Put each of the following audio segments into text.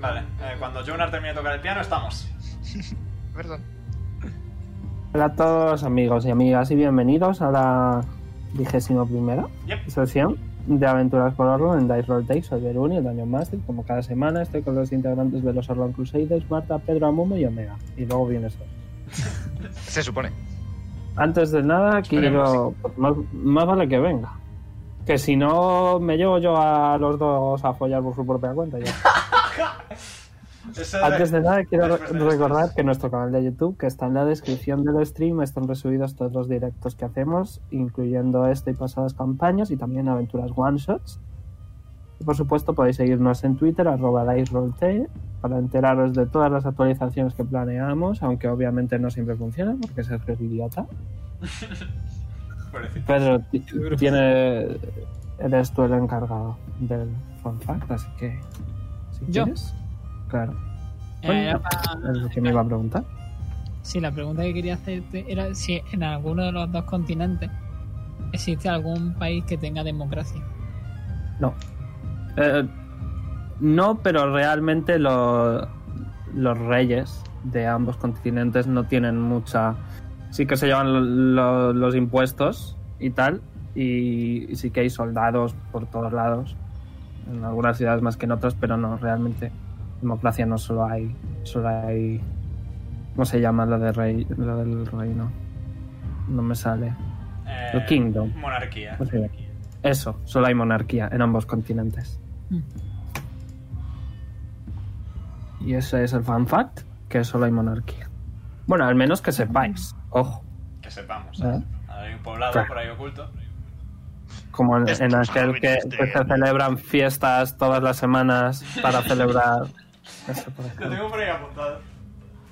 Vale, eh, cuando Jonar termine de tocar el piano, estamos. Perdón. Hola a todos amigos y amigas y bienvenidos a la vigésima primera Yep. sesión de Aventuras por Orlon en Dice Roll Take. Soy Veruni, el Daño Master. Como cada semana estoy con los integrantes de los Orlon Crusaders, Marta, Pedro Amumo y Omega. Y luego viene eso. Se supone. Antes de nada, quiero... pues, más, más vale que venga. Que si no, me llevo yo a los dos a follar por su propia cuenta. Ya. Antes de nada, quiero recordar que nuestro canal de YouTube, que está en la descripción del stream, están resubidos todos los directos que hacemos, incluyendo este y pasadas campañas y también aventuras one-shots. Y por supuesto podéis seguirnos en Twitter, arroba para enteraros de todas las actualizaciones que planeamos, aunque obviamente no siempre funcionan, porque Sergio es idiota. Pedro, ti- tiene, eres tú el encargado del fun fact, así que... Si ¿Yo? quieres, claro. Eh, Bueno, era para- es lo que me iba a preguntar. Sí, la pregunta que quería hacerte era si en alguno de los dos continentes existe algún país que tenga democracia. No. Eh, no, pero realmente lo- los reyes de ambos continentes no tienen mucha... Sí que se llevan lo- lo- los impuestos y tal, y, y sí que hay soldados por todos lados, en algunas ciudades más que en otras, pero no, realmente democracia no solo hay, solo hay... ¿Cómo se llama lo, de rey, lo del reino? No me sale. Eh, El Kingdom. Monarquía. ¿Cómo se llama? Eso, solo hay monarquía en ambos continentes. Mm. Y ese es el fan fact, que solo hay monarquía. Bueno, al menos que sepáis. Ojo. Que sepamos. ¿Eh? Hay un poblado Claro. por ahí oculto. Como en, en aquel que, que se celebran fiestas todas las semanas para celebrar. Eso, por Lo tengo por ahí apuntado.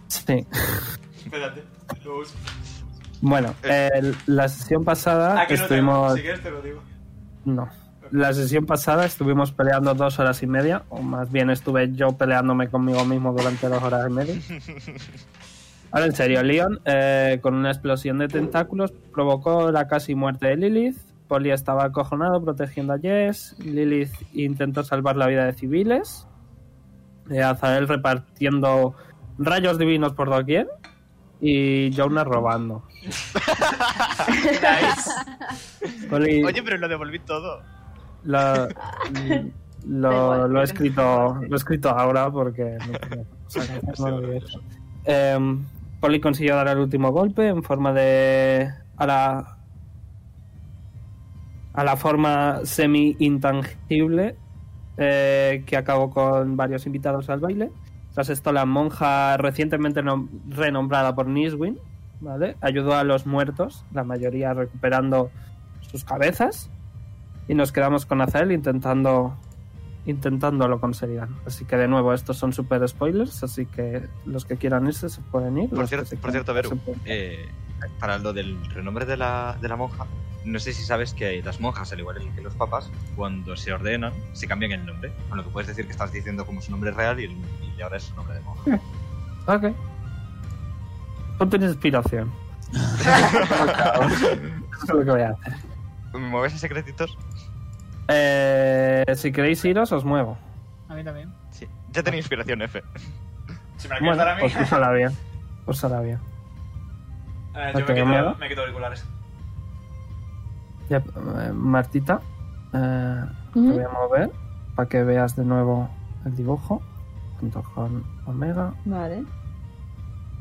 Sí. Espérate, lo. Bueno, el- la sesión pasada Ah, que no estuvimos. tengo. Si quieres te lo digo. No. La sesión pasada estuvimos peleando dos horas y media, o más bien estuve yo peleándome conmigo mismo durante dos horas y media. Ahora en serio, Leon, eh, con una explosión de tentáculos, provocó la casi muerte de Lilith. Polly estaba acojonado protegiendo a Jess. Lilith intentó salvar la vida de civiles. Eh, Azael repartiendo rayos divinos por doquier. Y Jonah robando. Polly- Oye, pero lo devolví todo. lo, lo, lo he escrito lo he escrito ahora porque no que hacer, no. Em, Polly consiguió dar el último golpe en forma de a la a la forma semi intangible eh, que acabó con varios invitados al baile tras esto la monja recientemente nom- renombrada por Niswin ¿vale? ayudó a los muertos la mayoría recuperando sus cabezas y nos quedamos con Azael intentando intentándolo conseguir. Así que de nuevo, estos son super spoilers, así que los que quieran irse se pueden ir. Por cierto, por cierto, Veru, eh, para lo del renombre de la, de la monja, no sé si sabes que las monjas, al igual que los papas, cuando se ordenan, se cambian el nombre. Con lo que puedes decir que estás diciendo como su nombre real y, el- y ahora es su nombre de monja. Ok. Ponte en inspiración. Eso es lo que voy a hacer. ¿Me mueves a secretitos? Eh, si queréis iros, os muevo. A mí también. Sí. Ya tenía inspiración, F. Si me la quieres Bueno, dar a mí. pues hará bien. Os hará bien. Eh, yo me Omega. me quito auriculares. Ya, eh, Martita, eh, te voy a mover para que veas de nuevo el dibujo junto con Omega. Vale.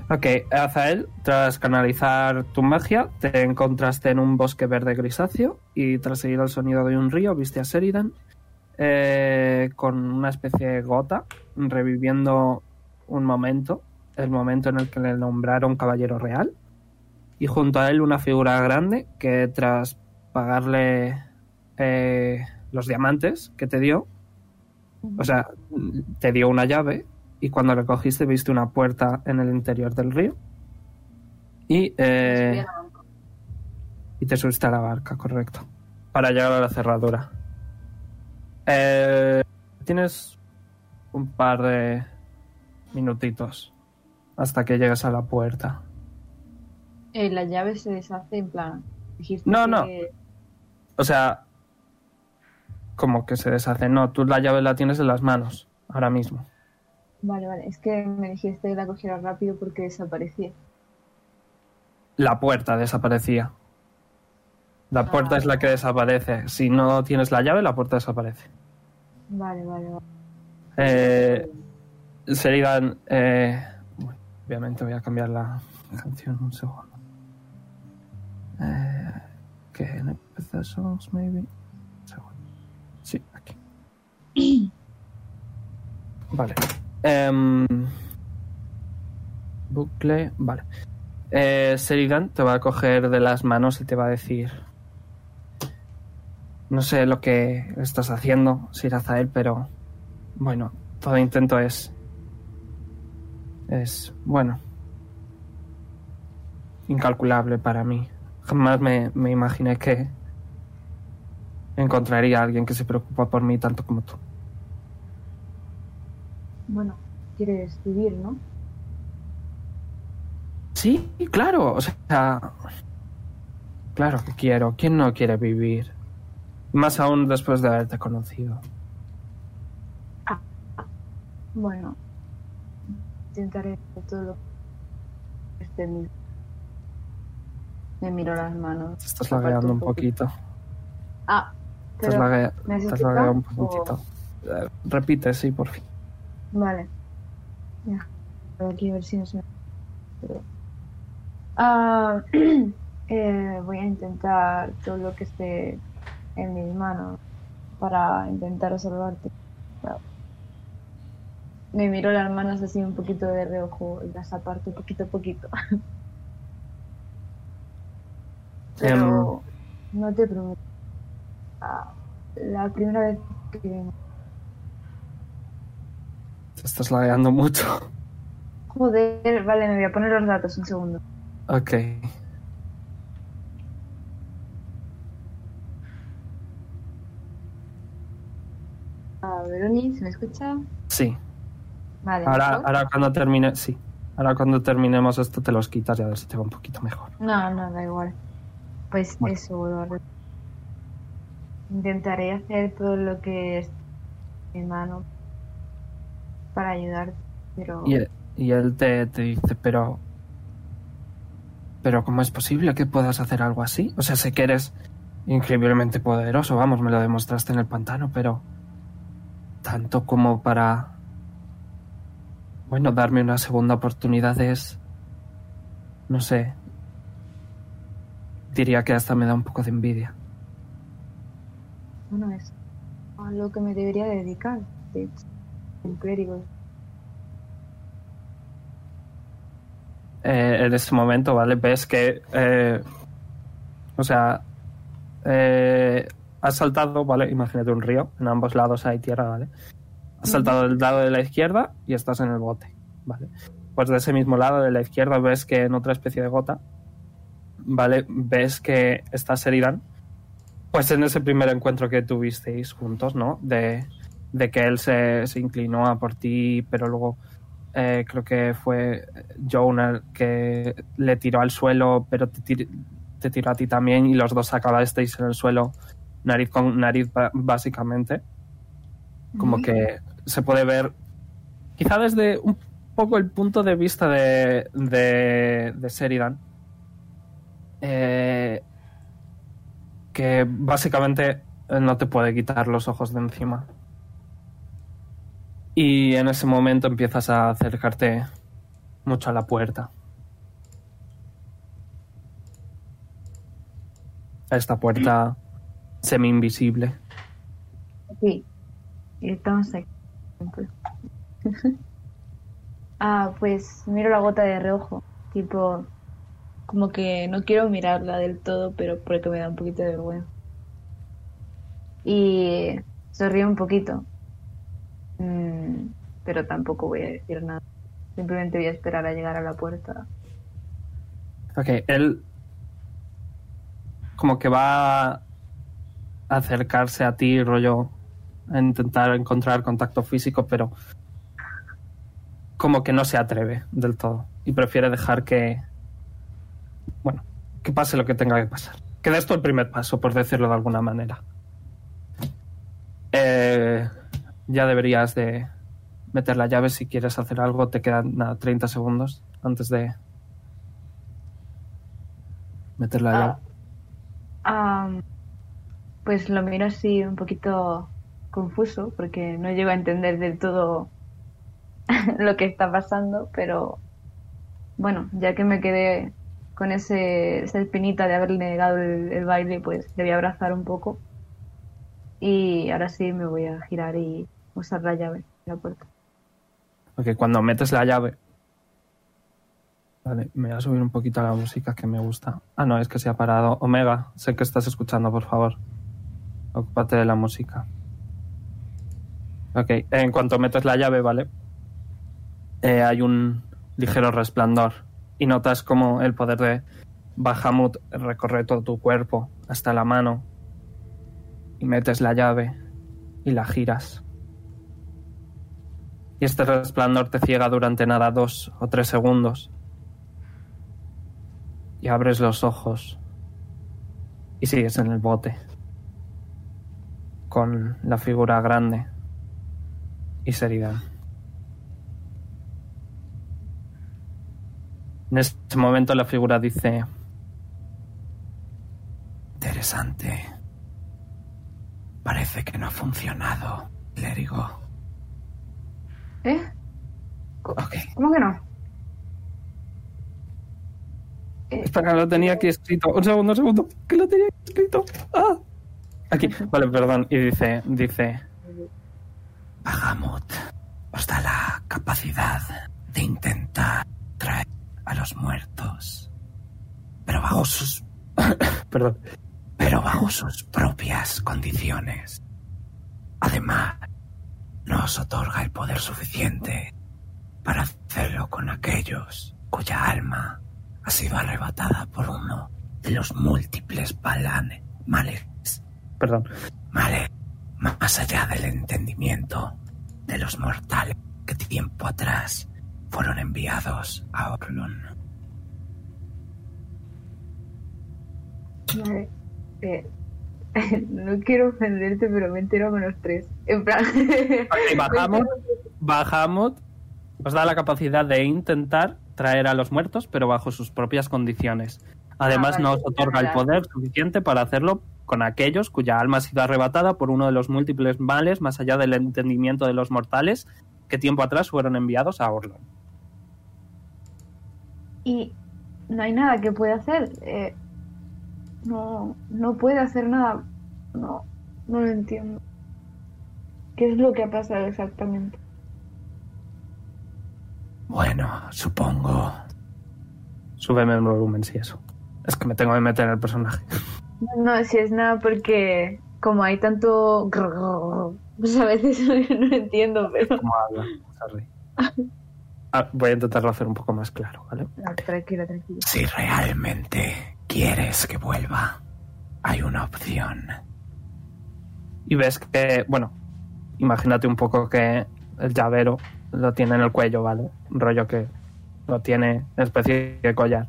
Ok, Azael, tras canalizar tu magia, te encontraste en un bosque verde grisáceo y tras seguir el sonido de un río viste a Sheridan eh, con una especie de gota reviviendo un momento, el momento en el que le nombraron caballero real y junto a él una figura grande que tras pagarle eh, los diamantes que te dio, o sea, te dio una llave y cuando la cogiste viste una puerta en el interior del río. Y, eh, y te subiste a la barca, correcto. Para llegar a la cerradura. Eh, tienes un par de minutitos hasta que llegues a la puerta. Eh, la llave se deshace en plan. Dijiste No, no. que- O sea, como que se deshace. No, tú la llave la tienes en las manos, ahora mismo. Vale, vale. Es que me dijiste que la cogiera rápido porque desaparecía. La puerta desaparecía. La puerta Ah. es la que desaparece. Si no tienes la llave, la puerta desaparece. Vale, vale, vale. Eh, eh, bueno, obviamente voy a cambiar la canción un segundo. Eh, que NPC songs, maybe. Sí, aquí. Vale. Em, bucle, vale. Eh, Sheridan te va a coger de las manos y te va a decir. No sé lo que estás haciendo, Sirazael, pero bueno, todo intento es. Es. Bueno. Incalculable para mí. Jamás me, me imaginé que. Encontraría a alguien que se preocupa por mí tanto como tú. Bueno, quieres vivir, ¿no? Sí, claro, o sea. Claro que quiero. ¿Quién no quiere vivir? Más aún después de haberte conocido. Bueno, intentaré todo lo que esté en mí. Me miro las manos. Te estás lagueando un poquito. Ah, pero... lague- ¿me has te has escuchado? lagueado un O- poquito. Eh, repite, sí, por fin. Vale. Ya. Aquí a ver si no se eh, voy a intentar todo lo que esté en mis manos para intentar salvarte. Me miro las manos así un poquito de reojo y las aparto poquito a poquito. Pero no te prometo. La primera vez que Te estás lagueando mucho. Joder, vale, me voy a poner los datos un segundo. Ok. Ah, Veroni, ¿se me escucha? Sí. Vale. Ahora, ahora cuando termine, sí. Ahora cuando terminemos esto te los quitas y a ver si te va un poquito mejor. No, no, da igual. Pues Bueno. eso, Intentaré hacer todo lo que es en mi mano para ayudarte, pero Y él, y él te, te dice, pero... Pero ¿cómo es posible que puedas hacer algo así? O sea, sé que eres increíblemente poderoso, vamos, me lo demostraste en el pantano, pero... Tanto como para... Bueno, darme una segunda oportunidad es... No sé. Diría que hasta me da un poco de envidia. bueno, es a lo que me debería dedicar. De hecho, un clérigo. eh, en ese momento, ¿vale? Ves que, eh, o sea, eh, has saltado, ¿vale? Imagínate un río, en ambos lados hay tierra, ¿vale? Has saltado del lado de la izquierda y estás en el bote, ¿vale? Pues de ese mismo lado de la izquierda ves que en otra especie de gota, ¿vale? Ves que está Sheridan, pues en ese primer encuentro que tuvisteis juntos, ¿no? De, de que él se, se inclinó a por ti, pero luego eh, creo que fue Jonah que le tiró al suelo, pero te, tir- te tiró a ti también y los dos acabasteis en el suelo nariz con nariz básicamente. Como que se puede ver, quizá desde un poco el punto de vista de, de, de Sheridan, eh, que básicamente no te puede quitar los ojos de encima. Y en ese momento empiezas a acercarte mucho a la puerta. A esta puerta semi-invisible. Sí, estamos aquí. ah, pues miro la gota de reojo, tipo, como que no quiero mirarla del todo, pero porque me da un poquito de vergüenza. Y sonrío un poquito, Mm, pero tampoco voy a decir nada. Simplemente voy a esperar a llegar a la puerta. Ok, él como que va a acercarse a ti, rollo, a intentar encontrar contacto físico, pero como que no se atreve del todo y prefiere dejar que, bueno, que pase lo que tenga que pasar. Que de esto el primer paso, por decirlo de alguna manera. Eh, ya deberías de, meter la llave si quieres hacer algo. Te quedan nada, 30 segundos antes de meter la llave. Ah, am, pues lo miro así un poquito confuso porque no llego a entender del todo lo que está pasando, pero bueno, ya que me quedé con ese, esa espinita de haberle negado el, baile, pues le voy a abrazar un poco. Y ahora sí me voy a girar y usar la llave de la puerta. Ok, cuando metes la llave. Vale, me voy a subir un poquito la música que me gusta. Ah, no, es que se ha parado. Omega, sé que estás escuchando, por favor. Ocúpate de la música. Ok, en cuanto metes la llave, ¿vale? Eh, hay un ligero resplandor. Y notas como el poder de Bahamut recorre todo tu cuerpo hasta la mano. Y metes la llave y la giras. Y este resplandor te ciega durante nada dos o tres segundos. Y abres los ojos. Y sigues en el bote. Con la figura grande. Y seriedad. En ese momento la figura dice... Interesante. Parece que no ha funcionado, clérigo. ¿Eh? ¿Cómo que no? Eh, Espera, lo tenía aquí escrito. Un segundo, un segundo. Que lo tenía aquí escrito. Ah. Aquí. Vale, perdón. Y dice, dice. Bahamut os da la capacidad de intentar traer a los muertos. Pero bajo sus. perdón. Pero bajo sus propias condiciones. Además, no os otorga el poder suficiente para hacerlo con aquellos cuya alma ha sido arrebatada por uno de los múltiples balane- males. Perdón. Males más allá del entendimiento de los mortales que tiempo atrás fueron enviados a Orlon. Vale. Eh, no quiero ofenderte, pero me entero menos tres. En plan. bajamos. Bahamut os da la capacidad de intentar traer a los muertos, pero bajo sus propias condiciones. Además, Ah, vale, no os otorga el poder suficiente para hacerlo con aquellos cuya alma ha sido arrebatada por uno de los múltiples males más allá del entendimiento de los mortales que tiempo atrás fueron enviados a Orlon. Y no hay nada que pueda hacer. Eh, no, no puede hacer nada. No, no lo entiendo. ¿Qué es lo que ha pasado exactamente? Bueno, supongo. Súbeme el volumen si eso. Es que me tengo que meter en el personaje. No, si es nada porque como hay tanto... Pues a veces no lo entiendo, pero... ¿Cómo habla? Sorry. Ah, voy a intentarlo hacer un poco más claro, ¿vale? No, tranquila, tranquila. Si realmente quieres que vuelva, hay una opción. Y ves que, bueno, imagínate un poco que el llavero lo tiene en el cuello, ¿vale? Un rollo que lo tiene en especie de collar.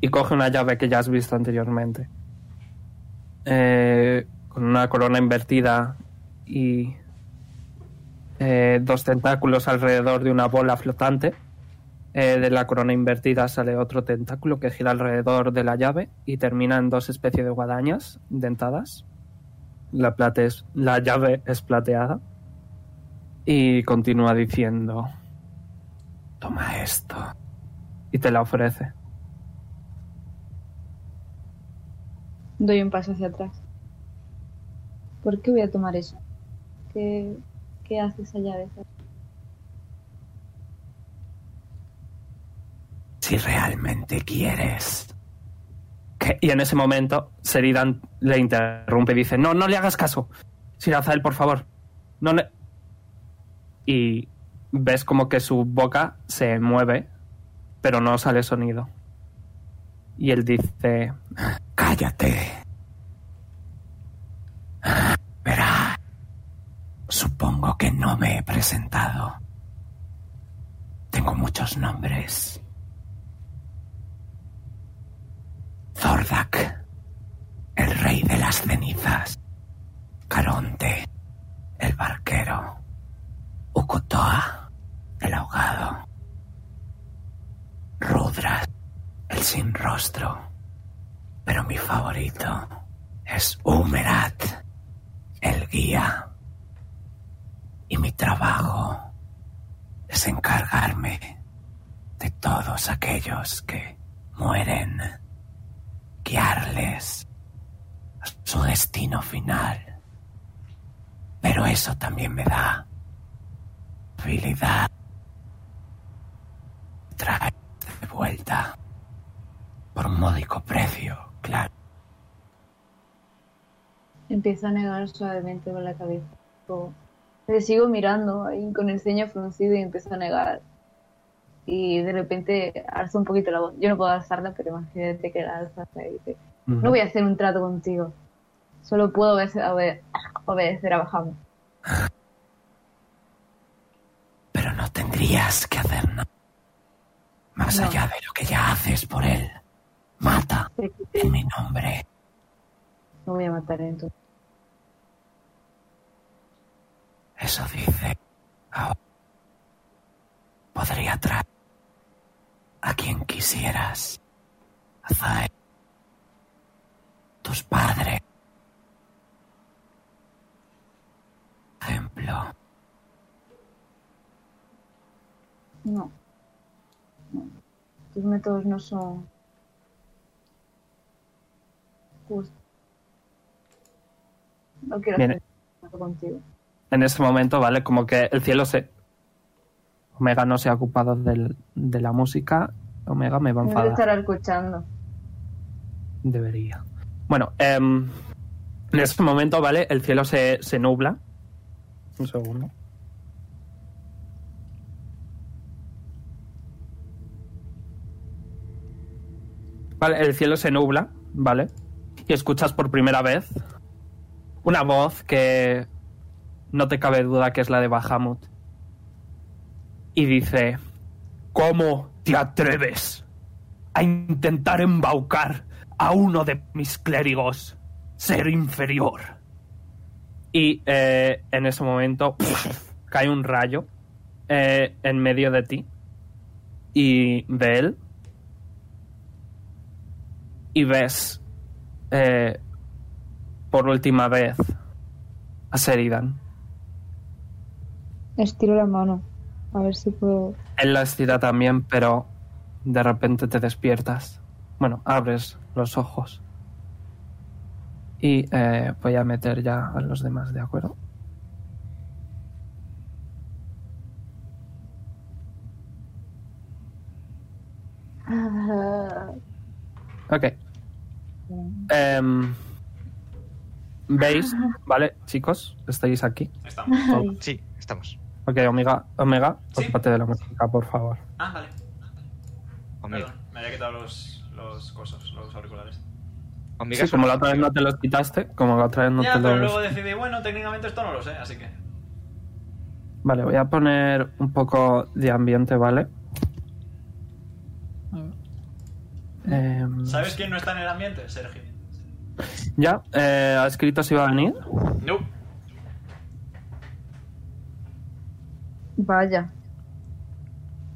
Y coge una llave que ya has visto anteriormente. Eh, con una corona invertida y eh, dos tentáculos alrededor de una bola flotante. Eh, de la corona invertida sale otro tentáculo que gira alrededor de la llave y termina en dos especies de guadañas dentadas. La, es- la llave es plateada. Y continúa diciendo: Toma esto. Y te la ofrece. Doy un paso hacia atrás. ¿Por qué voy a tomar eso? ¿Qué, hace? Si realmente quieres. Y en ese momento, Seridan le interrumpe y dice: No, no le hagas caso. Sirazael, por favor. No le. Y ves como que su boca se mueve, pero no sale sonido. Y él dice: Cállate. Supongo que no me he presentado. Tengo muchos nombres. Zordak, el rey de las cenizas. Caronte, el barquero. Ucotoa, el ahogado. Rudras, el sin rostro. Pero mi favorito es Humerat, el guía. Y mi trabajo es encargarme de todos aquellos que mueren, guiarles a su destino final. Pero eso también me da habilidad. Traer de vuelta por un módico precio, claro. Empiezo a negar suavemente con la cabeza. Le sigo mirando ahí con el ceño fruncido y empiezo a negar. Y de repente alzo un poquito la voz. Yo no puedo alzarla, pero imagínate que la alzas y dice, no voy a hacer un trato contigo. Solo puedo obedecer, obe- obedecer a Bahamut. Pero no tendrías que hacer nada. Más No. allá de lo que ya haces por él. Mata en mi nombre. No voy a matar entonces. Eso dice. Ahora podría traer a quien quisieras. Azael. Tus padres. Ejemplo. No. No. Tus métodos no son justos. No quiero Bien. hacer contigo. En ese momento, ¿vale? Como que el cielo se... Omega no se ha ocupado del- de la música. Omega me va a enfadar. estará escuchando. Debería. Bueno, em, en ese momento, ¿vale? El cielo se, se nubla. Un segundo. Vale, el cielo se nubla, ¿vale? Y escuchas por primera vez una voz que no te cabe duda que es la de Bahamut. Y dice, ¿cómo te atreves a intentar embaucar a uno de mis clérigos, ser inferior? Y eh, en ese momento cae un rayo eh, en medio de ti y de él. Y ves eh, por última vez a Sheridan. Estiro la mano. A ver si puedo. Él la estira también, pero de repente te despiertas. Bueno, abres los ojos. Y eh, voy a meter ya a los demás, ¿de acuerdo? Ok. Em, ¿Veis? ¿Vale, chicos? ¿Estáis aquí? Estamos. Sí, estamos. Ok, Omega, Omega, Sí. ocúpate de la música, por favor. Ah, vale. Omega. Perdón, me había quitado los, los cosos, los auriculares. Omega Sí, como la otra vez no te los quitaste, como la otra vez no ya, te pero los... luego decidí, bueno, técnicamente esto no lo sé, así que. Vale, voy a poner un poco de ambiente, ¿vale? A ver. Em, ¿Sabes quién no está en el ambiente? Sergio. ¿Ya? Eh, ¿Ha escrito si va a venir? No. Vaya.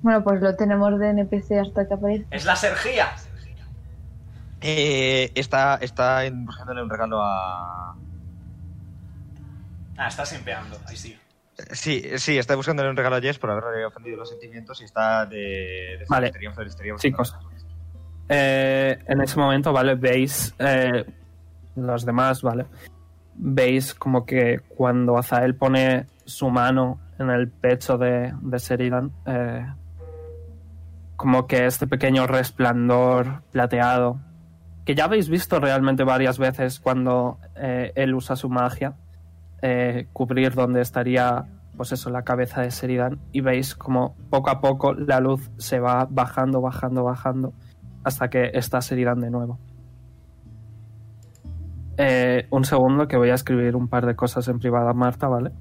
Bueno, pues lo tenemos de NPC hasta que aparezca. Es la Sergía. Eh, está está en- buscándole un regalo a. Ah, está simpeando, ahí sí. Sí, sí, está buscándole un regalo a Jess por haberle ofendido los sentimientos y está de, de Vale. floristería Chicos. Eh, en ese momento, ¿vale? Veis eh, los demás, ¿vale? Veis como que cuando Azael pone su mano en el pecho de, de Sheridan, eh, como que este pequeño resplandor plateado, que ya habéis visto realmente varias veces cuando eh, él usa su magia, eh, cubrir donde estaría, pues eso, la cabeza de Sheridan, y veis como poco a poco la luz se va bajando, bajando, bajando, hasta que está Sheridan de nuevo. Un segundo que voy a escribir un par de cosas en privado a Marta, ¿vale?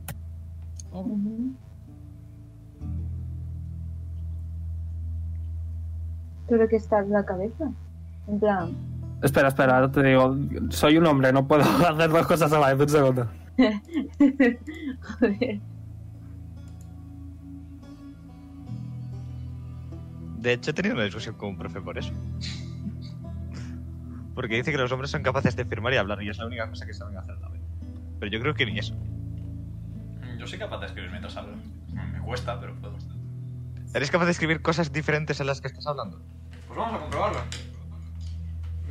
Oh, Ujú. Pero que está en la cabeza. En plan. Espera, espera, ahora te digo, soy un hombre, no puedo hacer dos cosas a la vez, un segundo. Joder. De hecho, he tenido una discusión con un profe por eso. Porque dice que los hombres son capaces de firmar y hablar y es la única cosa que saben hacer la vez. Pero yo creo que ni eso. Yo soy capaz de escribir mientras hablo. Me cuesta, pero puedo. ¿Eres capaz de escribir cosas diferentes a las que estás hablando? Pues vamos a comprobarlo.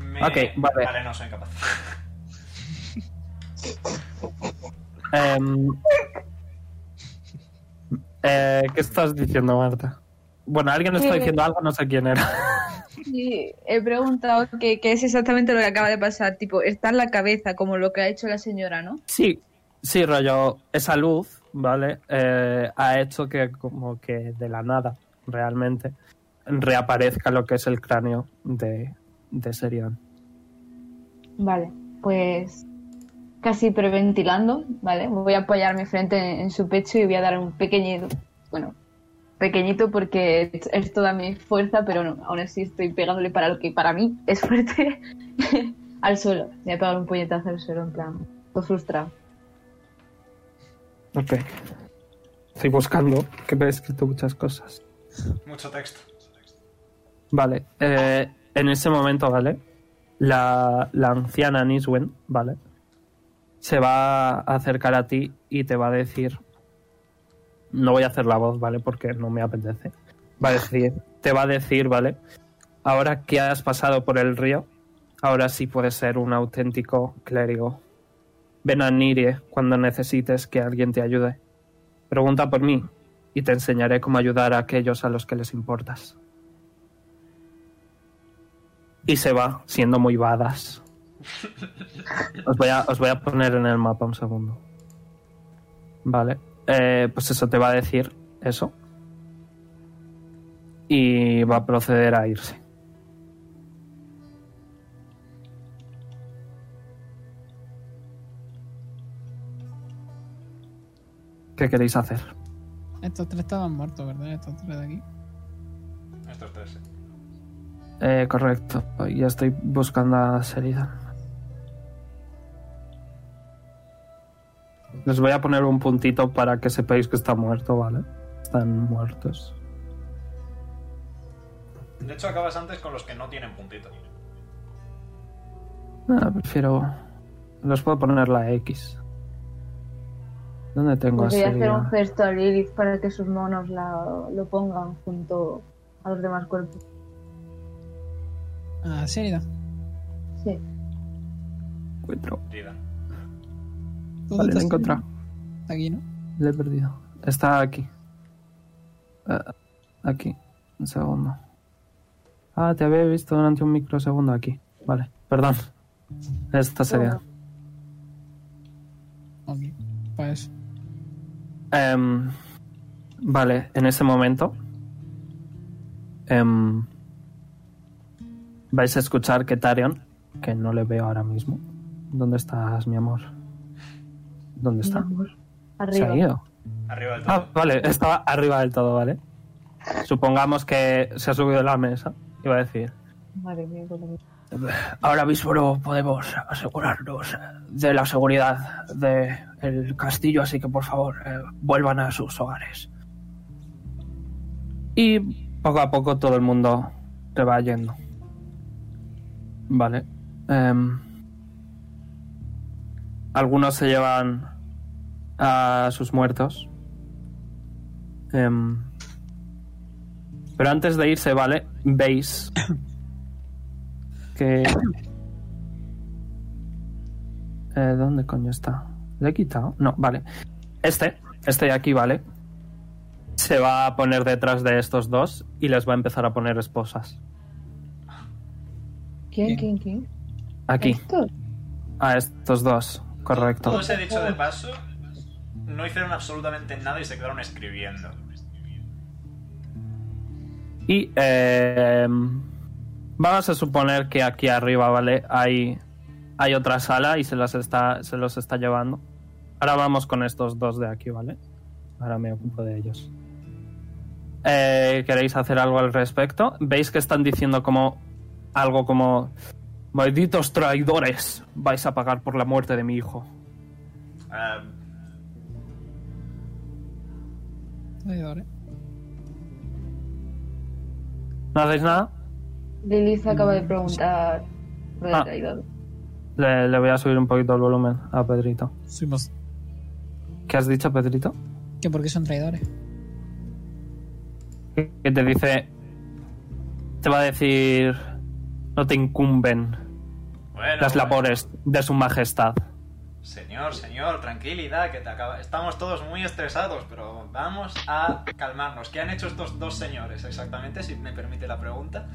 Me- Ok, vale. Vale, no soy capaz. Em, eh, ¿Qué estás diciendo, Marta? Bueno, alguien está Eh, diciendo algo, no sé quién era. Sí, he preguntado qué qué es exactamente lo que acaba de pasar. Tipo, está en la cabeza, como lo que ha hecho la señora, ¿no? Sí, sí, rollo, esa luz, ¿vale? Eh, ha hecho que como que de la nada, realmente, reaparezca lo que es el cráneo de, de. Vale, pues casi preventilando, ¿vale? Voy a apoyar mi frente en, su pecho y voy a dar un pequeñito, bueno, pequeñito porque es, toda mi fuerza, pero no, aún así estoy pegándole para lo que para mí es fuerte al suelo. Voy a pegar un puñetazo al suelo en plan, todo frustrado. Ok. Estoy buscando, que he escrito muchas cosas. Mucho texto. Vale, eh, en ese momento, ¿vale? La, la anciana Niswen, ¿vale? Se va a acercar a ti y te va a decir... No voy a hacer la voz, ¿vale? Porque no me apetece. Va a decir, te va a decir, ¿vale? Ahora que has pasado por el río, ahora sí puedes ser un auténtico clérigo. Ven a Nirie cuando necesites que alguien te ayude. Pregunta por mí y te enseñaré cómo ayudar a aquellos a los que les importas. Y se va, siendo muy badass. Os voy a, os voy a poner en el mapa un segundo. Vale. Eh, pues eso te va a decir eso. Y va a proceder a irse. ¿Qué queréis hacer? Estos tres estaban muertos, ¿verdad? Estos tres de aquí. Estos tres. sí. Eh, correcto. Ya estoy buscando a Sheridan. Les voy a poner un puntito para que sepáis que está muerto, ¿vale? Están muertos. De hecho, acabas antes con los que no tienen puntito. Ah, prefiero. Los puedo poner la X. ¿Dónde tengo a voy a hacer un gesto a Lilith para que sus monos la- lo pongan junto a los demás cuerpos. Ah, Sheridan. Sí. Encuentro. ¿Tú Vale, dónde lo he encontrado. Aquí, ¿no? Le he perdido. Está aquí. Eh, aquí. Un segundo. Ah, te había visto durante un microsegundo aquí. Vale, perdón. Esta sería. Ok. Pues Em, vale, en ese momento. em, vais a escuchar que Tarion, que no le veo ahora mismo. ¿Dónde estás, mi amor? ¿Dónde está? Mi amor. Se Arriba. ha ido. Arriba del todo. Ah, vale, estaba arriba del todo, ¿vale? Supongamos que se ha subido de la mesa. Iba a decir. Madre mía. Ahora mismo no podemos asegurarnos de la seguridad del castillo, así que por favor eh, vuelvan a sus hogares. Y poco a poco todo el mundo te va yendo. Vale. Em, algunos se llevan a sus muertos. Em, pero antes de irse, ¿vale? Veis que... Eh, ¿Dónde coño está? ¿Le he quitado? No, vale. Este, este de aquí, ¿vale? Se va a poner detrás de estos dos y les va a empezar a poner esposas. ¿Quién, quién, quién? Aquí, a estos dos, correcto. Todo ese dicho de paso, no hicieron absolutamente nada y se quedaron escribiendo. Y eh, vamos a suponer que aquí arriba, ¿vale? Hay, hay otra sala y se, las está, se los está llevando. Ahora vamos con estos dos de aquí, ¿vale? Ahora me ocupo de ellos. Eh, ¿Queréis hacer algo al respecto? ¿Veis que están diciendo como algo como... Malditos traidores, vais a pagar por la muerte de mi hijo. Traidores. ¿No hacéis nada? Lilith acaba de preguntar Lo de Ah. traidor. Le, le voy a subir un poquito el volumen a Pedrito. Fuimos- ¿Qué has dicho, Pedrito? que porque son traidores. Que te dice... Te va a decir... No te incumben Bueno, las bueno. labores de su majestad. Señor, señor, tranquilidad, que te acaba. Estamos todos muy estresados, pero vamos a calmarnos. ¿Qué han hecho estos dos señores exactamente, si me permite la pregunta?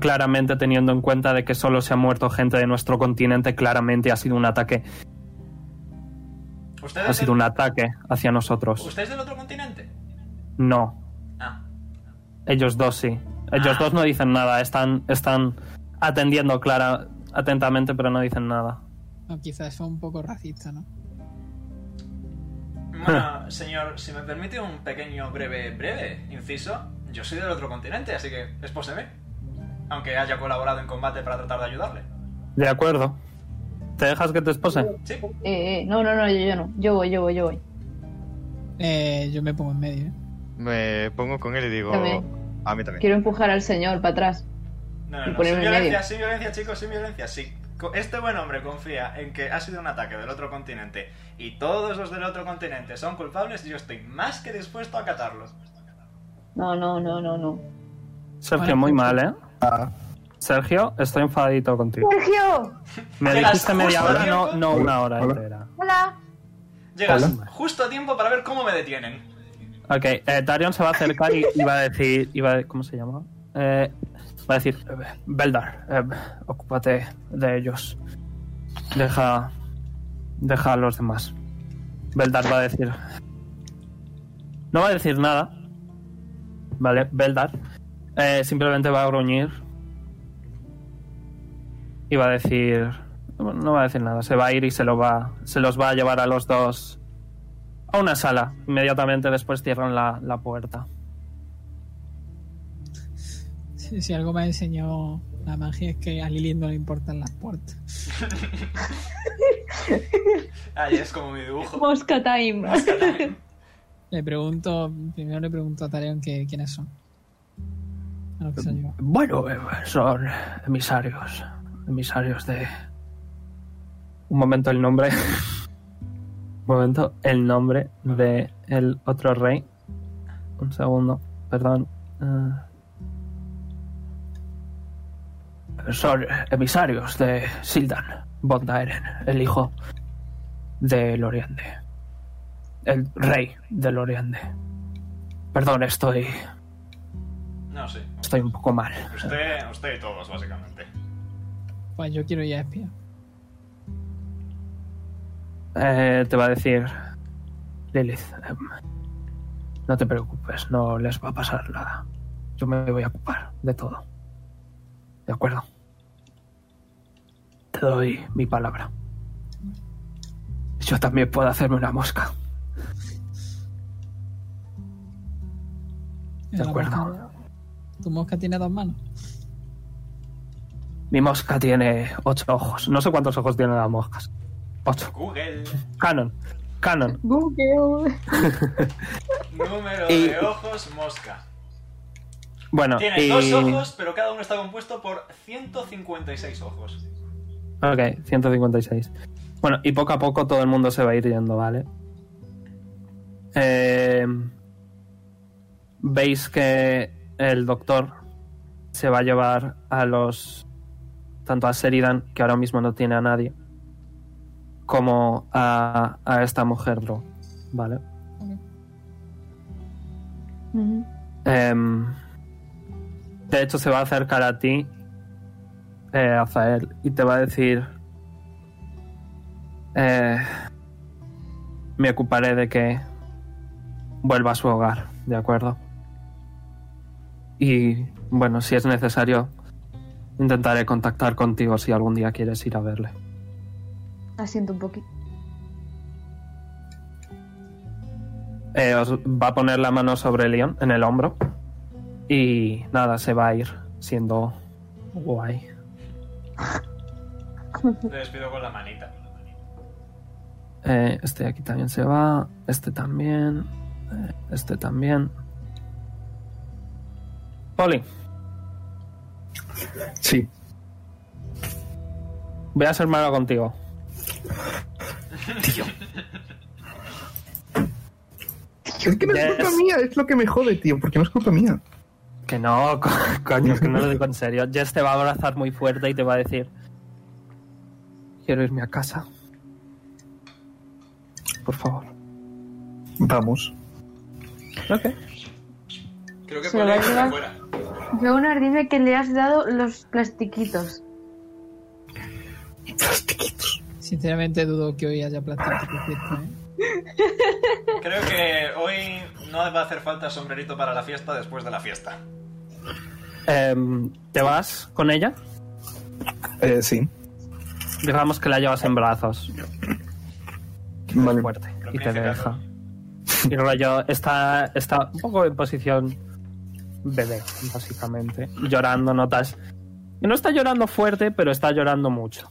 Claramente teniendo en cuenta de que solo se ha muerto gente de nuestro continente, claramente ha sido un ataque. ¿Ustedes, Ha sido del- un ataque hacia nosotros. ¿Ustedes del otro continente? No, Ah, ellos dos sí. Ellos Ah. dos no dicen nada, están, están atendiendo clara, atentamente, pero no dicen nada. O quizás fue un poco racista, ¿no? Bueno, señor, si me permite un pequeño, breve, breve inciso, yo soy del otro continente, así que espóseme. Aunque haya colaborado en combate para tratar de ayudarle. De acuerdo. ¿Te dejas que te espose? Sí, Eh, eh, no, no, no, yo, yo no. Yo voy, yo voy, yo voy. Eh, yo me pongo en medio, ¿eh? Me pongo con él y digo. También. A mí también. Quiero empujar al señor para atrás. No, no, Y no, sin ponerme en violencia, medio. sin violencia, chicos, sin violencia, sí. Este buen hombre confía en que ha sido un ataque del otro continente y todos los del otro continente son culpables, yo estoy más que dispuesto a acatarlo. No, no, no, no, no. Sergio, muy pues- mal, ¿eh? Sergio, estoy enfadito contigo. ¡Sergio! Me Llegas dijiste media hora, no, no una hora Hola. entera. Hola. Llegas Hola. justo a tiempo para ver cómo me detienen. Ok, eh, Tarion se va a acercar y, y va a decir... y va a- ¿Cómo se llama? Eh, va a decir... eh, Beldar, eh, ocúpate de ellos. Deja... Deja a los demás. Beldar va a decir... No va a decir nada. Vale, Beldar. Eh, simplemente va a gruñir. Y va a decir... No va a decir nada. Se va a ir y se, lo va, se los va a llevar a los dos a una sala. Inmediatamente después cierran la, la puerta. Si, si algo me ha enseñado la magia es que a Lilith no le importan las puertas. Ay, es como mi dibujo. Mosca time. Le pregunto, primero le pregunto a Tareon que quiénes son. Bueno, eh, son emisarios. Emisarios de... Un momento el nombre. Un momento el nombre de el otro rey. Un segundo, perdón. Eh, son emisarios de Sildan von Daeren, el hijo del Oriente. El rey del Oriente. Perdón, estoy, No, sí. estoy un poco mal. Usted, usted y todos, básicamente. Pues yo quiero ir a espía. Eh, te va a decir Lilith, em, no te preocupes, no les va a pasar nada. Yo me voy a ocupar de todo. ¿De acuerdo? Te doy mi palabra. Yo también puedo hacerme una mosca. De acuerdo. ¿Tu mosca tiene dos manos? Mi mosca tiene ocho ojos. No sé cuántos ojos tienen las moscas. Ocho. Google, Canon. Canon. Google. número Y- de ojos, mosca. Bueno, Tiene y... dos ojos, pero cada uno está compuesto por 156 ojos. Ok, 156. Bueno, y poco a poco todo el mundo se va a ir yendo, ¿vale? Eh, Veis que el doctor se va a llevar a los... Tanto a Sheridan, que ahora mismo no tiene a nadie, como a, a esta mujer, Dro, ¿vale? Em, de hecho, se va a acercar a ti, eh, Azael, y te va a decir: eh, Me ocuparé de que vuelva a su hogar, ¿de acuerdo? Y bueno, si es necesario, intentaré contactar contigo si algún día quieres ir a verle. Asiento un poquito. Eh, os va a poner la mano sobre Leon en el hombro. Y nada, se va a ir siendo guay. Le despido con la manita. Eh, este de aquí también se va. Este también. eh, este también. Poli, Sí. Voy a ser malo contigo. Es que no es Yes. culpa mía, es lo que me jode, tío, porque no es culpa mía. Que no, co- coño, que no lo digo en serio. Jess te va a abrazar muy fuerte y te va a decir: Quiero irme a casa. Por favor. Vamos. Ok. Creo que Se lo va a puede ir llevar. Jonas, dime que le has dado los plastiquitos. Plastiquitos. Sinceramente dudo que hoy haya fiesta, ¿eh? Creo que hoy no va a hacer falta sombrerito para la fiesta después de la fiesta. Em, ¿Te vas con ella? Eh, sí. Digamos que la llevas en brazos. Vale. fuerte y te deja. Y rollo está, está un poco en posición bebé, básicamente. Llorando, notas. No está llorando fuerte, pero está llorando mucho.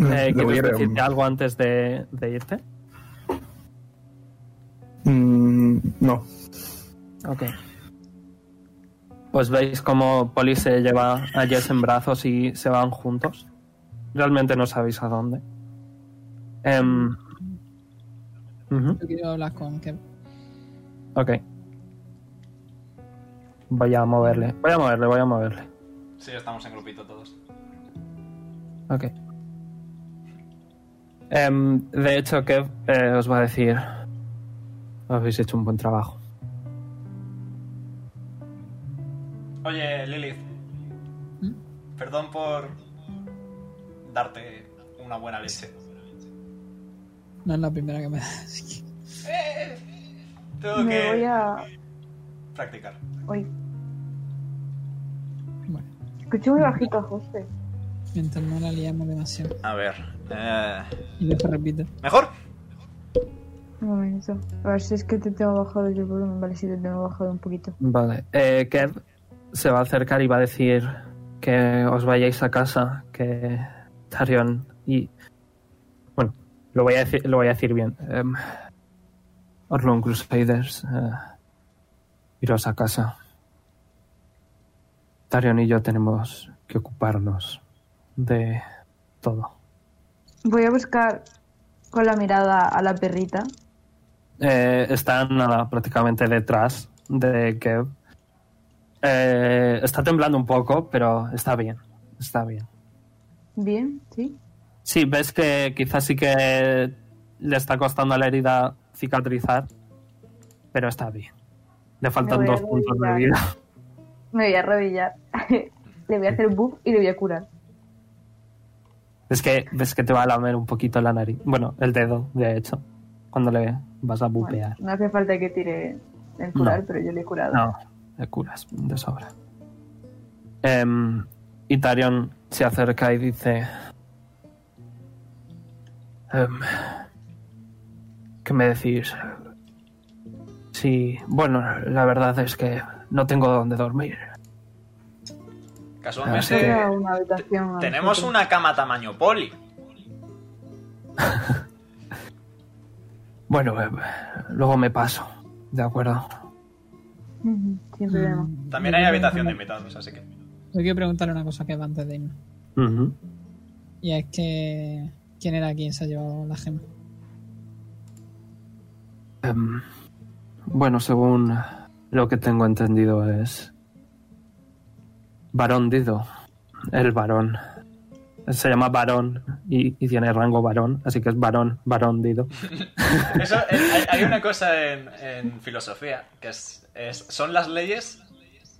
Eh, ¿Quieres decirte algo antes de, de irte? Mm, no. Ok. Pues veis como Polly se lleva a Jess en brazos y se van juntos. Realmente no sabéis a dónde. Ujú. Yo quiero hablar con Kev. Ok. Voy a moverle. Voy a moverle, voy a moverle. Sí, estamos en grupito todos. Ok. Em, de hecho, Kev eh, os va a decir... Habéis hecho un buen trabajo. Oye, Lilith. ¿Mm? Perdón por darte una buena leche. No es la primera que me da. así que- Tengo Me que voy a. practicar. Uy, Bueno, escuché muy bajito a José. mientras no la liamos demasiado. A ver. eh, Y después repite. ¿Mejor? Un momento. A ver si es que te tengo bajado yo el volumen. Vale, sí te tengo bajado un poquito. Vale. Eh, Kev se va a acercar y va a decir que os vayáis a casa, que Tarion y... Bueno, lo voy a decir, lo voy a decir bien. Em, Orlon Crusaders, eh, iros a casa. Tarion y yo tenemos que ocuparnos de todo. Voy a buscar con la mirada a la perrita. Eh, está nada, prácticamente detrás de Kev. Eh, está temblando un poco, pero está bien. Está bien. Bien, sí. Sí, ves que quizás sí que le está costando a la herida cicatrizar, pero está bien. Le faltan dos puntos de vida. Me voy a arrodillar. le voy a hacer buff y le voy a curar. Es que ves que te va a lamer un poquito la nariz. Bueno, el dedo, de hecho, cuando le vas a bupear. Bueno, no hace falta que tire el curar, No. pero yo le he curado. No, le curas de sobra. Em, y Tarion se acerca y dice... em, ¿Qué me decís? Sí, bueno, la verdad es que no tengo dónde dormir. Casualmente una habitación. tenemos nosotros. una cama tamaño poli. Bueno, em, luego me paso, ¿de acuerdo? Mm, También hay habitación de invitados, así que. Yo quiero preguntarle una cosa que va antes de irnos. Ujú. Y es que. ¿Quién era quien se ha llevado la gema? Em, bueno, según lo que tengo entendido es... Varón Dido, el varón. Se llama varón y, y tiene rango varón, así que es varón, varón Dido. Eso, eh, hay, una cosa en, en filosofía que es, es- son las leyes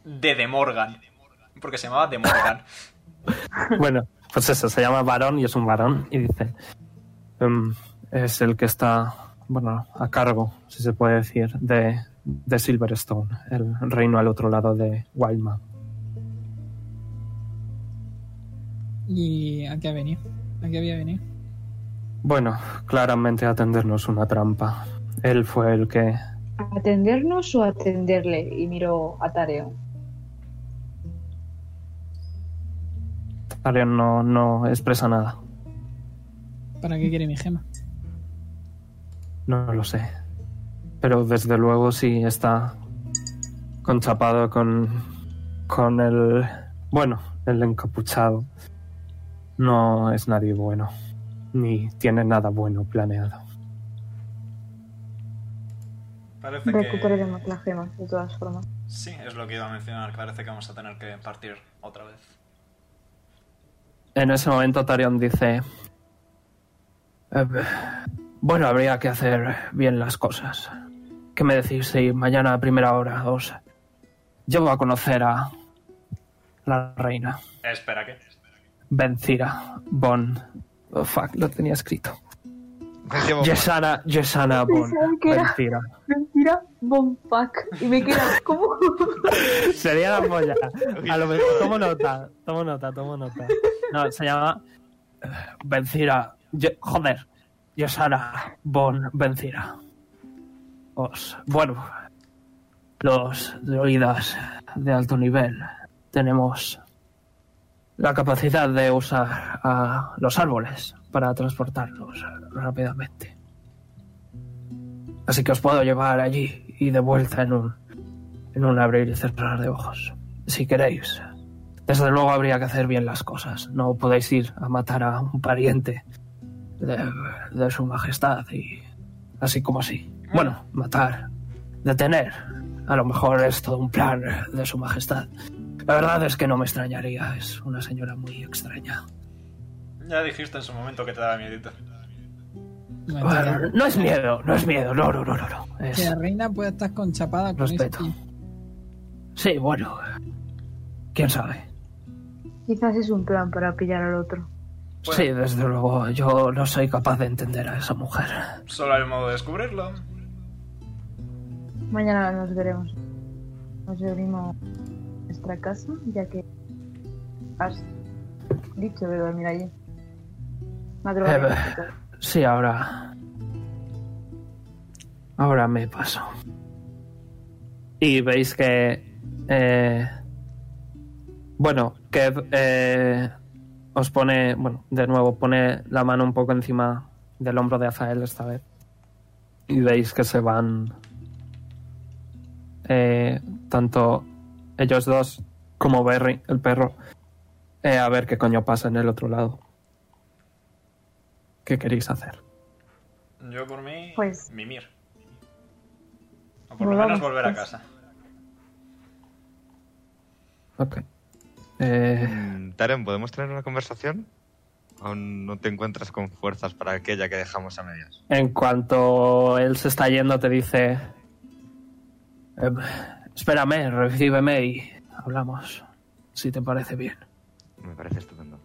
de De Morgan. Porque se llamaba De Morgan. Bueno, pues eso, se llama varón y es un varón y dice... em, es el que está, bueno, a cargo, si se puede decir, de, de Silverstone, el reino al otro lado de Wildman. ¿Y a qué ha venido? ¿A qué había venido? Bueno, claramente atendernos una trampa. Él fue el que... ¿Atendernos o atenderle? Y miro a Tareo. Arion no, no expresa nada. ¿Para qué quiere mi gema? No lo sé. Pero desde luego sí está conchapado con, con el... Bueno, el encapuchado. no es nadie bueno, ni tiene nada bueno planeado. Parece Recuperaremos que... las gemas, de todas formas. Sí, es lo que iba a mencionar. Parece que vamos a tener que partir otra vez. En ese momento Tarion dice... "Eh, bueno, habría que hacer bien las cosas. ¿Qué me decís si mañana a primera hora os llevo a conocer a la reina? Espera, ¿qué? Vencira Bon... Oh, fuck, lo tenía escrito. Yesana, Yesana Bon Vencira. Mentira, bomback. Y me queda como. Sería la polla. A lo mejor, tomo nota, tomo nota, tomo nota. No, se llama eh, Vencira. Joder. Yesana Bon Vencira. Os, bueno, los druidas de alto nivel tenemos la capacidad de usar a los árboles para transportarnos rápidamente. Así que os puedo llevar allí y de vuelta en un en un abrir y cerrar de ojos. Si queréis. Desde luego habría que hacer bien las cosas. No podéis ir a matar a un pariente de, de su majestad y así como así. Bueno, matar, detener. A lo mejor es todo un plan de su majestad. La verdad es que no me extrañaría. Es una señora muy extraña. Ya dijiste en su momento que te daba miedito. Bueno, no es miedo, no es miedo. No, no, no, no. no. Es- Que la reina puede estar conchapada con Respeto. Sí, bueno. ¿Quién sabe? Quizás es un plan para pillar al otro. Bueno. Sí, desde luego, yo no soy capaz de entender a esa mujer. Solo hay un modo de descubrirlo. Mañana nos veremos. Nos reunimos en nuestra casa, ya que has dicho de dormir allí. Madrugar. Eh, Sí, ahora. Ahora me paso. Y veis que. eh, bueno, que eh, os pone. Bueno, de nuevo, pone la mano un poco encima del hombro de Azael esta vez. Y veis que se van. eh, tanto ellos dos como Berry, el perro, eh, a ver qué coño pasa en el otro lado. ¿Qué queréis hacer? Yo por mí, Pues- mimir. O por lo menos volver a pues. casa. Ok. Eh, Taren, ¿podemos tener una conversación? ¿O no te encuentras con fuerzas para aquella que dejamos a medias? en cuanto él se está yendo, te dice: "Em, Espérame, recíbeme y hablamos. Si te parece bien. Me parece estupendo.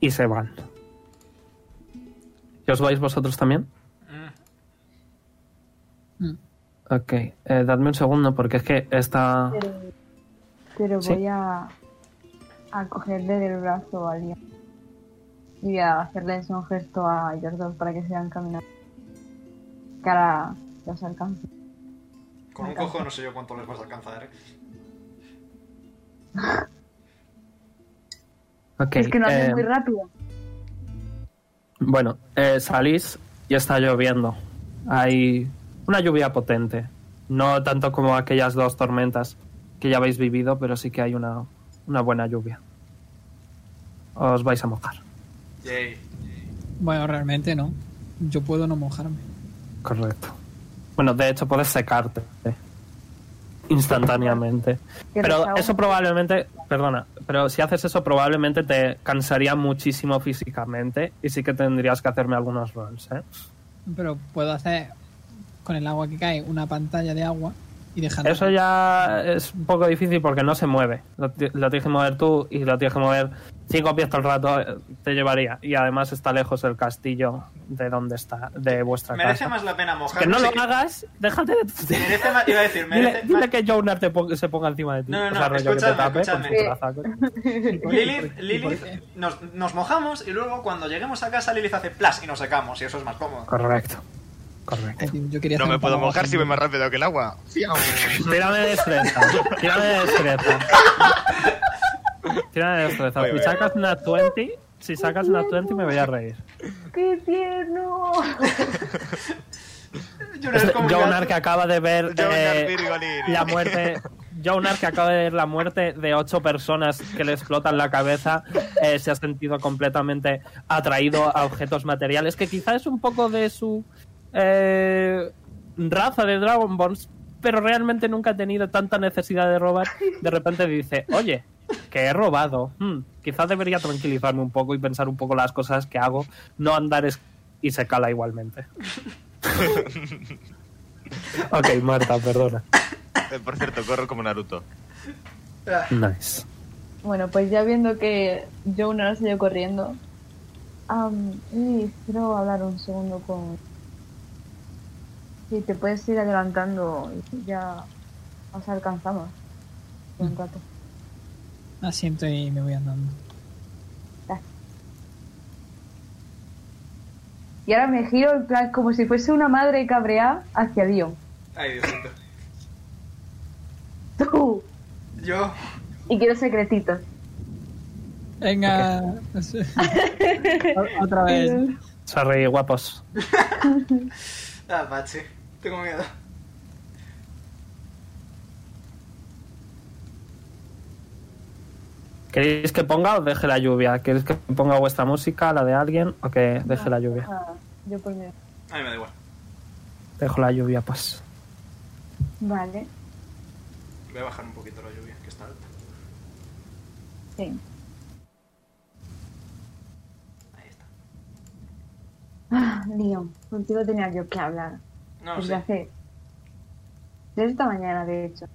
Y se van. ¿Y os vais vosotros también? Mm. Mm. Ok, eh, dadme un segundo porque es que esta. Pero, pero Sí. voy a, a cogerle del brazo a Liam. Y voy a hacerles un gesto a ellos dos para que sigan caminando. Que ahora los alcance. Con un cojo no sé yo cuánto les vas a alcanzar, ¿eh? Es que no eh, muy rápido. Bueno, eh, salís y está lloviendo. Hay una lluvia potente. No tanto como aquellas dos tormentas que ya habéis vivido, pero sí que hay una, una buena lluvia. Os vais a mojar. Yay. Bueno, realmente no. Yo puedo no mojarme. Correcto. Bueno, de hecho puedes secarte eh, instantáneamente. Pero eso probablemente, perdona, pero si haces eso probablemente te cansaría muchísimo físicamente y sí que tendrías que hacerme algunos rolls, ¿eh? Pero puedo hacer con el agua que cae una pantalla de agua y. Eso ya es un poco difícil porque no se mueve. Lo, ti- lo tienes que mover tú y lo tienes que mover cinco pies todo el rato. eh, Te llevaría. Y además está lejos el castillo de donde está, de vuestra Merece casa. más la pena Que mojarnos. no lo hagas, déjate de... Merece más, iba a decir, Dile, merece dile más- que Jonar te se ponga encima de ti. No, no, O no, sea, rollo que te escúchame, tape con escúchame. Lilith, Lilith nos, nos mojamos y luego cuando lleguemos a casa Lilith hace plas y nos secamos y eso es más cómodo. Correcto. Correcto. Tío, Yo quería No me puedo mojar si voy más rápido que el agua. Tírame de destreza. Tírame de destreza. Tírame de destreza. Si sacas una 20, si sacas una 20 me voy a reír. ¡Qué tierno! Jonas es como un Jonar que acaba de ver eh, la muerte Jonar, que acaba de ver la muerte de ocho personas que le explotan la cabeza, eh, se ha sentido completamente atraído a objetos materiales, que quizá es un poco de su eh, raza de Dragonborns, pero realmente nunca ha tenido tanta necesidad de robar. De repente dice, oye, que he robado. Hmm, quizás debería tranquilizarme un poco y pensar un poco las cosas que hago, no andar es- y se cala igualmente. ok, Marta, perdona. Eh, por cierto, corro como Naruto. Nice. Bueno, pues ya viendo que Jonas salió corriendo, y quiero hablar un segundo con... Si te puedes ir adelantando y ya os alcanzamos. Un rato. Asiento y me voy andando. Y ahora me giro en plan como si fuese una madre cabreada hacia Dion. Ay, Diosito. Tú. Yo. Y quiero secretitos. Venga. Otra vez. Sorry, guapos. Ah, Pachi. Tengo miedo. ¿Queréis que ponga o deje la lluvia? ¿Queréis que ponga vuestra música, la de alguien, o que deje la lluvia? Ah, yo por mí. A mí me da igual. Dejo la lluvia, pues. Vale. Voy a bajar un poquito la lluvia, que está alta. Sí. Ahí está. Ah, Leon, contigo tenía yo que hablar. No, Desde sí. hace... Desde esta mañana, de hecho.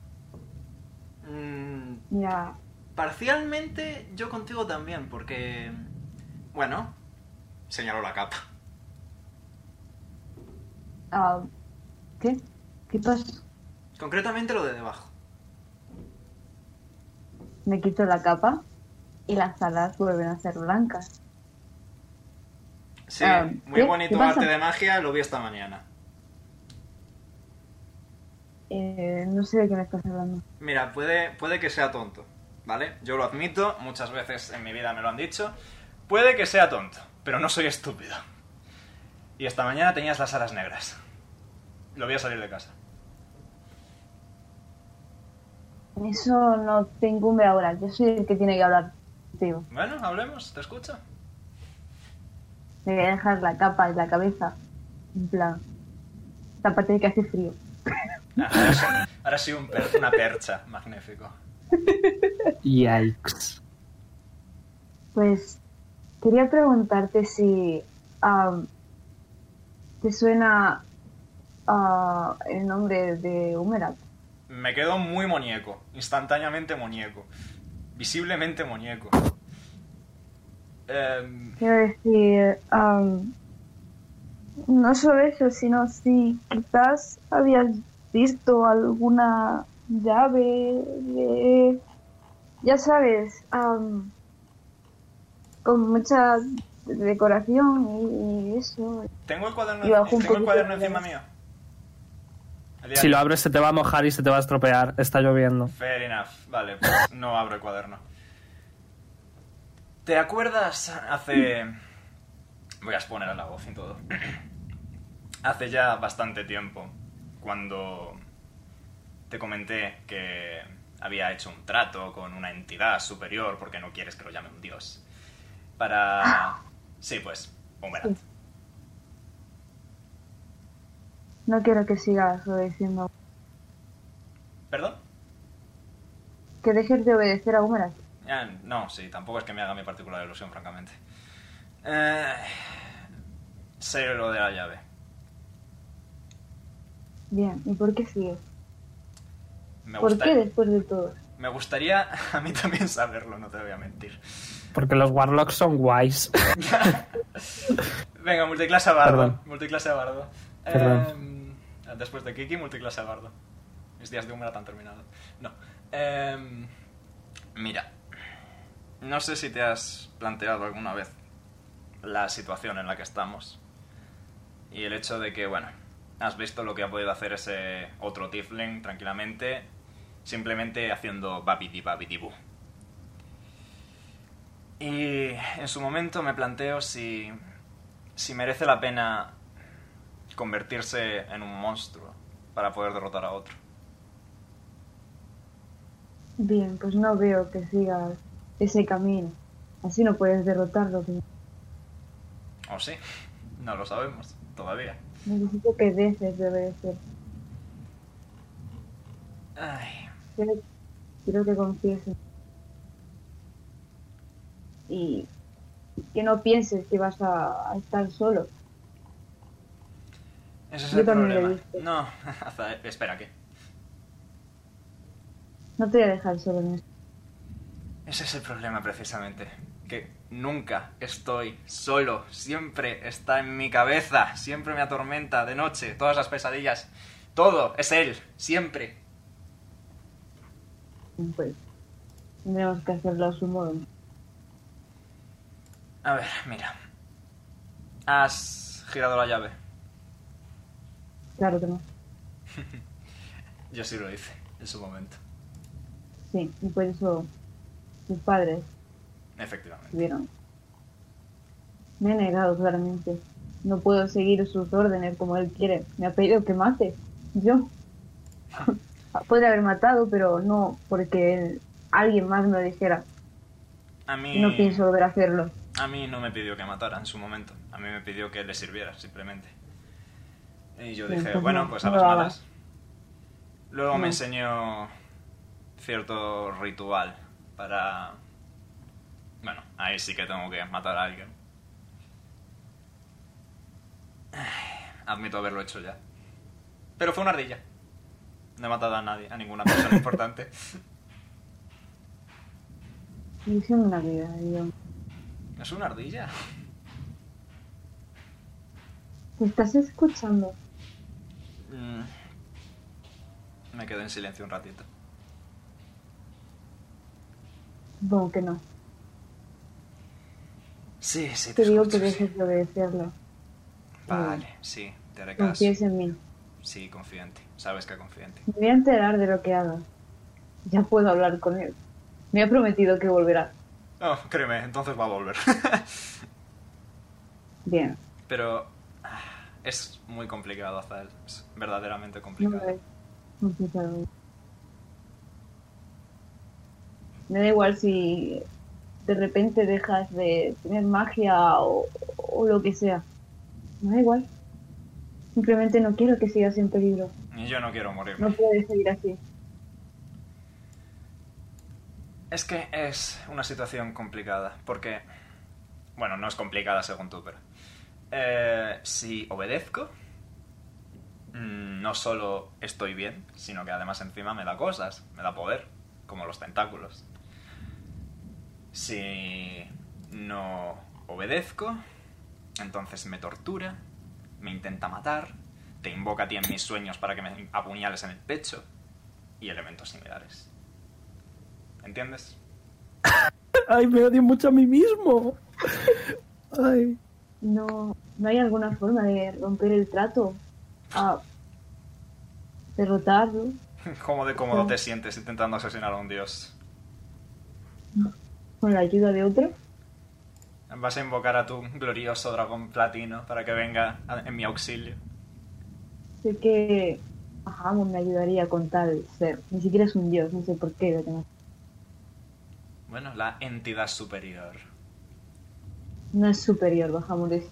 Mm, Mira, parcialmente yo contigo también, porque... Bueno, señaló la capa. ah, ¿qué? ¿Qué pasa? Concretamente lo de debajo. Me quito la capa y las alas vuelven a ser blancas. Sí, Ah, muy ¿qué? bonito arte de magia, lo vi esta mañana. Eh, no sé de qué me estás hablando. Mira, puede, puede que sea tonto, ¿vale? Yo lo admito, muchas veces en mi vida me lo han dicho. Puede que sea tonto, pero no soy estúpido. Y esta mañana tenías las alas negras. Lo vi a salir de casa. Eso no te incumbe ahora. Yo soy el que tiene que hablar contigo. Bueno, hablemos, te escucho. Me voy a dejar la capa y la cabeza. En plan, tápate que hace frío. Ah, Ahora sí, ahora sí un per- una percha, magnífico. Yikes. Pues quería preguntarte si am, te suena ah, el nombre de Humerat. Me quedo muy muñeco, instantáneamente muñeco. Visiblemente muñeco. Em, Quiero decir, no solo eso, sino si quizás habías visto alguna llave de, ya sabes, am, con mucha decoración y, eso. tengo el cuaderno, Y bajo un tengo el cuaderno de encima mío. Si lo abres se te va a mojar y se te va a estropear. Está lloviendo. Fair enough. Vale, pues no abro el cuaderno. ¿Te acuerdas hace... Voy a exponer a la voz y todo. Hace ya bastante tiempo, cuando te comenté que había hecho un trato con una entidad superior, porque no quieres que lo llame un dios, para... Sí, pues, Humerat. No quiero que sigas obedeciendo, ¿Perdón? que dejes de obedecer a Humerat. Ah, no, sí, tampoco es que me haga mi particular ilusión, francamente. Eh, sé lo de la llave. Bien, ¿y por qué sigues? Me, ¿Por qué después de todo? me gustaría a mí también saberlo, no te voy a mentir. Porque los Warlocks son guays. Venga, multiclase a bardo. Perdón. Multiclase a bardo. Eh, después de Kiki, multiclase a bardo. Mis días de humedad han terminado. No. Eh, mira. No sé si te has planteado alguna vez la situación en la que estamos. Y el hecho de que, bueno, has visto lo que ha podido hacer ese otro Tifling tranquilamente, simplemente haciendo babidi babidi bu. Y en su momento me planteo si, si merece la pena convertirse en un monstruo para poder derrotar a otro. Bien, pues no veo que sigas ese camino. Así no puedes derrotarlo. ¿O sí? No lo sabemos todavía. Necesito que dejes de obedecer. Ay, Quiero, quiero que confíes en y que no pienses que vas a, a estar solo. ese es Yo el problema. No, espera, ¿qué? No te voy a dejar solo en esto. Ese es el problema precisamente. Que nunca estoy solo. Siempre está en mi cabeza. Siempre me atormenta de noche. Todas las pesadillas. Todo es él. Siempre. Pues tendremos que hacerlo a su modo. A ver, mira. Has girado la llave. Claro que no. Yo sí lo hice en su momento. Sí, y por eso tus padres Efectivamente. tuvieron. Me he negado claramente. No puedo seguir sus órdenes como él quiere. Me ha pedido que mate. Yo. Puede haber matado, pero no porque él- alguien más me lo dijera. A mí. No pienso volver a hacerlo. A mí no me pidió que matara en su momento. A mí me pidió que le sirviera, simplemente. Y yo dije, bueno, no, pues a las malas. Luego me enseñó cierto ritual para... Bueno, ahí sí que tengo que matar a alguien. Admito haberlo hecho ya. Pero fue una ardilla. No he matado a nadie, a ninguna persona importante. Una vida. ¿Es una ardilla? ¿Te estás escuchando? Mm. Me quedé en silencio un ratito. Supongo que no. Sí, sí, Te digo escucho, que sí. dejes de obedecerlo. Vale, sí, te haré caso. Confíes en mí. Sí, confío en ti. Sabes que confío en ti. Me voy a enterar de lo que hagas. Ya puedo hablar con él. Me ha prometido que volverá. Oh, créeme, entonces va a volver. Bien. Pero ah, es muy complicado hacer. Es verdaderamente No complicado. me complicado. Me da igual si de repente dejas de tener magia o, o lo que sea. Me da igual. Simplemente no quiero que sigas en peligro. Y yo no quiero morirme. No puedes seguir así. Es que es una situación complicada. Porque. Bueno, no es complicada según tú, pero. eh, si obedezco. mm, No solo estoy bien, sino que además encima me da cosas, me da poder, como los tentáculos. Si no obedezco, entonces me tortura, me intenta matar, te invoca a ti en mis sueños para que me apuñales en el pecho y elementos similares. ¿Entiendes? Ay, me odio mucho a mí mismo. Ay. No, no hay alguna forma de romper el trato. A derrotarlo. ¿Cómo de cómodo te sientes intentando asesinar a un dios? Con la ayuda de otro. Vas a invocar a tu glorioso dragón platino para que venga en mi auxilio. Sé que Bahamut me ayudaría con tal ser. Ni siquiera es un dios, no sé por qué. lo tengo. Bueno, la entidad superior. No es superior, Bahamut es.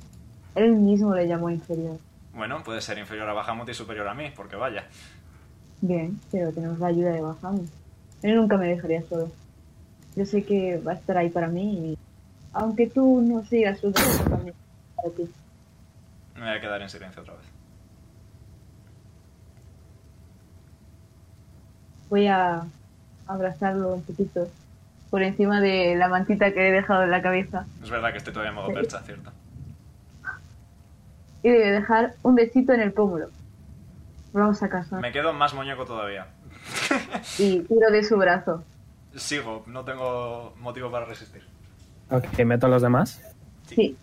Él mismo le llamó inferior. Bueno, puede ser inferior a Bahamut y superior a mí, porque vaya. Bien, pero tenemos la ayuda de Bahamut. Él nunca me dejaría solo. Yo sé que va a estar ahí para mí y. Aunque tú no sigas su derecho también para ti. Me voy a quedar en silencio otra vez. Voy a abrazarlo un poquito por encima de la mantita que he dejado en la cabeza. Es verdad que estoy todavía en modo percha, ¿cierto? Y a dejar un besito en el pómulo. Vamos a casa. Me quedo más muñeco todavía. Y tiro de su brazo. Sigo, no tengo motivo para resistir. Ok, meto a los demás. Sí.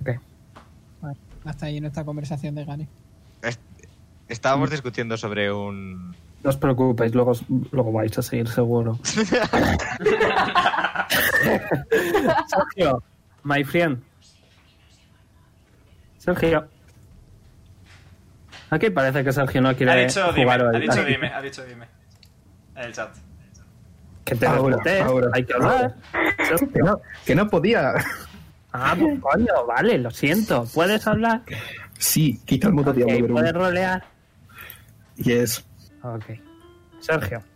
Ok. Vale, hasta ahí nuestra conversación de Gane. Es- Estábamos discutiendo sobre un... No os preocupéis, luego, luego vais a seguir seguro. Sergio, my friend. Sergio. Aquí parece que Sergio no quiere Ha dicho dime, jugar ha hoy. dicho dime, ha dicho dime. En el chat. Que te Ahora, hay que hablar. Que no, que no podía. Ah, pues coño, vale, lo siento. ¿Puedes hablar? Sí, quita el modo Ok, diablo, pero ¿Puedes rolear? Yes. Ok. Sergio.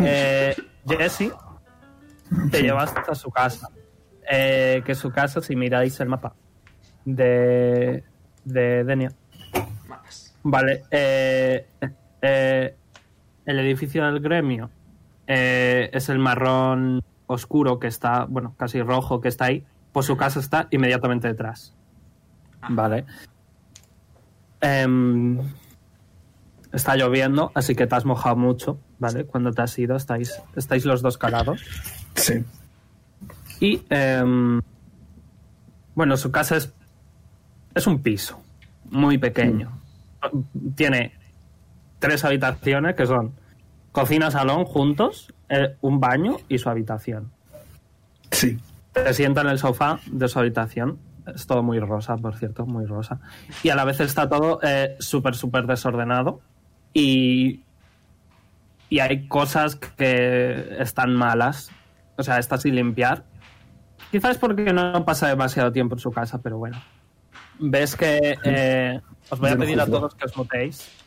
Eh, Jesse te lleva hasta su casa. Eh, que su casa, si miráis el mapa de, de Denia. Vale. eh, eh, el edificio del gremio eh, es el marrón oscuro que está, bueno, casi rojo que está ahí. Pues su casa está inmediatamente detrás. Vale. Em, está lloviendo, así que te has mojado mucho, ¿vale? Cuando te has ido, estáis, estáis los dos calados. Sí. Y em, bueno, su casa es, es un piso muy pequeño. Tiene tres habitaciones que son cocina, salón juntos, eh, un baño y su habitación. Sí. Se sienta en el sofá de su habitación. Es todo muy rosa, por cierto, muy rosa. Y a la vez está todo eh, súper, súper desordenado. Y, y hay cosas que están malas. O sea, está sin limpiar. Quizás porque no pasa demasiado tiempo en su casa, pero bueno. Ves que eh, os voy a pedir a todos que os muteéis.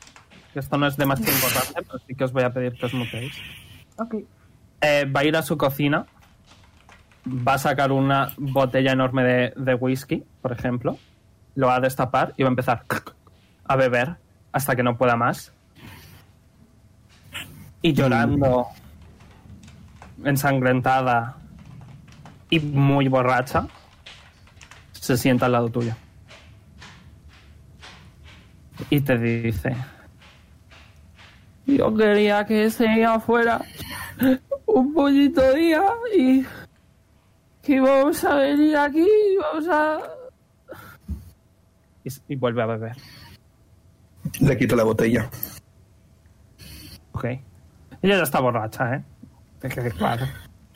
Que esto no es demasiado importante, pero sí que os voy a pedir que os muteéis. Ok. Eh, va a ir a su cocina. Va a sacar una botella enorme de, de whisky, por ejemplo. Lo va a destapar y va a empezar a beber hasta que no pueda más. Y llorando, ensangrentada y muy borracha, se sienta al lado tuyo. Y te dice: Yo quería que ese día fuera un pollito día y que vamos a venir aquí y vamos a... Y, y vuelve a beber. Le quito la botella. Ok. Ella ya está borracha, ¿eh? Te claro.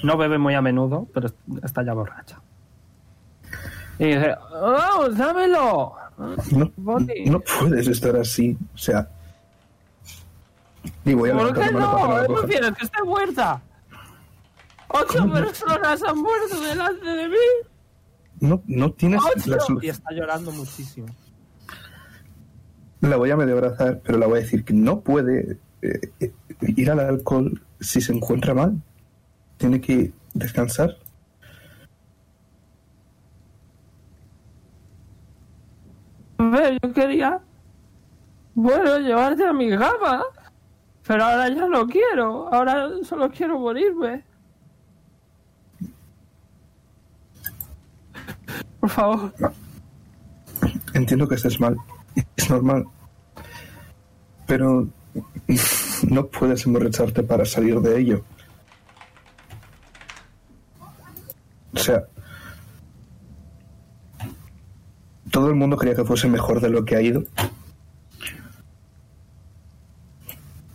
No bebe muy a menudo, pero está ya borracha. Y dice, ¡Vamos, dámelo! No puedes estar así. O sea. Y voy a ¿Por qué no? me la ¿Qué coja. prefieres? ¿Que esté muerta? ¡Ocho personas han muerto delante de mí! No, no tienes ¡Ocho! la Y solución. está llorando muchísimo. La voy a medio abrazar, pero la voy a decir que no puede eh, eh, ir al alcohol si se encuentra mal. Tiene que descansar. Ve, yo quería. Bueno, llevarte a mi cama. Pero ahora ya no quiero. Ahora solo quiero morirme. Por favor. Entiendo que estés mal. Es normal. Pero no puedes emborracharte para salir de ello. O sea, todo el mundo quería que fuese mejor de lo que ha ido.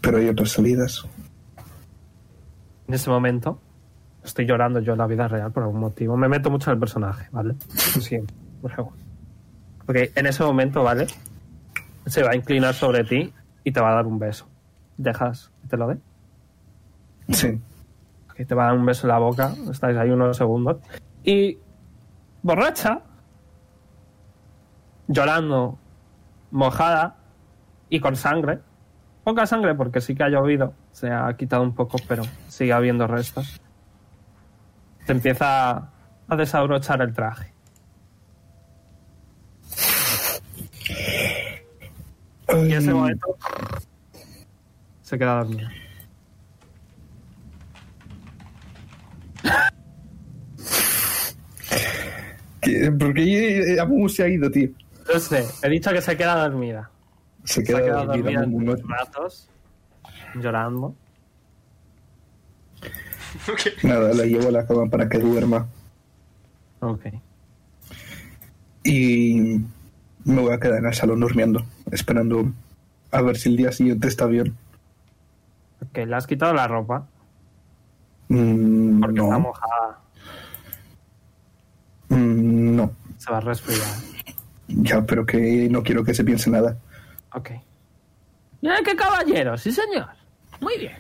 Pero hay otras salidas. En ese momento, estoy llorando yo en la vida real por algún motivo. Me meto mucho en el personaje, ¿vale? Sí, por favor. Ok, en ese momento, ¿vale? Se va a inclinar sobre ti y te va a dar un beso. ¿Dejas que te lo dé? Sí. te va a dar un beso en la boca, estáis ahí unos segundos, y borracha, llorando, mojada y con sangre, poca sangre porque sí que ha llovido, se ha quitado un poco, pero sigue habiendo restos, te empieza a desabrochar el traje. Y en ese momento se queda dormida. ¿qué- ¿Por qué Amu se ha ido, tío? No sé, he dicho que se queda dormida. Se Se queda quedado dormida. no- unos ratos, llorando. Nada, la llevo a la cama para que duerma. Ok. Y me voy a quedar en el salón durmiendo, esperando a ver si el día siguiente está bien. Ok, le has quitado la ropa Mm, porque está no, mojada. Mm, no, Se va a resfriar. ya, pero que no quiero que se piense nada. Ok. Mira qué caballero, sí señor. Muy bien.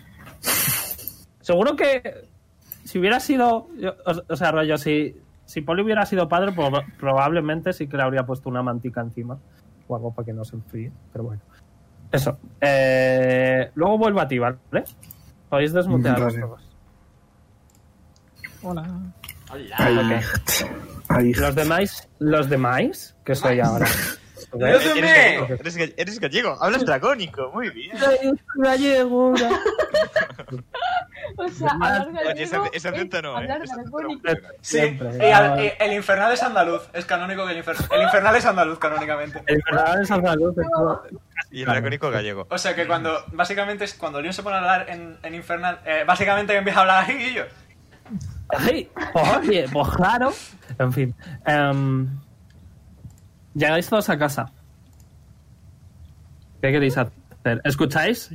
Seguro que si hubiera sido, o, o sea, rollo, si, si Poli hubiera sido padre, proba- probablemente sí que le habría puesto una mantica encima o algo para que no se enfríe, pero bueno. Eso. Eh, luego vuelvo a ti, ¿vale? Podéis desmutear los juegos. Hola. Hola. Ay, ay, Los demás, los demás, que soy ahora. Eres gallego, eres, ga- eres gallego, hablas dracónico, muy bien. Gallego. O sea, hablar Oye, ese, gallego ese acento no, es ¿eh? Sí, y al- y el infernal es andaluz. Es canónico que el, infer- el infernal es andaluz canónicamente. El verdadero es andaluz. es todo- Y el dracónico gallego. O sea que cuando, básicamente, es cuando Leon se pone a hablar en, en infernal, eh, básicamente empieza a hablar así y yo. Ay, oye, pues claro. En fin. em, llegáis todos a casa. ¿Qué queréis hacer? ¿Escucháis?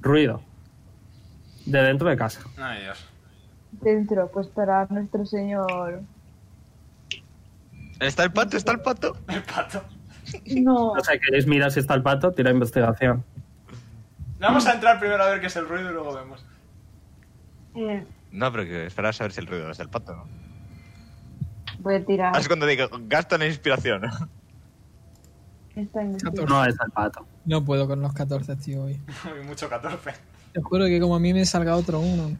Ruido. De dentro de casa. Ay, Dios. Dentro, pues estará nuestro señor. ¿Está el pato? ¿Está el pato? El pato. No, O sea, queréis mirar si está el pato, tira investigación. Vamos a entrar primero a ver qué es el ruido y luego vemos. eh, No, pero que esperas a ver si el ruido es el pato, ¿no? voy a tirar Ah, Es cuando digo, gasta la inspiración. No es el pato. No puedo con los 14, tío, hoy. Uy, mucho 14. Te juro que como a mí me salga otro uno.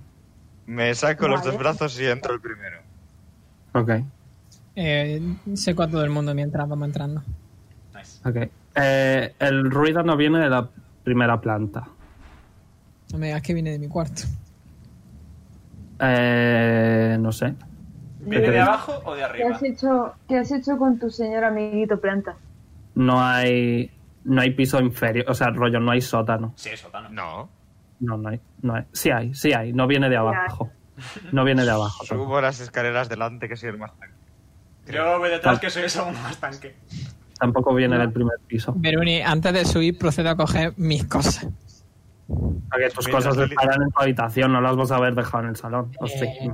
Me saco los dos brazos y entro el primero. Ok, Eh, seco a todo el mundo mientras vamos entrando. Nice. ok. Eh, el ruido no viene de la primera planta. No me digas que viene de mi cuarto. Eh, no sé. ¿Viene de abajo o de ¿Qué arriba? has hecho, qué has hecho con tu señor amiguito planta? No hay, no hay piso inferior. O sea, rollo, no hay sótano. Sí, sótano. No. No, no hay, no hay. Sí hay, sí hay. No viene de abajo. No viene de abajo. Subo las escaleras delante que soy el más tanque. Yo voy detrás que soy aún más tanque. Tampoco viene del primer piso. Veruni, antes de subir, procedo a coger mis cosas. Para que tus cosas estarán en tu habitación, no las vas a haber dejado en el salón. Eh,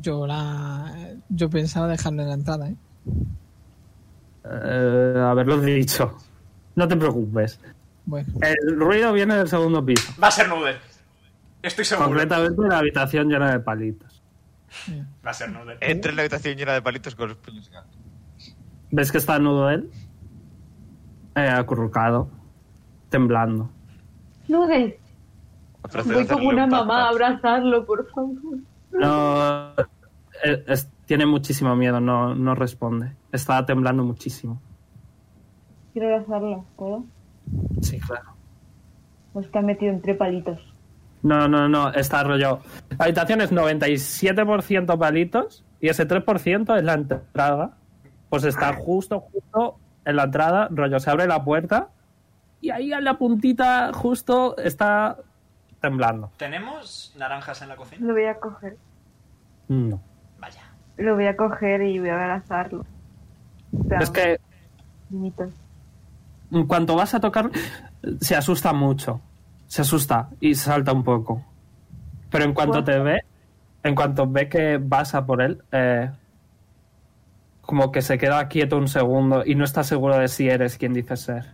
yo la. Yo pensaba dejarlo en la entrada, ¿eh? Eh, haberlo dicho. No te preocupes. Bueno, El ruido viene del segundo piso. Va a ser Noodle. Estoy seguro. Concretamente de la habitación llena de palitos. Va a ser Noodle. Entra en la habitación llena de palitos con los puños. ¿Ves que está nudo él? Eh, acurrucado. Temblando. Nude, Procedo a voy como una mamá a abrazarlo, por favor. No. eh, es- tiene muchísimo miedo, no, no responde. Está temblando muchísimo. Quiero abrazarlo, ¿puedo? Sí, claro. O está metido entre palitos. No, no, no, está rollo. La habitación es 97% palitos y ese 3% es la entrada. Pues está justo, justo en la entrada, rollo, se abre la puerta y ahí en la puntita justo está temblando. ¿Tenemos naranjas en la cocina? Lo voy a coger. No. Lo voy a coger y voy a abrazarlo. O sea, Es que niñito. en cuanto vas a tocar, se asusta mucho. Se asusta y salta un poco. Pero en cuanto te ve, en cuanto ve que vas a por él, eh, como que se queda quieto un segundo y no está seguro de si eres quien dices ser.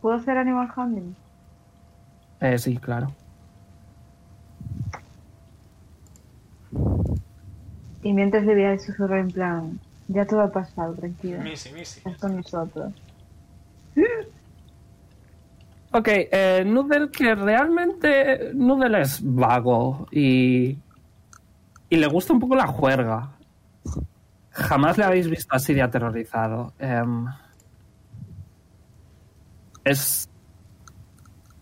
¿Puedo hacer animal handling? Eh, sí, claro. Y mientras le voy a susurrar en plan, ya todo ha pasado, tranquilo. Missy, Missy. Estás con nosotros. Ok, eh, Noodle que realmente Noodle es vago y, y le gusta un poco la juerga. Jamás le habéis visto así de aterrorizado. Em, es,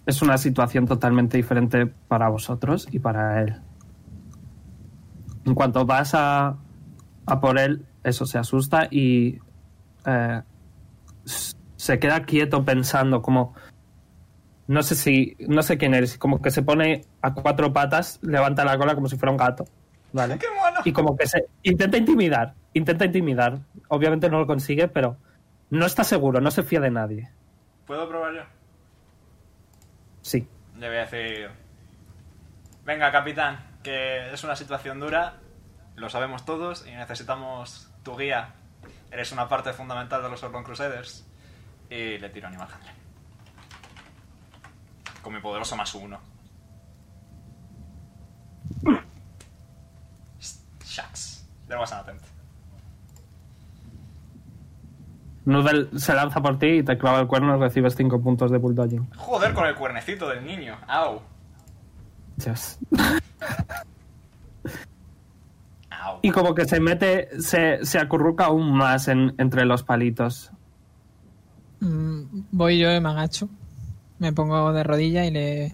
es una situación totalmente diferente para vosotros y para él. En cuanto vas a, a por él, eso se asusta y eh, se queda quieto pensando como no sé si no sé quién eres como que se pone a cuatro patas levanta la cola como si fuera un gato vale ¡Qué mono! y como que se intenta intimidar intenta intimidar obviamente no lo consigue pero no está seguro no se fía de nadie ¿Puedo probar yo? sí Le voy a decir... Venga, capitán, que es una situación dura, lo sabemos todos y necesitamos tu guía. Eres una parte fundamental de los Urban Crusaders. Y le tiro Animal Handling. Con mi poderoso más uno. Shucks. There was an attempt. Noodle se lanza por ti y te clava el cuerno y recibes 5 puntos de bulldogging. Joder con el cuernecito del niño. Au. Dios. Y como que se mete, se, se acurruca aún más en- entre los palitos. Mm, voy yo y me agacho. Me pongo de rodillas y le.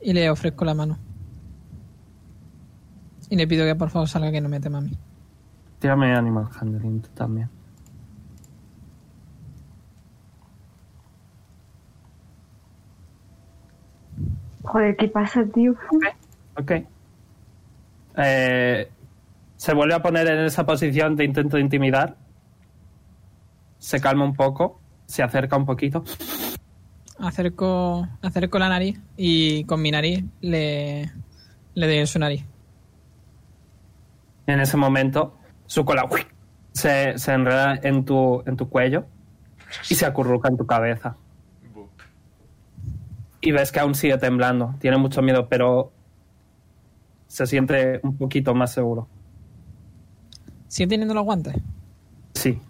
Y le ofrezco la mano. Y le pido que por favor salga que no me tema a mí. Tírame Animal Handling tú también. Joder, ¿qué pasa, tío? Ok. Eh, se vuelve a poner en esa posición de intento de intimidar. Se calma un poco. Se acerca un poquito. Acerco, acerco la nariz y con mi nariz le, le doy en su nariz. En ese momento, su cola ¡uy! se, se enreda en tu, en tu cuello y se acurruca en tu cabeza. Y ves que aún sigue temblando. Tiene mucho miedo, pero se siente un poquito más seguro. ¿Sigue teniendo los guantes? Sí.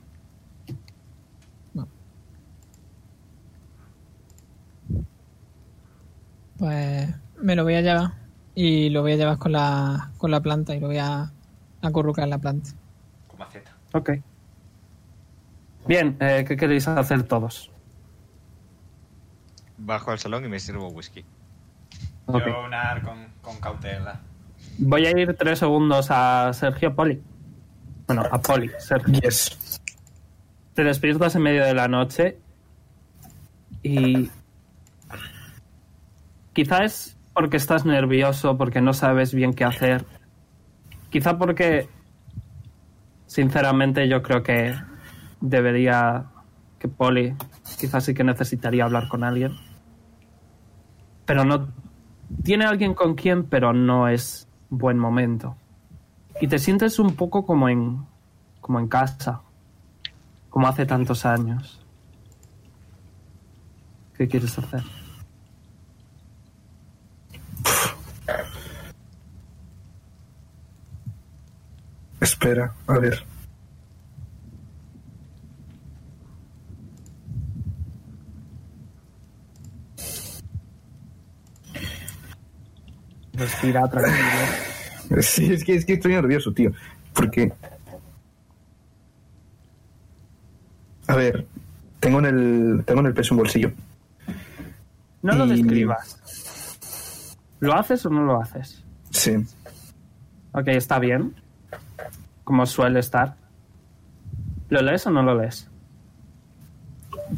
Pues me lo voy a llevar y lo voy a llevar con la, con la planta y lo voy a acurrucar en la planta. Con maceta. Ok. Bien, eh, ¿qué queréis hacer todos? Bajo al salón y me sirvo whisky. Ok. Jonar con, con cautela. Voy a ir tres segundos a Sergio Poli. Bueno, a Poli, Sergio. Yes. Te despiertas en medio de la noche y quizá es porque estás nervioso, porque no sabes bien qué hacer. Quizá porque, sinceramente, yo creo que debería, que Poli quizás sí que necesitaría hablar con alguien. Pero no, tiene alguien con quien, pero no es buen momento. Y te sientes un poco como en, como en casa como hace tantos años. ¿Qué quieres hacer? Espera, a ver. Respira tranquilo. Sí, es que, es que estoy nervioso, tío. Porque. A ver, tengo en el, tengo en el peso un bolsillo. No lo describas. ¿Lo haces o no lo haces? Sí. Ok, está bien. Como suele estar. ¿Lo lees o no lo lees?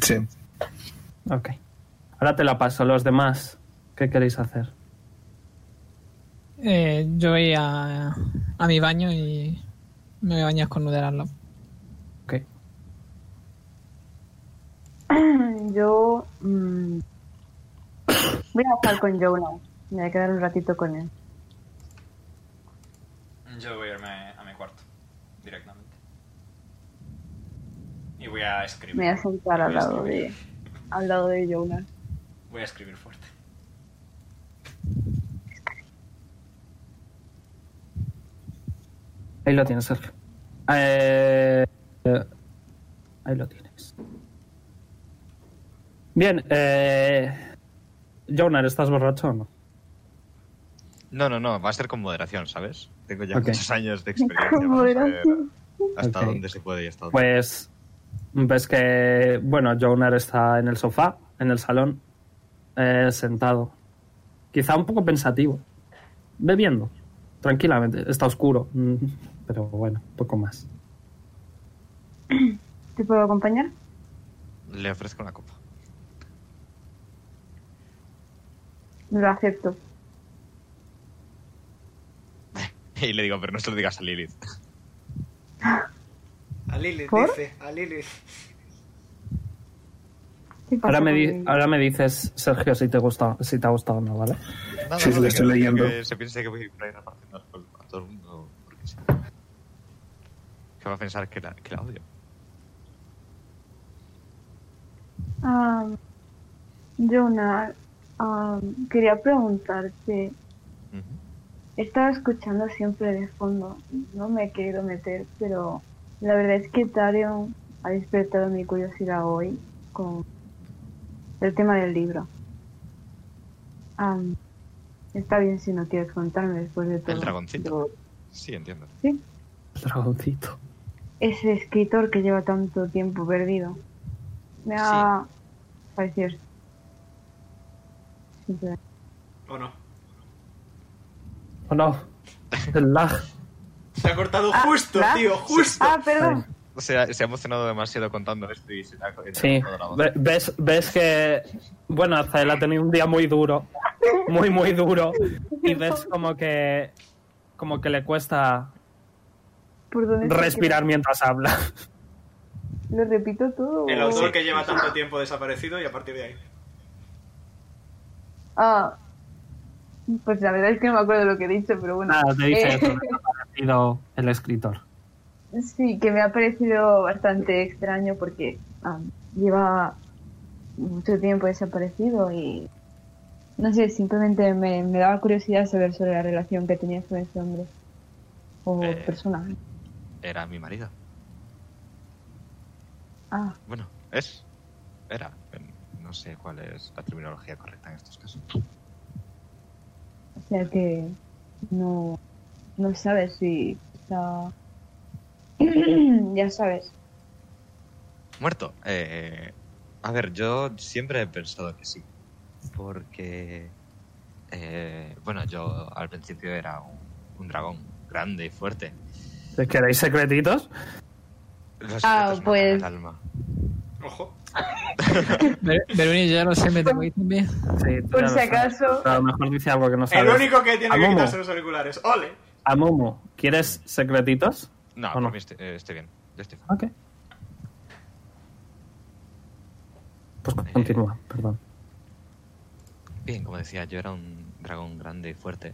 Sí. Ok. Ahora te la paso. Los demás, ¿qué queréis hacer? Eh, yo voy a, a mi baño y me voy a bañar con Nudel al lado. Ok. Yo mm, voy a estar con Jonah. Me voy a quedar un ratito con él. Yo voy a irme a mi cuarto. Directamente. Y voy a escribir. Me voy a sentar al lado de, al lado de Jonah. Voy a escribir fuerte. Ahí lo tienes, Sergio. Eh, eh, ahí lo tienes. Bien, eh, Jonar, ¿estás borracho o no? No, no, no, va a ser con moderación, ¿sabes? Tengo ya muchos años de experiencia Con moderación. hasta Ok. dónde se puede y hasta dónde. Pues ves que, bueno, Jonar está en el sofá, en el salón, eh, sentado. Quizá un poco pensativo. Bebiendo, tranquilamente. Está oscuro, pero bueno, poco más. ¿Te puedo acompañar? Le ofrezco una copa. Lo acepto. Y le digo, pero no se lo digas a Lilith. A Lilith, ¿Por? dice. A Lilith. ¿Qué pasa Ahora me, di- conmigo? ahora me dices, Sergio, si te, gusta, si te ha gustado o no, ¿vale? Nada, Sí, sí, no, lo estoy leyendo. Que se piense que voy ahí repartiendo alcohol a todo el mundo. Porque sí. Que va a pensar que la, que la odio. Am, Jonah, am, quería preguntarte. Ujú. Estaba escuchando siempre de fondo. No me he querido meter, pero la verdad es que Tarion ha despertado mi curiosidad hoy con el tema del libro. Am, está bien si no quieres contarme después de todo. dragoncito? pero Sí, entiendo. El dragoncito. Ese escritor que lleva tanto tiempo perdido me ha parecido ¿O no? ¿O no? El lag. Se ha cortado Ah, justo, ¿la? tío, justo. ah perdón se ha emocionado demasiado contando esto y se le ha Sí, cortado la voz. ve- ves, ves que, bueno, Azael ha tenido un día muy duro, muy, muy duro, y ves como que, como que le cuesta ¿Por dónde se respirar mientras habla. lo repito todo El autor que lleva tanto tiempo desaparecido y a partir de ahí. ah pues la verdad es que no me acuerdo lo que he dicho pero bueno Nada, te dice Eh, eso, que ha parecido el escritor. sí que me ha parecido bastante extraño porque am, lleva mucho tiempo desaparecido y no sé simplemente me, me daba curiosidad saber sobre la relación que tenías con ese hombre o Eh. persona Era mi marido. ah Bueno, es. Era. No sé cuál es la terminología correcta en estos casos. O sea que no, no sabes si está... ya sabes. Muerto. Eh, a ver, yo siempre he pensado que sí. Porque. eh, bueno, yo al principio era un, un dragón grande y fuerte. ¿Queréis secretitos? Ah, pues- el alma. Ojo. Ver- Veruni, yo ya lo sé, me tengo que ir también. Sí, Por ya si acaso... A lo mejor dice algo que no El sabes. único que tiene que quitarse los auriculares. ¡Ole! Amomo, ¿quieres secretitos? No, ¿O por no? mí estoy, eh, estoy bien. Yo estoy. Ok. Pues continúa, perdón. Bien, como decía, yo era un dragón grande y fuerte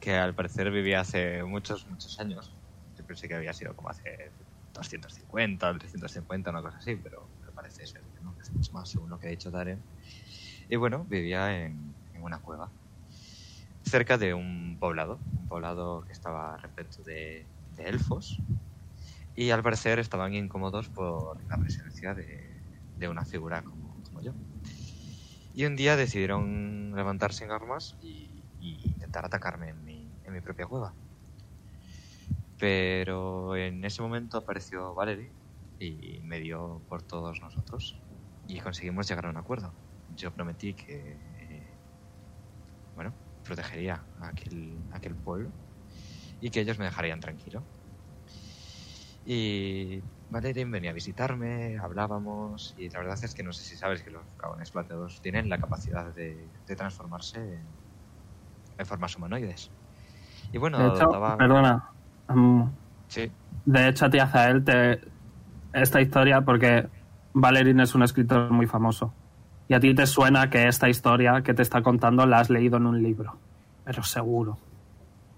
que al parecer vivía hace muchos, muchos años. Pensé que había sido como hace 250 o 350, una cosa así, pero, pero parece ser que no, es mucho más según lo que ha dicho Darren. Y bueno, vivía en, en una cueva, cerca de un poblado, un poblado que estaba repleto de, de elfos y al parecer estaban incómodos por la presencia de, de una figura como, como yo. Y un día decidieron levantarse en armas y, y intentar atacarme en mi, en mi propia cueva. Pero en ese momento apareció Valerie y me dio por todos nosotros y conseguimos llegar a un acuerdo. Yo prometí que, eh, bueno, protegería a aquel, a aquel pueblo y que ellos me dejarían tranquilo. Y Valerie venía a visitarme, hablábamos y la verdad es que no sé si sabes que los dragones plateados tienen la capacidad de, de transformarse en, en formas humanoides. Y bueno, De hecho, daba- perdona. Sí, De hecho, a ti, Azael, te... esta historia, porque Valerín es un escritor muy famoso. Y a ti te suena que esta historia que te está contando la has leído en un libro. Pero seguro.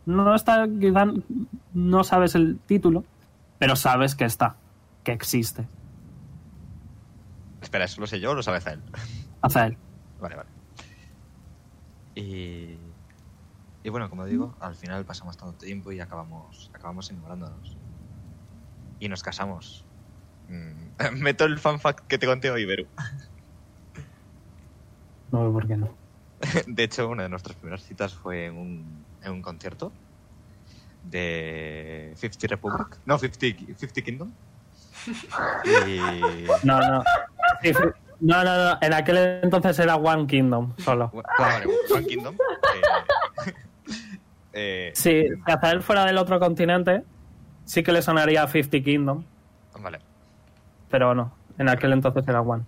No está, quizá no sabes el título, pero sabes que está, que existe. espera, ¿eso lo sé yo o lo sabes él? Azael. Vale, vale. Y, y bueno, como digo, al final pasamos tanto tiempo y acabamos, acabamos enamorándonos. Y nos casamos. Mm, Meto el fan fact que te conté hoy, Beru. No veo por qué no. De hecho, una de nuestras primeras citas fue en un, en un concierto de 50 Republic. No, 50, 50 Kingdom. Y. No, no. No, no, no. En aquel entonces era One Kingdom solo. Bueno, vale, One Kingdom. eh, eh, Sí, si Azael fuera del otro continente, sí que le sonaría 50 Kingdom, Vale. pero no. En aquel entonces era One.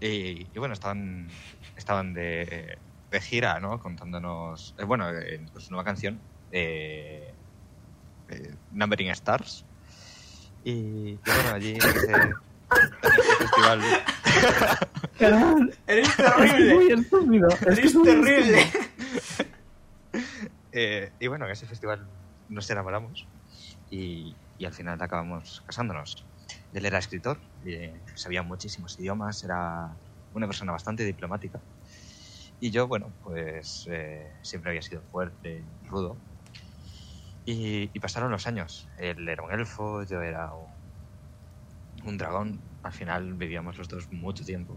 Y, y bueno, estaban, estaban de, de gira, ¿no? Contándonos, eh, bueno, en su nueva canción, eh, eh, Numbering Stars. Y, y bueno, allí en ese, en ese festival, ¡Eres Es muy terrible! estúpido. Que ¡Eres es muy terrible! Eh, y bueno, en ese festival nos enamoramos y, al final acabamos casándonos. Él era escritor, eh, sabía muchísimos idiomas, era una persona bastante diplomática. Y yo, bueno, pues eh, siempre había sido fuerte, rudo. Y, pasaron los años. Él era un elfo, yo era un, un dragón. Al final vivíamos los dos mucho tiempo.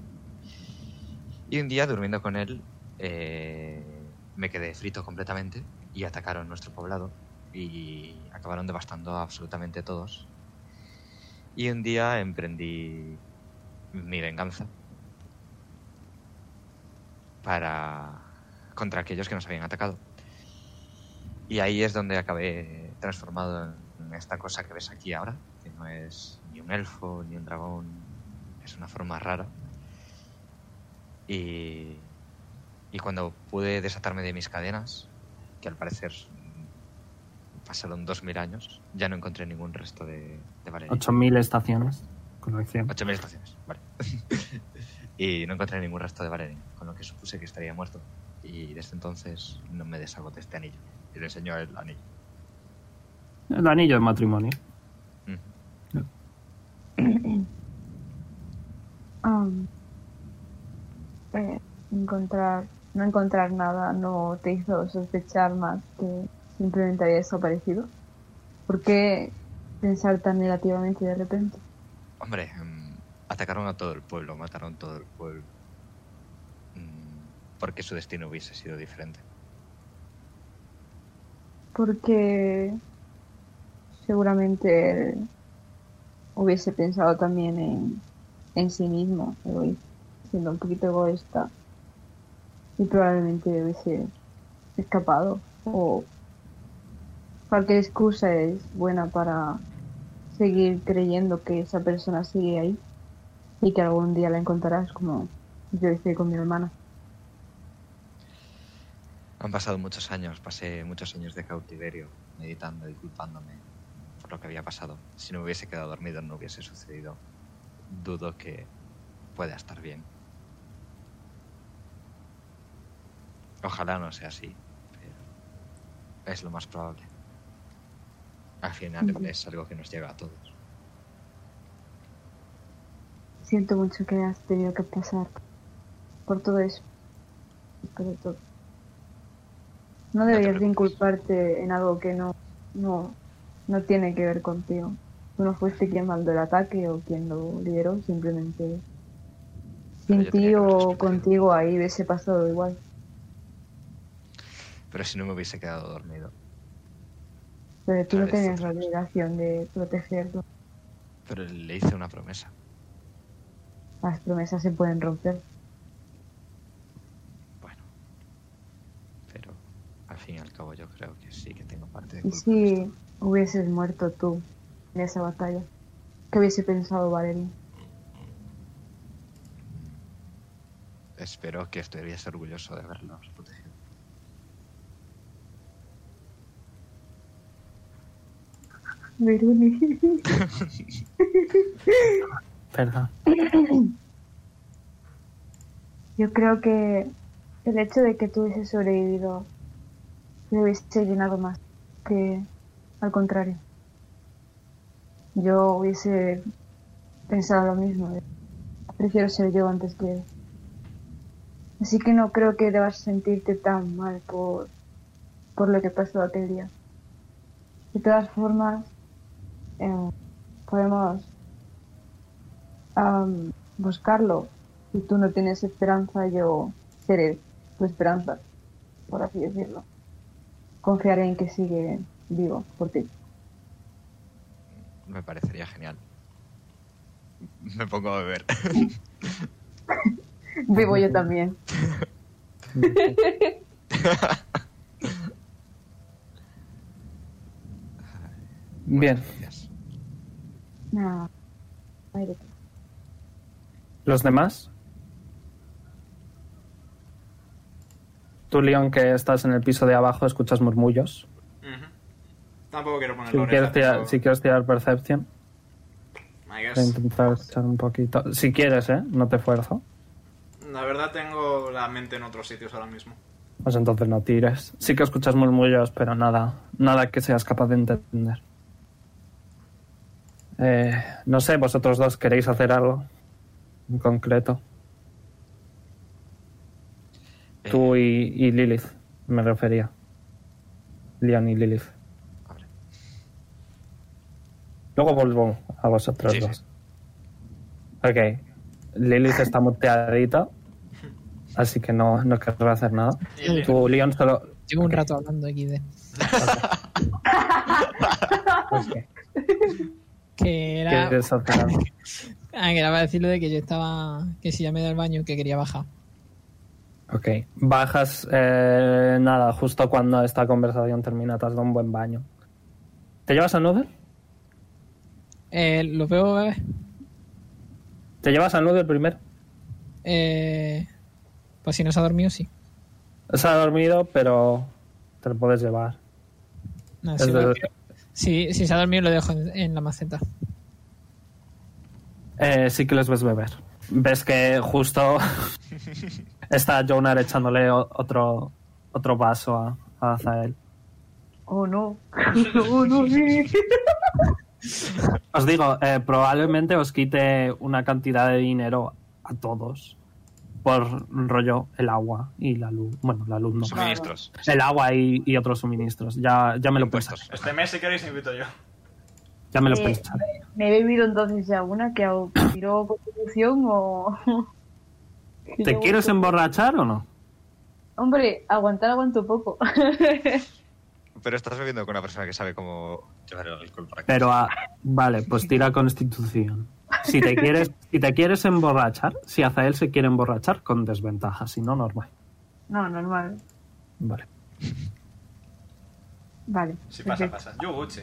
Y un día, durmiendo con él, me quedé frito completamente y atacaron nuestro poblado y acabaron devastando absolutamente todos. Y un día emprendí mi venganza para contra aquellos que nos habían atacado. Y ahí es donde acabé transformado en esta cosa que ves aquí ahora, que no es ni un elfo ni un dragón, es una forma rara. Y, y cuando pude desatarme de mis cadenas, que al parecer pasaron 2000 años, ya no encontré ningún resto de, de Valeria. 8.000 estaciones. Corrección. 8.000 estaciones, vale. y no encontré ningún rastro de Valeria, con lo que supuse que estaría muerto. Y desde entonces no me deshago de este anillo. Y le enseño el anillo. El anillo de matrimonio. Mm. Am, eh, encontrar, no encontrar nada no te hizo sospechar más que simplemente había desaparecido. ¿Por qué pensar tan negativamente de repente? Hombre, mm, atacaron a todo el pueblo, mataron todo el pueblo. Mm, Porque su destino hubiese sido diferente. Porque seguramente él hubiese pensado también en, en sí mismo, egoísta, siendo un poquito egoísta. Y probablemente hubiese escapado. O cualquier excusa es buena para seguir creyendo que esa persona sigue ahí y que algún día la encontrarás como yo hice con mi hermana. Han pasado muchos años, pasé muchos años de cautiverio, meditando y culpándome por lo que había pasado. Si no hubiese quedado dormido no hubiese sucedido. Dudo que pueda estar bien. Ojalá no sea así, pero es lo más probable. Al final es algo que nos llega a todos. Siento mucho que has tenido que pasar por todo eso. Por todo. No deberías de preocupes. inculparte en algo que no, no, no tiene que ver contigo. Tú no fuiste quien mandó el ataque o quien lo lideró, simplemente sin ti o contigo ahí hubiese pasado igual. Pero si no me hubiese quedado dormido. Pero tú no tenías la obligación de protegerlo. Pero le hice una promesa. Las promesas se pueden romper. Bueno. Pero al fin y al cabo yo creo que sí que tengo parte de ¿Y culpa. esto. si hubieses muerto tú en esa batalla? ¿Qué hubiese pensado Valerie? Espero que estuviese orgulloso de haberlos protegido. Veruni. Perdón. Yo creo que el hecho de que tú hubieses sobrevivido me hubiese llenado más que al contrario. Yo hubiese pensado lo mismo. Prefiero ser yo antes que él. Así que no creo que debas sentirte tan mal por, por lo que pasó aquel día. De todas formas, eh, podemos am, buscarlo. Si tú no tienes esperanza, yo seré tu esperanza, por así decirlo. Confiaré en que sigue vivo por ti. Me parecería genial. Me pongo a beber. Vivo yo también. Bien. ¿Los demás? Tú, Leon, que estás en el piso de abajo, escuchas murmullos. Tampoco quiero poner Si la quieres, tirar, pero- si quieres tirar Perception, voy a intentar echar un poquito. Si quieres, ¿eh? No te fuerzo. La verdad tengo la mente en otros sitios ahora mismo. Pues entonces no tires. Sí que escuchas murmullos, pero nada, nada que seas capaz de entender. Eh, no sé, vosotros dos queréis hacer algo en concreto. Tú y, y Lilith, me refería. Leon y Lilith. Luego vuelvo a vosotros Sí, sí. dos. Ok. Lilith está muteadita. Así que no, no querrá hacer nada. Tú, Leon, solo. Llevo un rato hablando XD. pues, ¿qué? Que era. Ah, que era para decirle de que yo estaba. Que si ya me ido al baño, que quería bajar. Ok. Bajas, eh, nada, justo cuando esta conversación termina, te has dado un buen baño. ¿Te llevas a Noodle? Eh, lo veo, bebé. ¿Te llevas a Noodle primero? Eh, pues si no se ha dormido, sí. Se ha dormido, pero te lo puedes llevar. No, si, si- si se ha dormido, lo dejo en, en la maceta. Eh, sí que les ves beber. Ves que justo está Jonar echándole otro, otro vaso a, a Azael. Oh no. Oh no, sí. Os digo, eh, probablemente os quite una cantidad de dinero a todos por rollo el agua y la luz. Bueno, la luz no. Suministros. El agua y, y otros suministros. Ya, ya me lo pensaré. Este mes, si queréis, invito yo. Ya me lo Eh, pensaré. Me he bebido entonces ya una que hago tiro constitución o. ¿Te quieres emborrachar o no? Hombre, aguantar aguanto poco. Pero estás bebiendo con una persona que sabe cómo llevar el alcohol para aquí. Pero, ah, vale, pues tira constitución. Si te quieres, si te quieres emborrachar, si Azael se quiere emborrachar, con desventaja, si no, normal. no, normal. Vale. Vale. Si pasa, pasa. Yo, Gucci.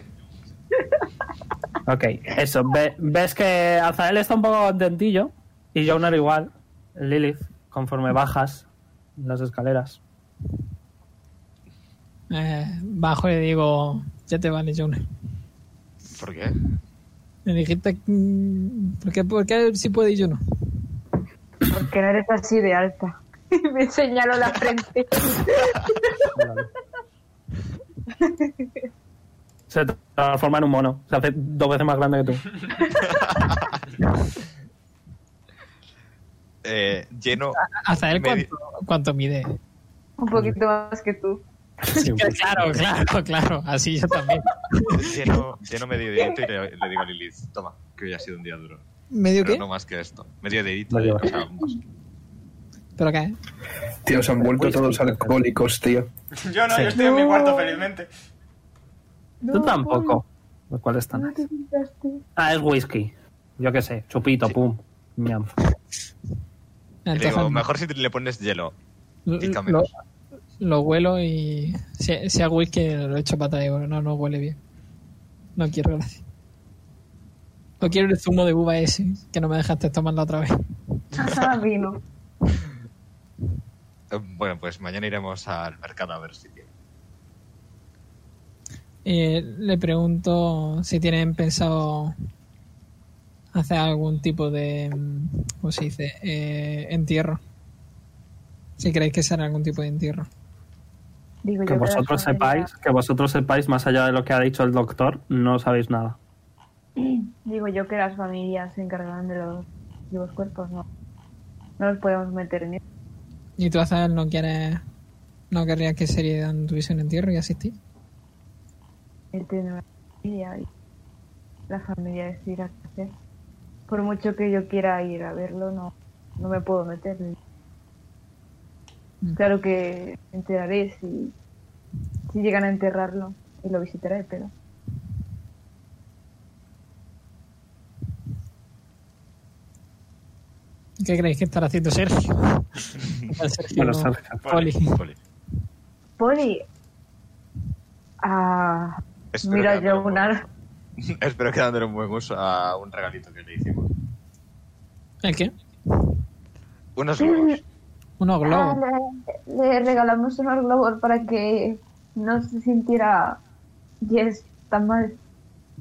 Ok, eso. ve- ves que Azael está un poco contentillo y Jonar igual. Lilith, conforme bajas las escaleras. Eh, bajo y le digo, ya te vale, Jonas. ¿Por qué? Me dijiste, mm, ¿por qué, por qué si puede y yo no? Porque no eres así de alta. Me señalo la frente. Se transforma en un mono. Se hace dos veces más grande que tú. Eh, lleno. Hasta él, ¿cuánto, cuánto mide? Un poquito más que tú. Poco. Claro, claro, claro. Así yo también. lleno, lleno medio dedito y le, le digo a Lilith, toma, que hoy ha sido un día duro. ¿Medio Pero qué? no más que esto. Medio dedito. Medio. o sea. ¿Pero qué? Tío, se han vuelto todos alcohólicos, tío. Yo no, Sí. yo estoy en mi cuarto felizmente. Tú tampoco. Lo cual está No nice. Ah, es whisky. Yo qué sé. Chupito, pum. Miam. Y le Entonces, digo, mejor si le pones hielo. lo, menos. Lo huelo y si, si hago whisky lo echo pata y digo, no, no huele bien. No quiero, gracias. No quiero el zumo de uva ese que no me dejaste tomarlo otra vez. Vino. Bueno, pues mañana iremos al mercado a ver si tiene. Eh, le pregunto si tienen pensado hacer algún tipo de, mm, ¿cómo se dice? Eh, entierro. Si creéis que será algún tipo de entierro. Digo Que yo vosotros sepáis, que vosotros sepáis, más allá de lo que ha dicho el doctor, no sabéis nada. Digo yo que las familias se encargarán de los, de los cuerpos, no. No los podemos meter en eso. ¿Y tú, Azael, no quieres, no querrías que Sheridan tuviese un entierro y asistir? Él tiene una familia y la familia decidirá qué hacer. Por mucho que yo quiera ir a verlo, no, no me puedo meter. Mm. Claro que me enteraré si, si llegan a enterrarlo y lo visitaré, pero ¿Qué creéis que estará haciendo Sergio? Sergio Bueno, Sergio. Poli. Poli. Poli. Ah, Espero mira, dándole un Espero que dándole un buen uso a un regalito que le hicimos. ¿El qué? Unos globos. Unos Ah, globos. le, le regalamos unos globos para que no se sintiera Yes tan mal.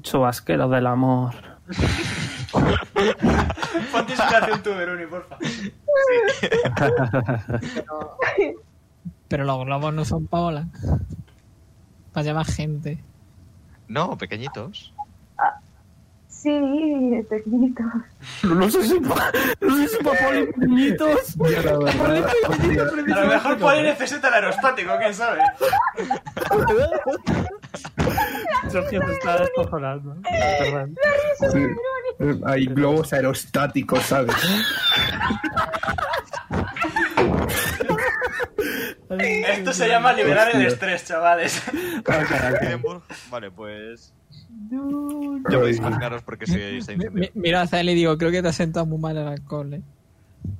Chubasquero del amor. Ponte inspiración tú, Veroni, porfa. Pero los globos no son paola. Para llevar gente. No, pequeñitos. Sí, pequeñitos. No sé si pa, no sé si pa poli pequeñitos. A lo mejor Poli necesita el aerostático, quién sabe. Sergio se está descojonando. Perdón. sí, hay globos aerostáticos, ¿sabes? Esto se llama liberar el estrés, chavales. Edimburgo. Vale, pues. Yo podéis imaginaros por qué se está incendiando. mira hacia él y digo, creo que te has sentado muy mal el alcohol. ¿eh?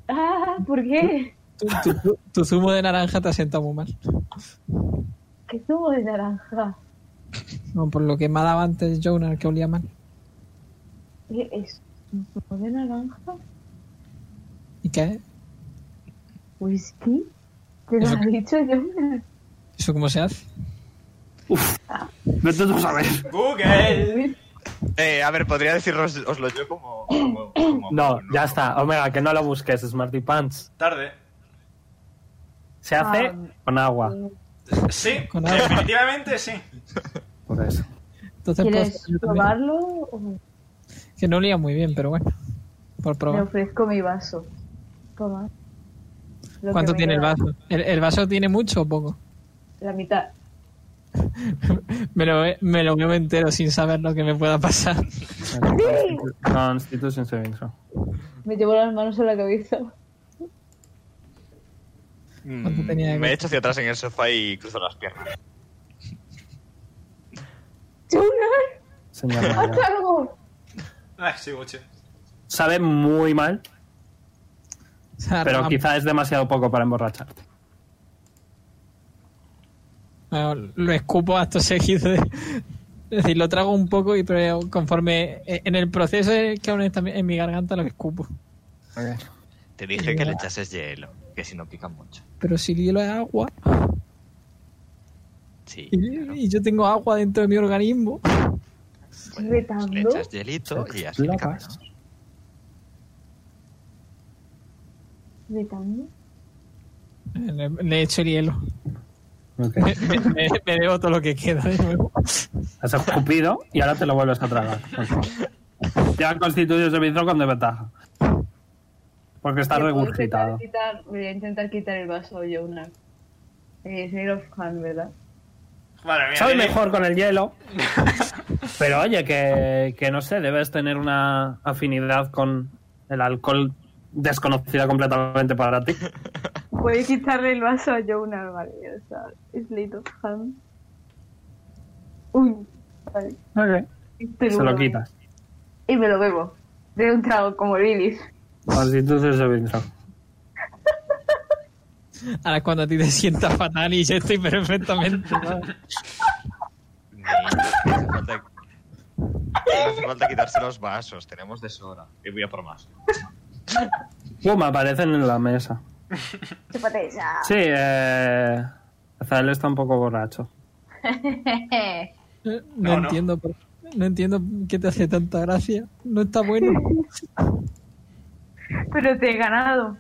Ah, ¿por qué? Tu, tu- tu- tu zumo de naranja te ha sentado muy mal. ¿Qué zumo de naranja? No, por lo que me ha dado antes Jonar, que olía mal. ¿Qué es? ¿Un zumo de naranja? ¿Y qué? ¿Whisky? ¿Te lo ha dicho Jonas? ¿Eso cómo se hace? Vete tú a saber. Google. Eh, a ver, podría deciros oslo yo como. como- como- No, como- ya está. Omega, que no lo busques, Smarty Pants. Tarde. Se hace Ah. con agua. Sí, Con agua. definitivamente sí. Por eso. Entonces, ¿Quieres pues, probarlo? o Que no olía muy bien, pero bueno. Por Me probar. ofrezco mi vaso. Toma. Lo ¿Cuánto me tiene el vaso? ¿El, el vaso tiene mucho o poco? La mitad. Me lo, me lo veo entero sin saber lo que me pueda pasar. Constitution saving throw. Me llevo las manos a la cabeza. ¿Cuánto tenía Mm, Me echo hacia atrás en el sofá y cruzo las piernas. ¡Jonas! Señor ¡Haz algo! Sí. Sabe muy mal, pero quizá es demasiado poco para emborracharte. Bueno, lo escupo acto seguido. de- es decir, lo trago un poco y pero conforme eh, en el proceso es que aún está en mi garganta lo escupo. Te dije que le echases hielo, que si no pica mucho. Pero si el hielo es agua Sí. y, claro. y yo tengo agua dentro de mi organismo, Pues, le echas hielito y así eh, le, le echo el hielo. Ok. Me, me- me- debo todo lo que queda de nuevo. Has escupido y ahora te lo vuelves a tragar. por favor. Ya Constitution saving throw con desventaja. Porque está regurgitado. Voy a intentar quitar el vaso, Jonas. Eh, Snail of Hand, ¿verdad? Madre mía. Soy mejor con el hielo. Pero oye, que, que no sé, debes tener una afinidad con el alcohol desconocida completamente para ti. Puedes quitarle el vaso a vale. O sea, Slate of Hand. Uy, vale. Ok. Este Se lo quitas. Y me lo bebo. De un trago como Lilith. Throw. Ahora cuando a ti te sientas fatal y yo estoy perfectamente. ¿sabes? Ni- no hace falta- no hace falta quitarse los vasos, tenemos de sobra. Y voy a por más. Pum, aparecen en la mesa. Chúpate. Sí, eh. Azael está un poco borracho. Eh, No, No, no. entiendo por- no entiendo qué te hace tanta gracia. No está bueno. Pero te he ganado.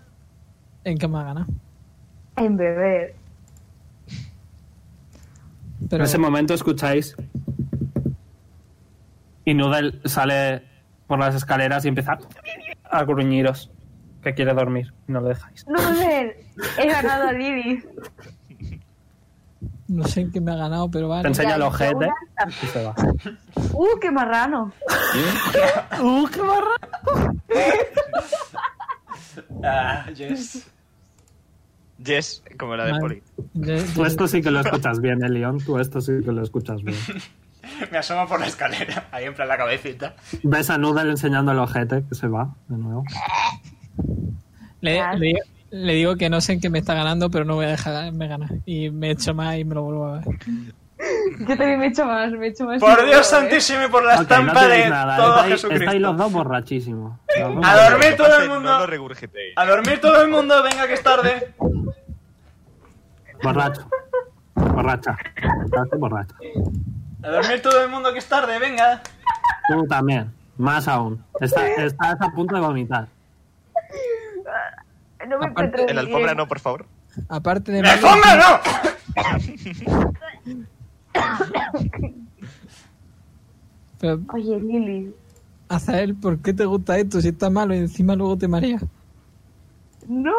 ¿En qué me ha ganado? En beber. Pero En ese momento escucháis. Y Noodle sale por las escaleras y empieza a gruñiros. Que quiere dormir. y No lo dejáis. Noodle, he ganado a Lilith. no sé en qué me ha ganado, pero Te vale. enseña Ya, el ya ojete una- y se va. ¡Uh, qué marrano! ¡Uh, qué barra! Ah, yes. Yes, como la de. Poli. Yo- Tú esto sí que lo escuchas bien, eh, León. Tú esto sí que lo escuchas bien. Me asomo por la escalera. Ahí en plan la cabecita. Ves a Noodle enseñando el ojete que se va de nuevo. le, Ya. le- le digo que no sé en qué me está ganando, pero no voy a dejarme ganar. Y me echo más y me lo vuelvo a ver. Yo también me he hecho más, me he hecho más. Por Dios santísimo y por la Ok, no estampa tenéis de nada. todo estáis, Jesucristo. estáis los dos borrachísimos. Los A dormir todo el mundo. No lo regurgitéis. A dormir todo el mundo, venga que es tarde. Borracho. Borracha. Borracho, borracha. A dormir todo el mundo que es tarde, venga. Tú también. Más aún. Está- estás a punto de vomitar. No me Aparte, encuentro En la bien. alfombra no, por favor. Aparte de... ¡Me alfombra no! Pero, Oye, Lilith, Azael, ¿por qué te gusta esto? Si está malo y encima luego te marea. No,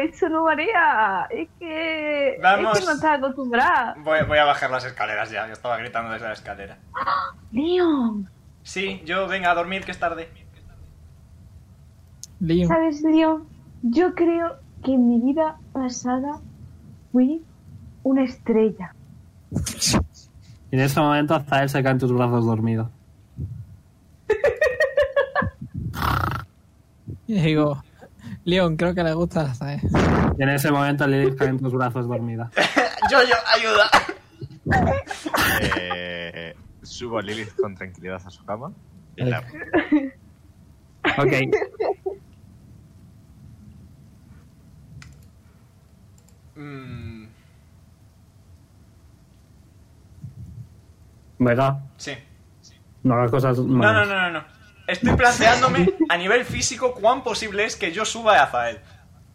eso no marea. Es que. Vamos. Es que no estás acostumbrada. Voy, voy a bajar las escaleras ya. Yo estaba gritando desde la escalera. Leon, Sí, yo venga a dormir que es tarde. ¿sabes, Leon? Yo creo que en mi vida pasada fui una estrella. Y en ese momento hasta él se cae en tus brazos dormido. Y digo, Leon, creo que le gusta Azael. Y en ese momento Lilith cae en tus brazos dormida. yo, yo, ayuda. Eh, subo a Lilith con tranquilidad a su cama. Y la... Ok. Mm, sí. no hagas cosas No, malas. no, no, no, no. Estoy planteándome a nivel físico cuán posible es que yo suba a Azael.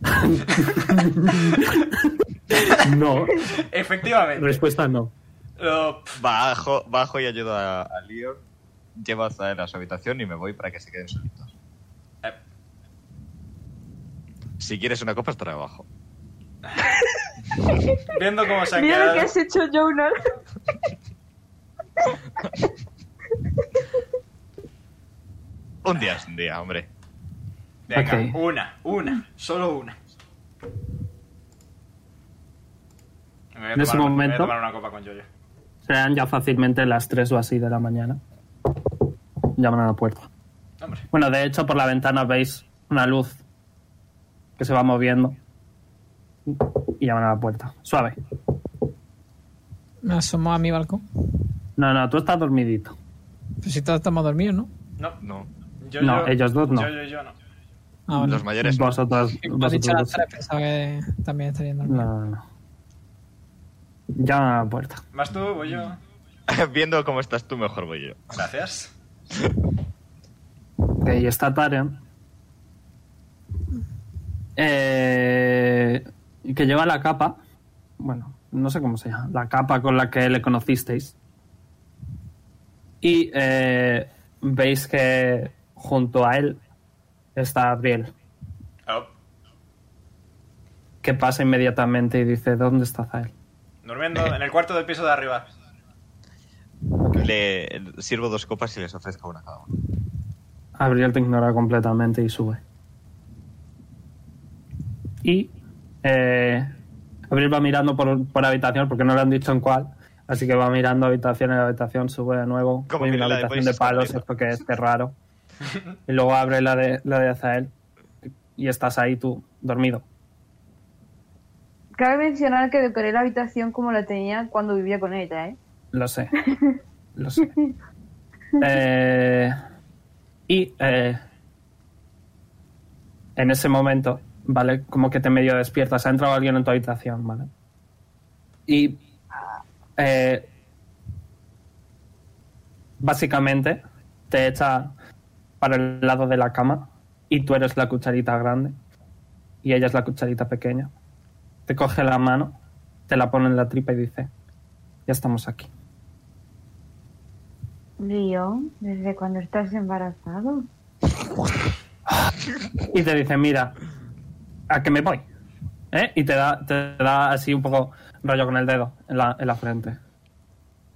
No. Efectivamente. Respuesta no. Bajo, bajo y ayudo a, a Leon. Llevo a Zael a su habitación y me voy para que se queden solitos. eh, Si quieres una copa, estará abajo. viendo cómo se han Mira lo quedado. que has hecho, Jonas. Un día es un día, hombre. Venga, Ok. una, una, solo una. Me voy a En ese me voy a momento- tomar una copa con Yoyo. Serán ya fácilmente las 3 o así de la mañana. Llaman a la puerta. Hombre, Bueno, de hecho, por la ventana veis una luz que se va moviendo. Y llaman a la puerta. Suave. Me asomo a mi balcón. No, no, tú estás dormidito. Pues si todos estamos dormidos, ¿no? no. No. Yo, No, ellos dos no. Yo, yo, yo no. Ah. Los mayores. no. Vosotros, dicho vosotros las tres, pensaba que también estarían dormidos. No, no, no. Llaman a la puerta. ¿Vas tú? Voy yo. Viendo cómo estás tú, mejor voy yo. Gracias. Ok, y está Tarion. Eh, que lleva la capa. Bueno, no sé cómo se llama. La capa con la que le conocisteis. Y eh, veis que junto a él está Abriel. Oh, Que pasa inmediatamente y dice: ¿Dónde está Zael? durmiendo en el cuarto del piso de arriba. Le sirvo dos copas y les ofrezco una cada uno. Abriel te ignora completamente y sube. Y eh, Abriel va mirando por, por habitación porque no le han dicho en cuál. Así que va mirando habitación en habitación, sube de nuevo. Como Voy a mira la de habitación de palos, es porque es raro. y luego abre la de, la de Azael. Y estás ahí tú, dormido. Cabe mencionar que decoré la habitación como la tenía cuando vivía con ella, ¿eh? Lo sé. Lo sé. Eh, y eh, en ese momento, ¿vale? Como que te medio despiertas. Ha entrado alguien en tu habitación, ¿vale? Y eh, básicamente te echa para el lado de la cama y tú eres la cucharita grande y ella es la cucharita pequeña. Te coge la mano, te la pone en la tripa y dice, ya estamos aquí. Leon, ¿desde cuando estás embarazado? y te dice, mira, a que me voy. ¿Eh? Y te da, te da así un poco rollo con el dedo en la, en la frente.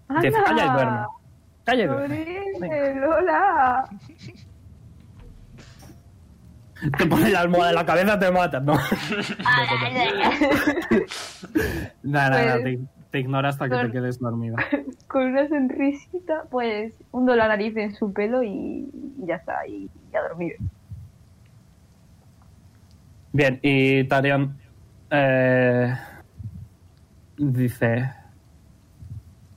Y te dice, calla y duerme. Calla y duerme. ¡Pobre Lola! Te pone la almohada en la cabeza, te matas, ¿no? Nada, nada, Pues- te, te ignora hasta que te quedes dormida. Con una sonrisita, pues hundo la nariz en su pelo y ya está, y ya dormido. Bien, y Tarion eh, dice,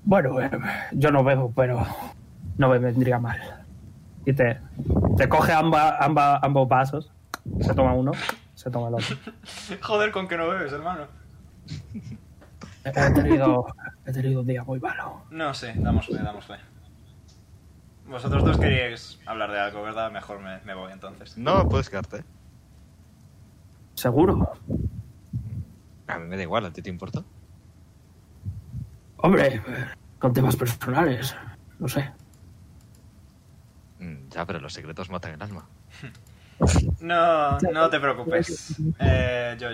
bueno, eh, yo no bebo, pero no me vendría mal. Y te, te coge amba- amba- ambos vasos, se toma uno, se toma el otro. Joder, con que no bebes, hermano. He tenido, he tenido un día muy malo. No sé, damos fe, damos fe. Vosotros dos queríais hablar de algo, ¿verdad? Mejor me, me voy entonces. No, puedes quedarte. ¿Seguro? A mí me da igual, ¿a ti te importa? Hombre, con temas personales, no sé. Mm, Ya, pero los secretos matan el alma. No, no te preocupes, eh, yo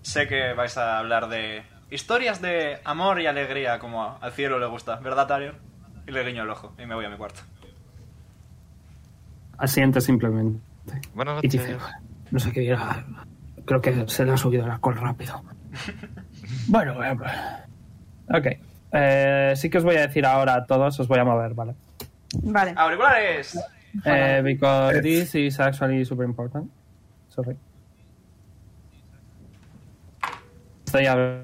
Sé que vais a hablar de historias de amor y alegría, como al cielo le gusta, ¿verdad, Tarion? Y le guiño el ojo y me voy a mi cuarto. Asiente simplemente. Buenas Y noches. dice, no sé qué dirá. Creo que se le ha subido el alcohol rápido. bueno, eh, ok. Eh, sí que os voy a decir ahora a todos, os voy a mover, ¿vale? Vale. ¡Auriculares! Eh, because this is actually super important. Sorry. Estoy a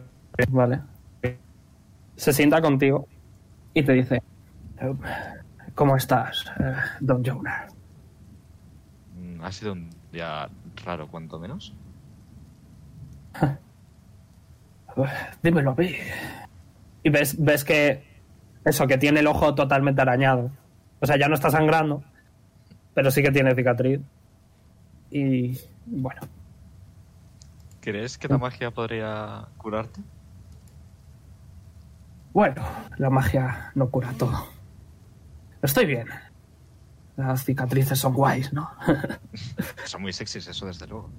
Vale. Se sienta contigo y te dice: "Eh, ¿Cómo estás, eh, Don Jonar? Mm, Ha sido un día raro, cuanto menos. Dímelo a mí. Y ves, ves que. Eso, que tiene el ojo totalmente arañado. O sea, ya no está sangrando, pero sí que tiene cicatriz. Y. Bueno. ¿Crees que la magia podría curarte? Bueno, la magia no cura todo. Estoy bien. Las cicatrices son guays, ¿no? Son muy sexys, eso desde luego.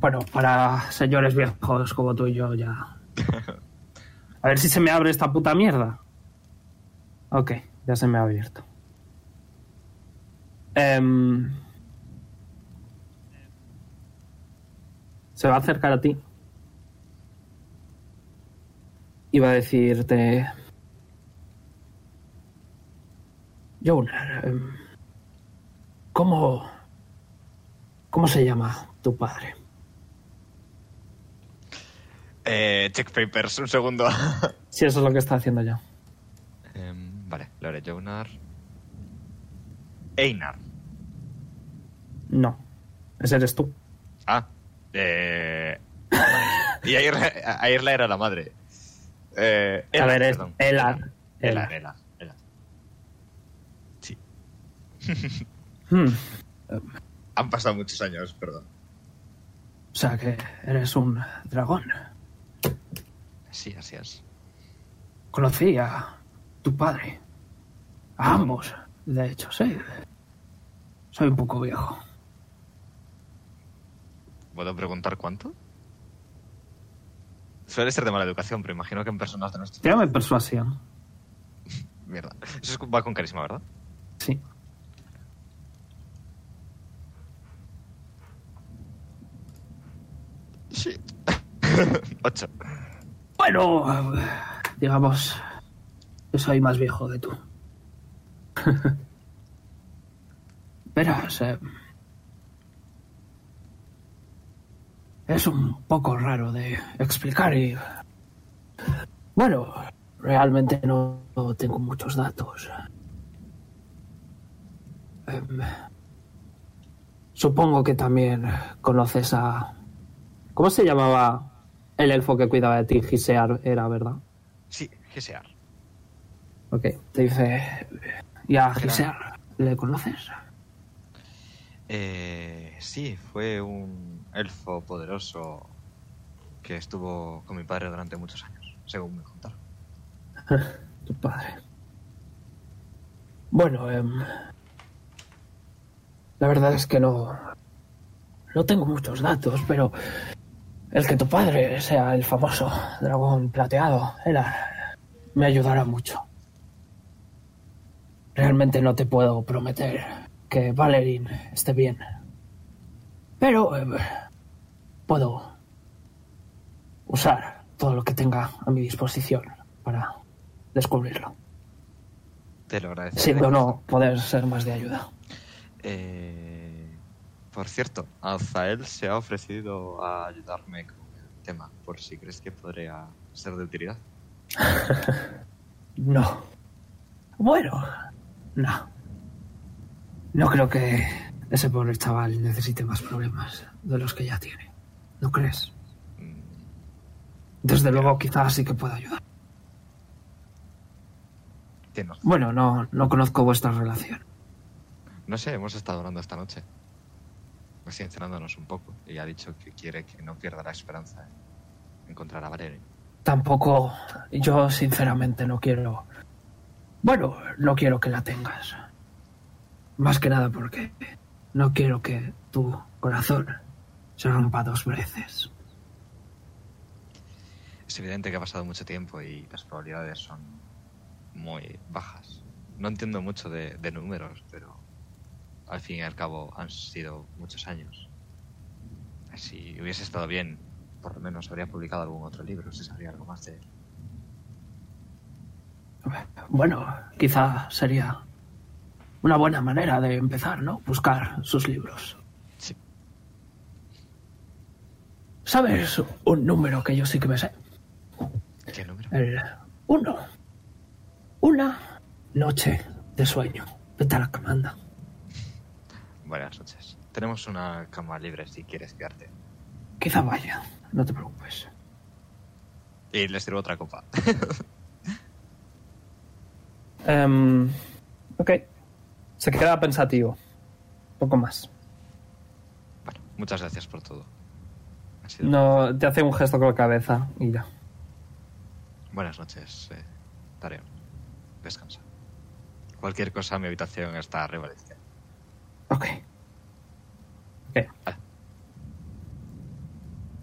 bueno, para señores viejos como tú y yo ya. A ver si se me abre esta puta mierda. Ok, ya se me ha abierto. Em, se va a acercar a ti. Y va a decirte... Jonar, em, ¿cómo... ¿Cómo se llama tu padre? Eh, check papers, un segundo. Si eso es lo que está haciendo yo. Em, vale, Lore Jonar. Einar. No, ese eres tú. Ah. Eh... y Airla, Airla era la madre. Eh, a ver, es perdón. Elar. Elar, Elar, Elar. Sí. Hmm, Han pasado muchos años, perdón. O sea que eres un dragón. Sí, así es. Conocí a tu padre. A ambos, de hecho, sí. Soy un poco viejo. ¿Puedo preguntar cuánto? Suele ser de mala educación, pero imagino que en personas de nuestro... Tírame persuasión. Mierda. Eso es- va con carisma, ¿verdad? Sí. Sí. Ocho. Bueno, digamos que soy más viejo que tú. Verás, eh, es un poco raro de explicar y... Bueno, realmente no, no tengo muchos datos. Em, supongo que también conoces a... ¿Cómo se llamaba el elfo que cuidaba de ti? Gisear era, ¿verdad? Sí, Gesear. Ok, te dice... ¿Y a Gisear le conoces? Eh, sí, fue un elfo poderoso que estuvo con mi padre durante muchos años, según me contaron. Tu padre. Bueno, em, la verdad es que no... No tengo muchos datos, pero el que tu padre sea el famoso dragón plateado, Elar, me ayudará mucho. Realmente no te puedo prometer que Valerín esté bien. Pero em, puedo usar todo lo que tenga a mi disposición para descubrirlo. Te lo agradezco. Siendo no poder ser más de ayuda. Eh, por cierto, Azael se ha ofrecido a ayudarme con el tema, por si crees que podría ser de utilidad. No. Bueno, no. No creo que ese pobre chaval necesite más problemas de los que ya tiene. ¿No crees? Mm, Desde luego, quizás sí que pueda ayudar. Bueno, no, no conozco vuestra relación. No sé, hemos estado hablando esta noche. Sincerándonos un poco. Y ha dicho que quiere que no pierda la esperanza en encontrar a Valeria. Tampoco, yo sinceramente no quiero... Bueno, no quiero que la tengas. Más que nada porque no quiero que tu corazón se rompa dos veces. Es evidente que ha pasado mucho tiempo y las probabilidades son muy bajas. No entiendo mucho de, de números, pero al fin y al cabo han sido muchos años. Si hubiese estado bien, por lo menos habría publicado algún otro libro, si sabría algo más de él. Bueno, quizá sería una buena manera de empezar, ¿no? Buscar sus libros. Sí. ¿Sabes un número que yo sí que me sé? ¿Qué número? El uno. Una noche de sueño. Vete a la comanda. Buenas noches. Tenemos una cama libre si quieres quedarte. Quizá vaya, no te preocupes. Y les sirvo otra copa. Em, ok. Se queda pensativo. Poco más. bueno, muchas gracias por todo. No, te hace un gesto con la cabeza y ya. Buenas noches, eh, Tarea. Descansa. Cualquier cosa, mi habitación está arriba a la izquierda. Ok. Ok. Vale.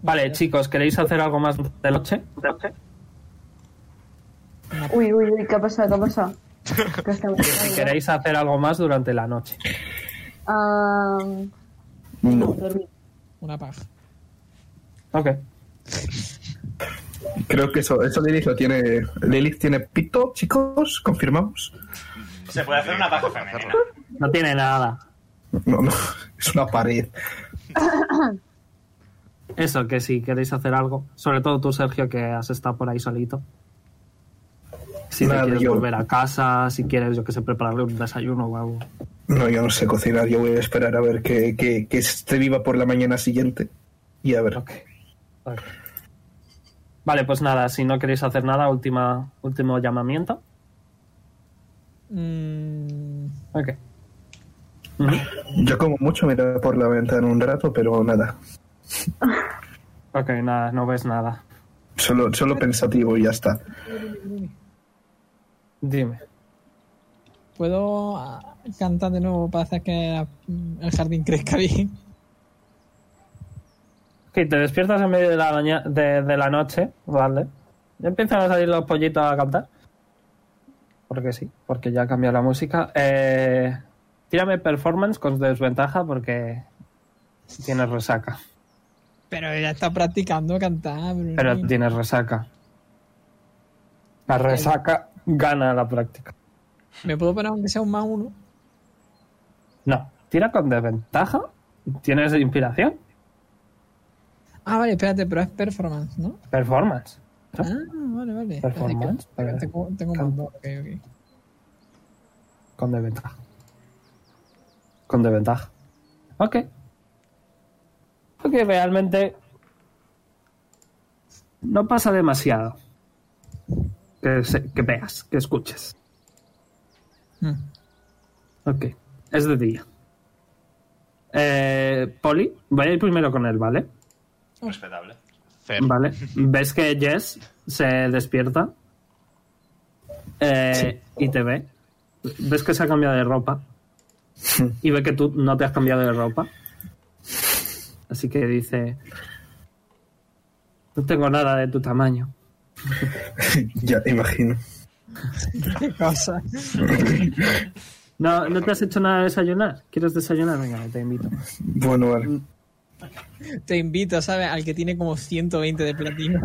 Vale, chicos, ¿queréis hacer algo más de noche? Uy, uy, uy, ¿qué ha pasado? ¿Qué ha pasado? ¿Qué está pasando? ¿Queréis hacer algo más durante la noche? Ah, No. dormir. Una paja. Ok. Creo que eso, eso Lilith lo tiene. Lilith tiene pito, chicos, confirmamos. Se puede hacer una paja femenina. hacerlo. No tiene nada. No, no, es una pared. Eso, que si queréis hacer algo. Sobre todo tú, Sergio, que has estado por ahí solito. Si te Nada, quieres yo- volver a casa, si quieres, yo que sé, prepararle un desayuno o algo. No, yo no sé cocinar. Yo voy a esperar a ver que, que, que esté viva por la mañana siguiente. Y a ver. Ok. Ok. Vale, pues nada, si no queréis hacer nada, última, último llamamiento. Mm, Ok. Yo como mucho mirar por la ventana un rato, pero nada. Ok, nada, no ves nada. Solo, solo pensativo y ya está. Dime. ¿Puedo ah, cantar de nuevo para hacer que el jardín crezca bien? Ok, te despiertas en medio de la, de, de la noche, ¿vale? Ya empiezan a salir los pollitos a cantar. Porque sí, porque ya ha cambiado la música. Eh, tírame performance con desventaja porque tienes resaca. Pero ya está practicando cantar. Bruno. Pero tienes resaca. La resaca gana la práctica. ¿Me puedo poner aunque sea un más uno? No, tira con desventaja. Tienes inspiración. Ah, vale, espérate, pero es performance, ¿no? Performance. Ah, vale, vale. Performance. Tengo, tengo más dos, ok, ok. Con desventaja. Con desventaja. Ok. Ok, realmente no pasa demasiado. Que, se- que veas, que escuches. Hmm. Ok. Es de día. Eh, Poli, voy a ir primero con él, ¿vale? Respetable. Vale. ¿Ves que Jess se despierta? Eh, Y te ve. ¿Ves que se ha cambiado de ropa? Y ve que tú no te has cambiado de ropa. Así que dice... No tengo nada de tu tamaño. ya, imagino. ¿Qué cosa? ¿No, ¿No te has hecho nada de desayunar? ¿Quieres desayunar? Venga, te invito. Bueno, vale. Te invito, ¿sabes? Al que tiene como 120 de platino.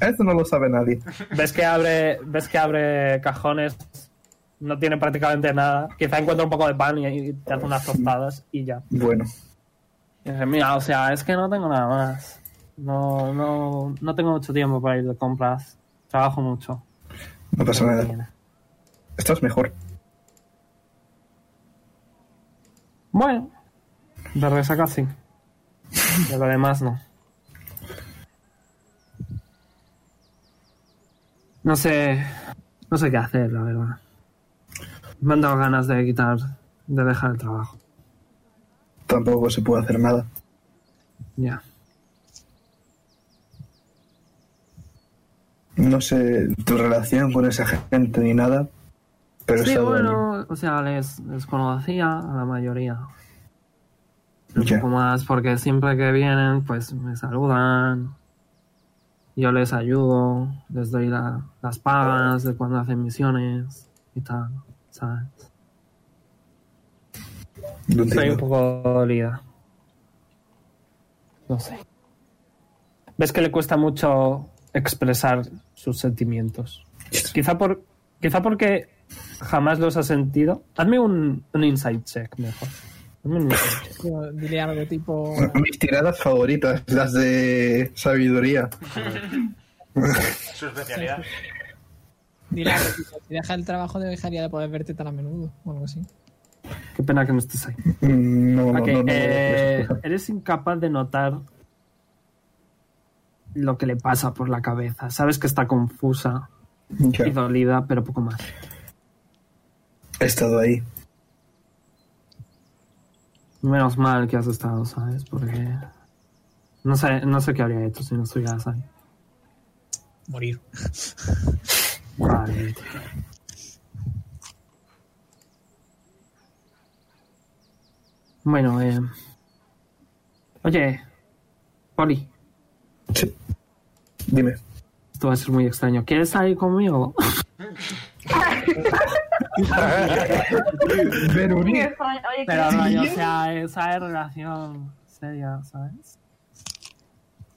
Eso no lo sabe nadie. ¿Ves que abre, ves que abre cajones? No tiene prácticamente nada. Quizá encuentra un poco de pan y, y te hace unas tostadas y ya. Bueno, Y dice, mira, o sea, es que no tengo nada más. No, no, no tengo mucho tiempo para ir de compras. Trabajo mucho. no pasa nada. Estás mejor. Bueno, de resaca sí. De lo demás no. No sé, no sé qué hacer, la verdad. Me han dado ganas de quitar, de dejar el trabajo. Tampoco se puede hacer nada. Ya. No sé tu relación con esa gente ni nada, Pero Sí, bueno, o sea, les, les conocía a la mayoría. Un poco más porque siempre que vienen, pues me saludan. Yo les ayudo, les doy la- las pagas de cuando hacen misiones y tal, ¿sabes? Estoy un poco dolida. No sé. Ves que le cuesta mucho expresar sus sentimientos. Quizá por quizá porque jamás los ha sentido. Hazme un, un insight check mejor. Tío, Dile algo tipo. Mis tiradas favoritas, las de sabiduría. Su especialidad. Dile tipo. Si deja el trabajo, dejaría de poder verte tan a menudo. O algo así. Qué pena que no estés ahí. Mm, No, no, Ok, no, no, eh, no, no. eres incapaz de notar lo que le pasa por la cabeza. Sabes que está confusa y dolida, pero poco más. he estado ahí. Menos mal que has estado, ¿sabes? Porque no sé, no sé qué habría hecho si no estuvieras ahí. Morir. Vale. Bueno, eh... Oye, Poli, Sí. Dime. esto va a ser muy extraño. ¿Quieres salir conmigo? Pero ¿qué- no, o sea, esa es relación seria, ¿sabes?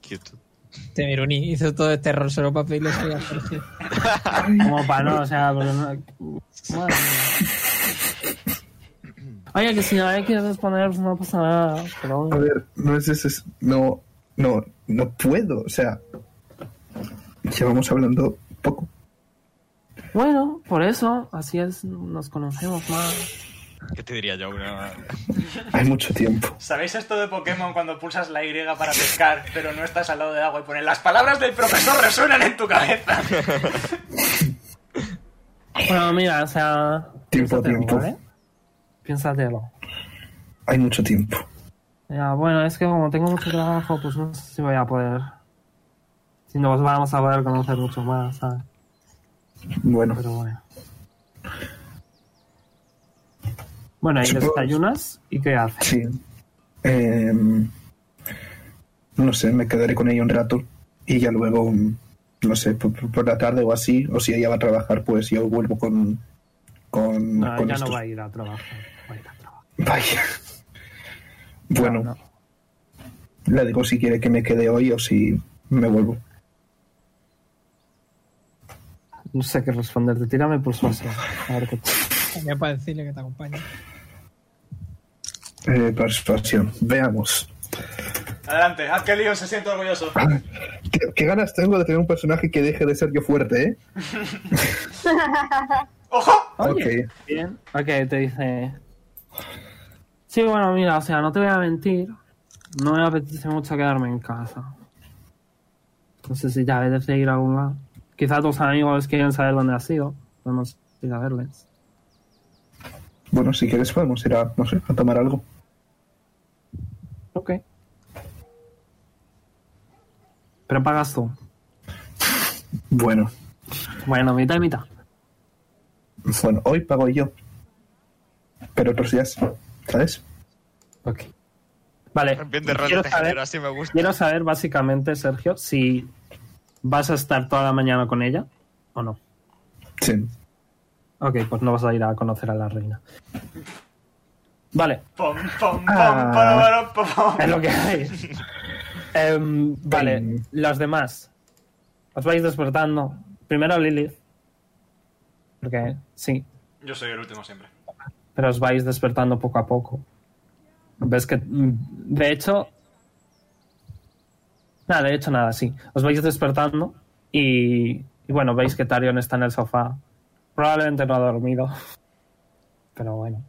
Quieto. Te Miruni hizo todo este rol solo para pedirle a Sergio. Como para no, o sea, porque no... Madre mía. Oye, que si no me quieres responder, pues no pasa nada. Pero A ver, no es ese. es- No, no, no puedo. O sea, llevamos hablando poco. Bueno, por eso, así es, nos conocemos más. ¿Qué te diría yo? Una... Hay mucho tiempo. ¿Sabéis esto de Pokémon cuando pulsas la Y para pescar, pero no estás al lado del agua y ponen las palabras del profesor resuenan en tu cabeza? Bueno, mira, o sea... Tiempo, piénsatelo, tiempo. ¿vale? Piénsatelo. Hay mucho tiempo. Ya, bueno, es que como tengo mucho trabajo, pues no sé si voy a poder... Si nos vamos a poder conocer mucho más, ¿sabes? Bueno, Pero bueno. Bueno, y Supongo- desayunas y qué haces. sí. Em, no sé, me quedaré con ella un rato. Y ya luego, mm, no sé, por, por la tarde o así. O si ella va a trabajar, pues yo vuelvo con. Con, No, con ya estos. no va a ir a trabajar. Va a ir a trabajar. Vaya. Bueno, No, no. le digo si quiere que me quede hoy o si me vuelvo. No sé qué responderte. Tírame por persuasión. A ver qué. También para decirle que te acompañe. Eh, persuasión. Veamos. Adelante, haz que Leon se sienta orgulloso. ¿Qué, qué ganas tengo de tener un personaje que deje de ser yo fuerte, ¿eh? ¡Ojo! Oye, Ok. bien. Ok, te dice... Sí, bueno, mira, o sea, no te voy a mentir. No me apetece mucho quedarme en casa. No sé si te apetece ir a algún lado. Quizá tus amigos quieren saber dónde has ido. Podemos ir a verles. Bueno, si quieres podemos ir a, no sé, a tomar algo. Ok. Pero pagas tú. Bueno, Bueno, mitad y mitad. bueno, hoy pago yo. Pero otros días, ¿sabes? Ok. Vale. Bien de quiero saber, así me gusta. quiero saber básicamente, Sergio, si vas a estar toda la mañana con ella o no. Sí. Ok, pues no vas a ir a conocer a la reina. Vale, Pom, pom, pom, Ah. para, pom, pom. es lo que hay. Em, vale, Em. los demás. Os vais despertando. Primero Lilith. Porque sí, Yo soy el último siempre. pero os vais despertando poco a poco. Ves que, mm, de hecho, nada, de hecho nada, sí. Os vais despertando y, y bueno, veis que Tarion está en el sofá. Probablemente no ha dormido, pero bueno.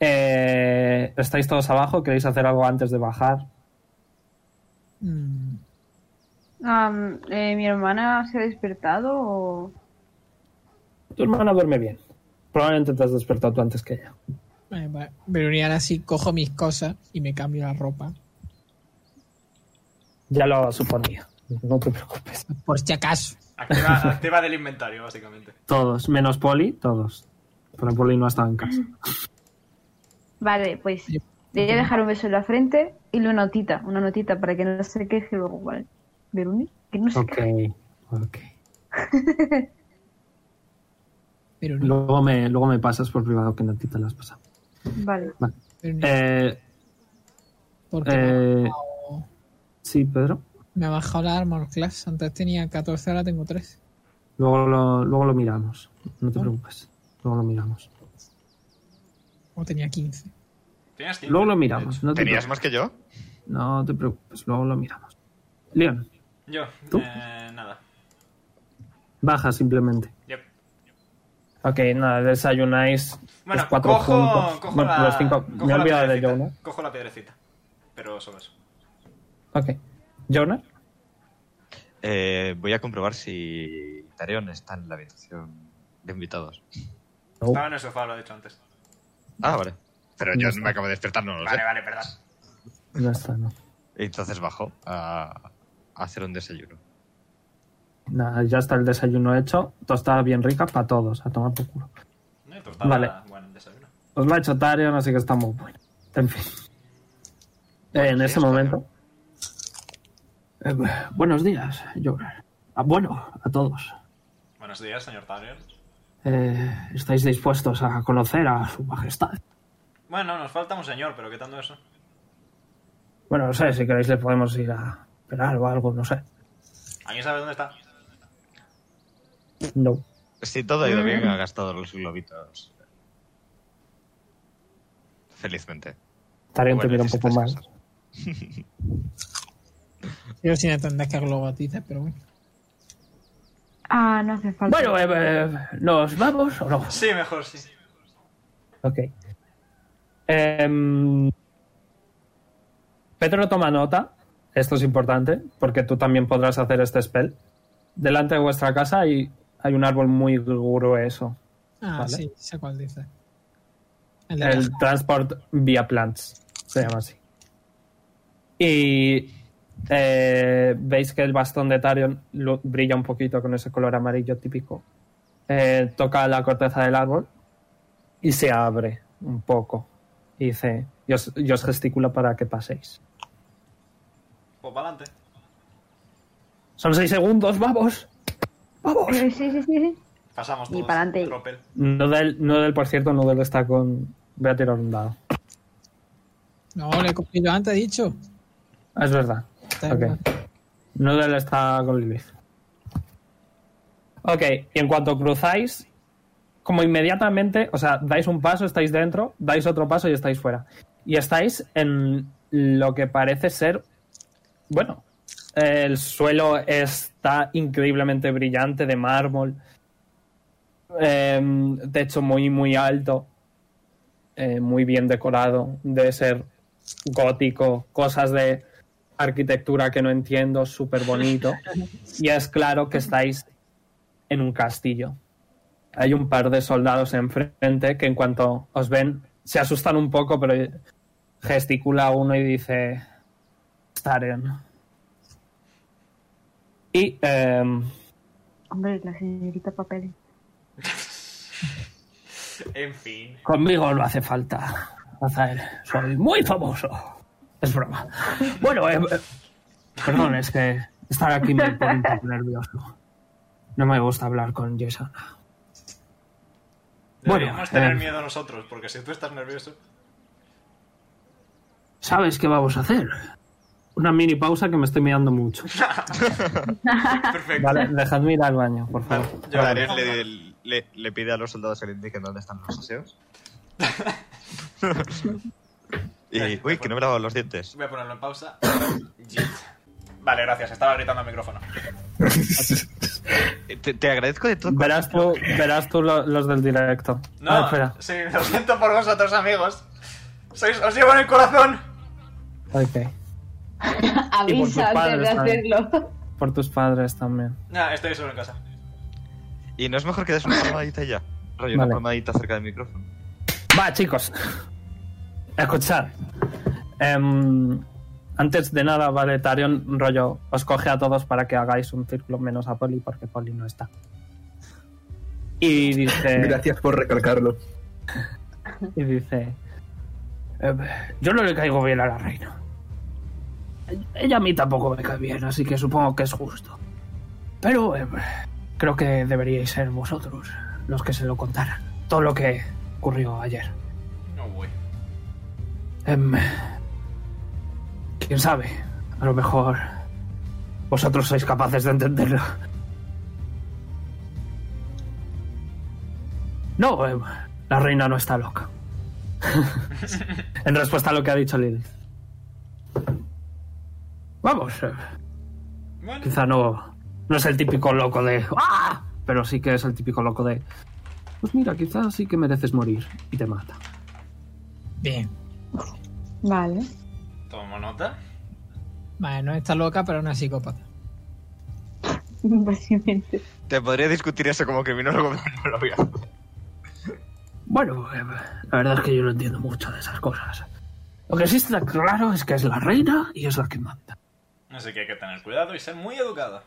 Eh, ¿Estáis todos abajo? ¿Queréis hacer algo antes de bajar? Mm, eh, ¿Mi hermana se ha despertado o...? Tu hermana duerme bien. Probablemente te has despertado tú antes que ella. eh, vale. Miruni, ahora sí cojo mis cosas y me cambio la ropa. Ya lo suponía. No te preocupes. Por si acaso. Activa, activa del inventario, básicamente. Todos, menos Poli, todos. Pero Poli no estaba en casa. Vale, pues le voy a dejar un beso en la frente y una notita, una notita para que no se queje luego, ¿vale? Veruni, que no se Ok, queje. ok. Pero no. Luego me, luego me pasas por privado que no a ti te las pasado. Vale. no, Eh, porque eh, me, ha bajado, sí, Pedro. me ha bajado la armor class. Antes tenía 14, ahora tengo 3. Luego lo, luego lo miramos. No te preocupes. Luego lo miramos. O tenía 15. Luego lo miramos. No te, ¿Tenías preocupes. más que yo? no te preocupes. Luego lo miramos. Leon, Yo, ¿Tú? eh, nada. baja simplemente. Yep. Ok, nada, desayunáis Bueno, los cuatro cojo, juntos. cojo Bueno, la, los cinco. cojo Me he la olvidado de piedrecita. Jonah. Cojo la piedrecita. Pero solo eso. Ok. Jonah. Eh, voy a comprobar si Tarion está en la habitación de invitados. No. Estaba en el sofá, lo he dicho antes. Ah, vale. Pero No yo está. me acabo de despertar, no lo Vale, sé. vale, perdón. No está, no. Entonces bajo a, a hacer un desayuno. Nada, ya está el desayuno hecho. Tostada bien rica para todos. A tomar por culo. No, tostada, Vale. Bueno, desayuno. Os lo ha hecho Tarion, así que está muy bueno. En fin. Eh, en ese momento. Eh, bu- buenos días, Jonah. Ah, bueno, a todos. Buenos días, señor Tarion. Eh, ¿Estáis dispuestos a conocer a su majestad? Bueno, nos falta un señor, pero ¿qué tanto eso? Bueno, no sé, si queréis le podemos ir a esperar o algo, no sé. ¿Alguien sabe dónde está? No. Si todo ha ido bien, ha gastado los globitos. Felizmente. Igual mira un poco cosas. Yo sin entender que globotice, pero bueno. Ah, no hace falta. Bueno, eh, eh, ¿nos vamos o no? Sí, mejor, sí. Ok. Em, Pedro toma nota. Esto es importante porque tú también podrás hacer este spell. Delante de vuestra casa hay, hay un árbol muy grueso. Ah, Vale. sí, sé cuál dice. El Transport via Plants. Se llama así. Y eh, veis que el bastón de Tarion brilla un poquito con ese color amarillo típico. Eh, toca la corteza del árbol y se abre un poco. Y dice, y os, y os gesticula para que paséis. Pues para adelante. Son seis segundos, vamos. Vamos. Sí, sí, sí, sí. Pasamos Y todos. pa'lante. Tropel. Nodel, Nodel, por cierto, Nodel está con... Voy a tirar un dado. No, le he cogido antes, he dicho. Ah, es verdad. Da Ok. igual. Noodle está con Lilith. Ok, y en cuanto cruzáis, como inmediatamente, o sea, dais un paso, estáis dentro, dais otro paso y estáis fuera. Y estáis en lo que parece ser, bueno, el suelo está increíblemente brillante de mármol, em, techo muy, muy alto, eh, muy bien decorado, debe ser gótico, cosas de arquitectura que no entiendo, súper bonito. Y es claro que estáis en un castillo. Hay un par de soldados enfrente que en cuanto os ven se asustan un poco, pero gesticula uno y dice Staren. Y em, Hombre, la señorita Papel. En fin. conmigo no hace falta hacer. Soy muy famoso. Es broma. Bueno, eh, eh, perdón, es que estar aquí me pone un poco nervioso. No me gusta hablar con Jason. Bueno, Deberíamos tener eh. miedo nosotros, porque si tú estás nervioso. ¿Sabes qué vamos a hacer? Una mini pausa que me estoy mirando mucho. Perfecto. Vale, dejadme ir al baño, por favor. Yo- Tarion le, le- le pide a los soldados que le indiquen dónde están los aseos. y, uy, que no me he lavado los dientes. Voy a ponerlo en pausa. Vale, gracias. Estaba gritando al micrófono. Te, te agradezco de todo. Verás tú, verás tú lo- los del directo. No, Ah, espera. sí, lo siento por vosotros, amigos. Sois, os llevo en el corazón. Ok. Avisa antes de hacerlo. Por tus padres también. Nah, estoy solo en casa. Y no es mejor que des una palmadita ya. Rollo, una palmadita cerca del micrófono. Va, chicos. Escuchad. Em, antes de nada, vale, Tarion, rollo, os coge a todos para que hagáis un círculo menos a Poli, porque Poli no está. Y dice... Gracias por recalcarlo. Y dice... "Eh, yo no le caigo bien a la reina. Ella a mí tampoco me cae bien, así que supongo que es justo. Pero eh, creo que deberíais ser vosotros los que se lo contaran. Todo lo que ocurrió ayer. No voy. Em, Quién sabe, a lo mejor vosotros sois capaces de entenderlo. No, em, la reina no está loca. en respuesta a lo que ha dicho Lilith. Vamos, eh, Bueno, quizá no, no es el típico loco de... ¡Ah! Pero sí que es el típico loco de... Pues mira, quizás sí que mereces morir y te mata. Bien. Vale. Tomo nota. Vale, no está loca, pero es una psicópata. Básicamente. Te podría discutir eso como criminólogo, pero no lo voy a hacer. Bueno, eh, la verdad es que yo no entiendo mucho de esas cosas. Lo que sí está claro es que es la reina y es la que manda. Así que hay que tener cuidado y ser muy educado.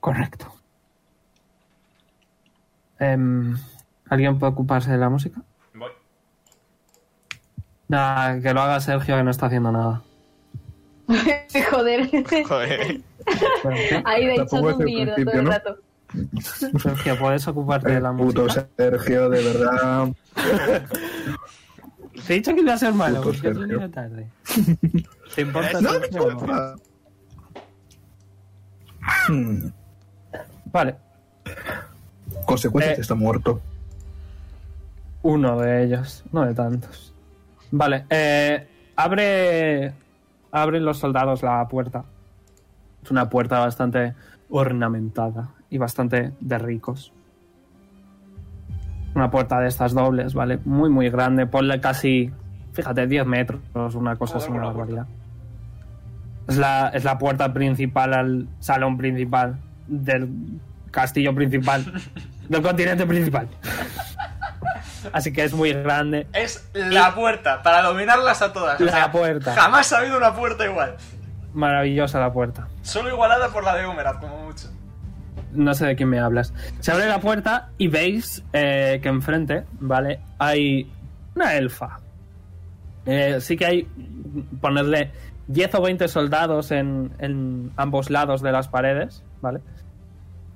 Correcto. Em, ¿Alguien puede ocuparse de la música? Nada, que lo haga Sergio que no está haciendo nada. Joder. Joder. Ahí de es el mierda todo el ¿no? rato. Sergio, ¿puedes ocuparte de El la puto música? Sergio, de verdad. Te he dicho que iba a ser malo, Puto porque Sergio. venido tarde. ¿Te importa? No, disculpa. Hmm, Vale, Consecuencias Eh. está muerto. uno de ellos, no de tantos. Vale, eh, abre, abren los soldados la puerta. Es una puerta bastante ornamentada y bastante de ricos. Una puerta de estas dobles, ¿vale? Muy, muy grande. Ponle casi, fíjate, 10 metros, una cosa así, una barbaridad. Es la, es la puerta principal al salón principal del castillo principal, del continente principal. Así que es muy grande. Es la puerta para dominarlas a todas. O La sea, puerta. Jamás ha habido una puerta igual. Maravillosa la puerta. Solo igualada por la de Humeraz, como mucho. No sé de quién me hablas. Se abre la puerta y veis eh, que enfrente, ¿vale? Hay una elfa. Eh, sí que hay, ponerle 10 o 20 soldados en, en ambos lados de las paredes, ¿vale?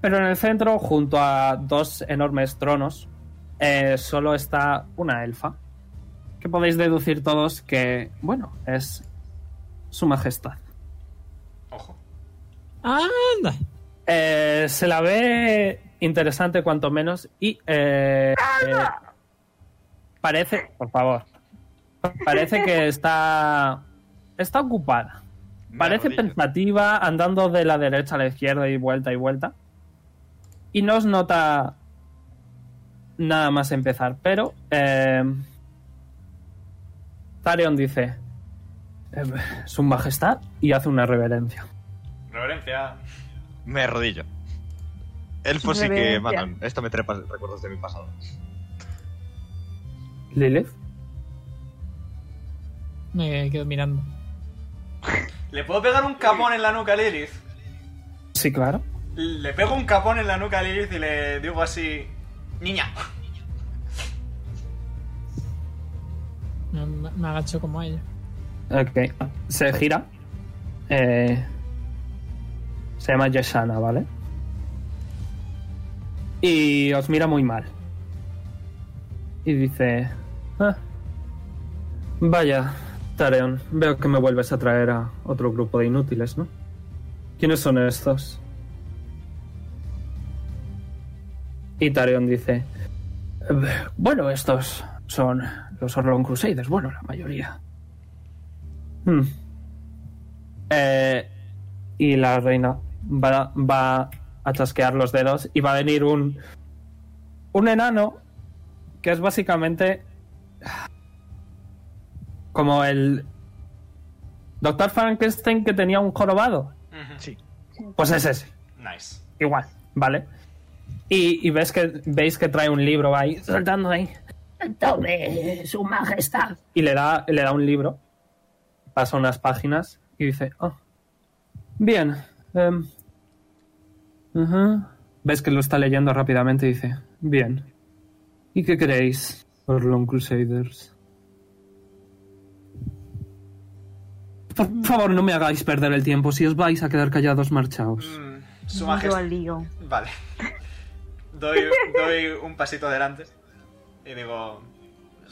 Pero en el centro, junto a dos enormes tronos, eh, solo está una elfa. Que podéis deducir todos que, bueno, es su majestad. Ojo. ¡Anda! Eh, se la ve interesante cuanto menos y eh, eh, parece, por favor, parece que está está ocupada. Me Parece arrodillo. pensativa, andando de la derecha a la izquierda y vuelta y vuelta. Y no os nota nada más empezar, pero eh, Tarion dice eh, su majestad y hace una reverencia. Reverencia. Me arrodillo. Elfo sí que, mano, esto me trae pas- recuerdos de mi pasado. Lilith. Me quedo mirando. ¿Le puedo pegar un capón en la nuca a Lilith? Sí, claro. Le pego un capón en la nuca a Lilith y le digo así... Niña. Me, me agacho como ella. Ok. Se gira. Eh, se llama Yeshana, ¿vale? Y os mira muy mal. Y dice... "Ah, vaya, Tareon, veo que me vuelves a traer a otro grupo de inútiles, ¿no? ¿Quiénes son estos? Y Tareon dice... "Eh, Bueno, estos son los Orlon Crusaders, bueno, la mayoría. Hmm. Eh, y la reina va, va a chasquear los dedos y va a venir un un enano que es básicamente como el Doctor Frankenstein que tenía un jorobado. Sí. Pues es ese, Nice. igual, ¿vale? Y, y ves que veis que trae un libro ahí, soltando ahí. Tome, su majestad. Y le da, le da un libro. pasa unas páginas y dice, ah, bien. ujú". Ves que lo está leyendo rápidamente y dice, bien. ¿Y qué queréis, Orlon Crusaders? Por favor, no me hagáis perder el tiempo. Si os vais a quedar callados, marchaos. Mm, su majestad. Vale. Doy, doy un pasito adelante y digo.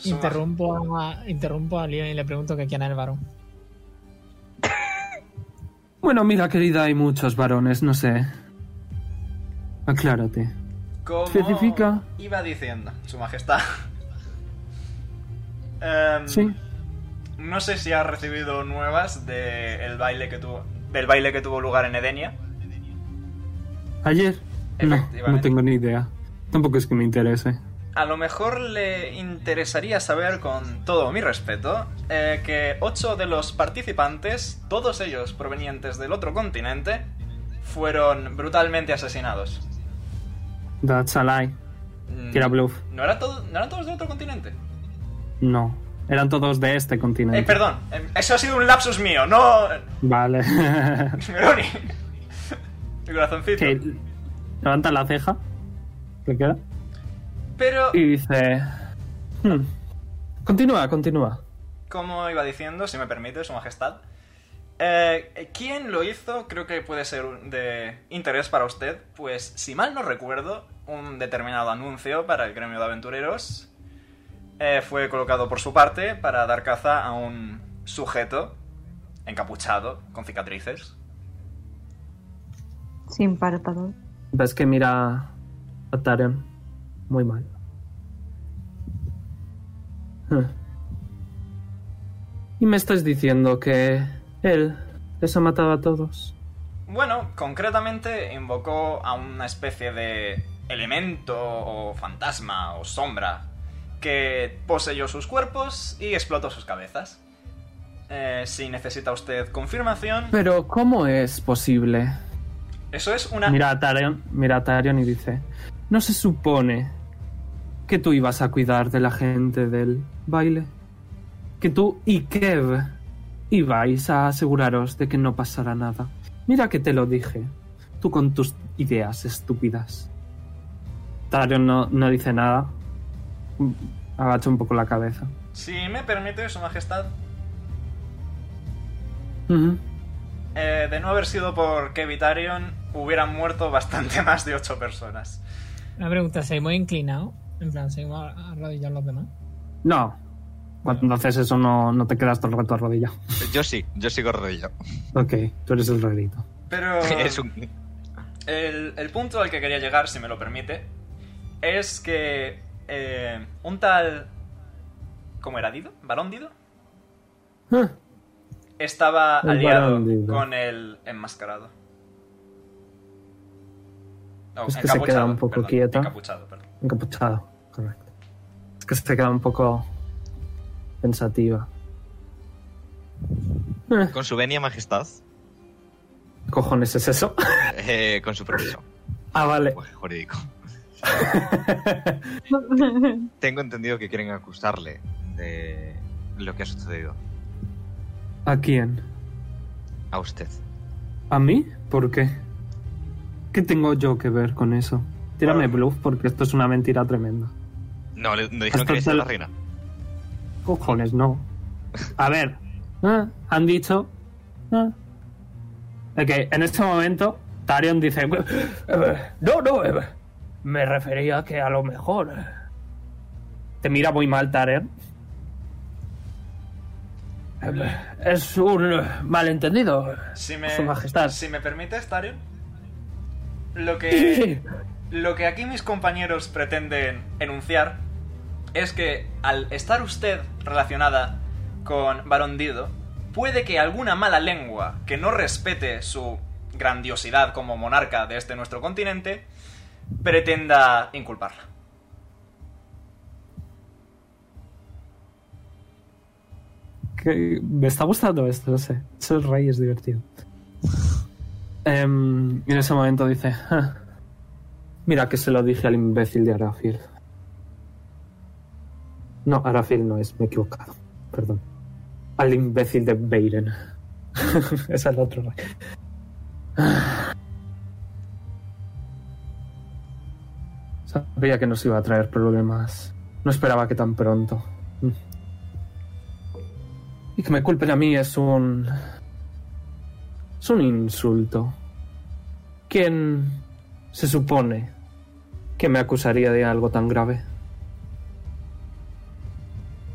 Interrumpo a, interrumpo a Leon y le pregunto que quién es el varón. Bueno, mira, querida, hay muchos varones, no sé. Aclárate. Como Especifica. Iba diciendo, su majestad. Em, Sí. No sé si ha recibido nuevas de el baile que tuvo, del baile que tuvo lugar en Edenia. ¿Ayer? No, no tengo ni idea. Tampoco es que me interese. A lo mejor le interesaría saber, con todo mi respeto, eh, que ocho de los participantes, todos ellos provenientes del otro continente, fueron brutalmente asesinados. That's a lie. Mm, Tira bluff. ¿No, era todo- ¿No eran todos del otro continente? No. Eran todos de este continente. Eh, perdón, eh, eso ha sido un lapsus mío, no... Vale. Meroni. Mi corazoncito. que levanta la ceja. ¿Le queda? Pero, Y dice... "Hmm, Continúa, continúa. como iba diciendo, si me permite, su majestad, eh, ¿quién lo hizo? Creo que puede ser de interés para usted, pues si mal no recuerdo, un determinado anuncio para el gremio de aventureros eh, fue colocado por su parte para dar caza a un sujeto encapuchado, con cicatrices. Sin párpado. Ves que mira a Taren muy mal. Y me estás diciendo que él les ha matado a todos. Bueno, concretamente invocó a una especie de elemento o fantasma o sombra que poseyó sus cuerpos y explotó sus cabezas. Eh, si necesita usted confirmación, Pero ¿cómo es posible? Eso es una... Mira a Tarion, mira a Tarion y dice, ¿no se supone que tú ibas a cuidar de la gente del baile? Que tú y Kev ibais a aseguraros de que no pasara nada. Mira que te lo dije. Tú con tus ideas estúpidas. Tarion no, no dice nada. Agacha un poco la cabeza. Si me permite, Su Majestad, eh, de no haber sido por Kevitarion, hubieran muerto bastante más de ocho personas. Una pregunta, ¿seguimos inclinados? En plan, ¿seguimos arrodillados los demás? No. Cuando haces eso no, no te quedas todo el rato arrodillado. Yo sí, yo sigo rodillo. Ok, tú eres el rarito. Pero... Es un... El, el punto al que quería llegar, si me lo permite, es que eh, un tal... ¿Cómo era Dido? ¿Varón Dido? Ah, Estaba El aliado con el enmascarado. No, Es que se queda un poco perdón, quieta. Encapuchado, perdón. Encapuchado, correcto. Es que se queda un poco pensativa. Eh, Con su venia majestad, ¿qué cojones es eso? eh, con su permiso. ah, vale. Lenguaje jurídico. Tengo entendido que quieren acusarle de lo que ha sucedido. ¿A quién? A usted. ¿A mí? ¿Por qué? ¿Qué tengo yo que ver con eso? Tírame bluff porque esto es una mentira tremenda. No, le, no dijeron Hasta que el- la reina. Cojones, no. A ver, ¿eh? han dicho. ¿eh? En este momento Tarion dice: "Eh, No, no, eh, me refería a que a lo mejor. eh". Te mira muy mal, Tarion. Eh, Es un malentendido. Si me, Su majestad. Si me permite, Starion, lo que, lo que aquí mis compañeros pretenden enunciar es que al estar usted relacionada con Barón Dido, puede que alguna mala lengua que no respete su grandiosidad como monarca de este nuestro continente pretenda inculparla. Que me está gustando esto, no sé. Ser rey es divertido. Em, en ese momento dice: "Ah, Mira que se lo dije al imbécil de Arafil. No, Arafil no es, me he equivocado. Perdón. al imbécil de Beiren. es el otro. Sabía que nos iba a traer problemas. No esperaba que tan pronto. Y que me culpen a mí es un... Es un insulto. ¿Quién se supone que me acusaría de algo tan grave?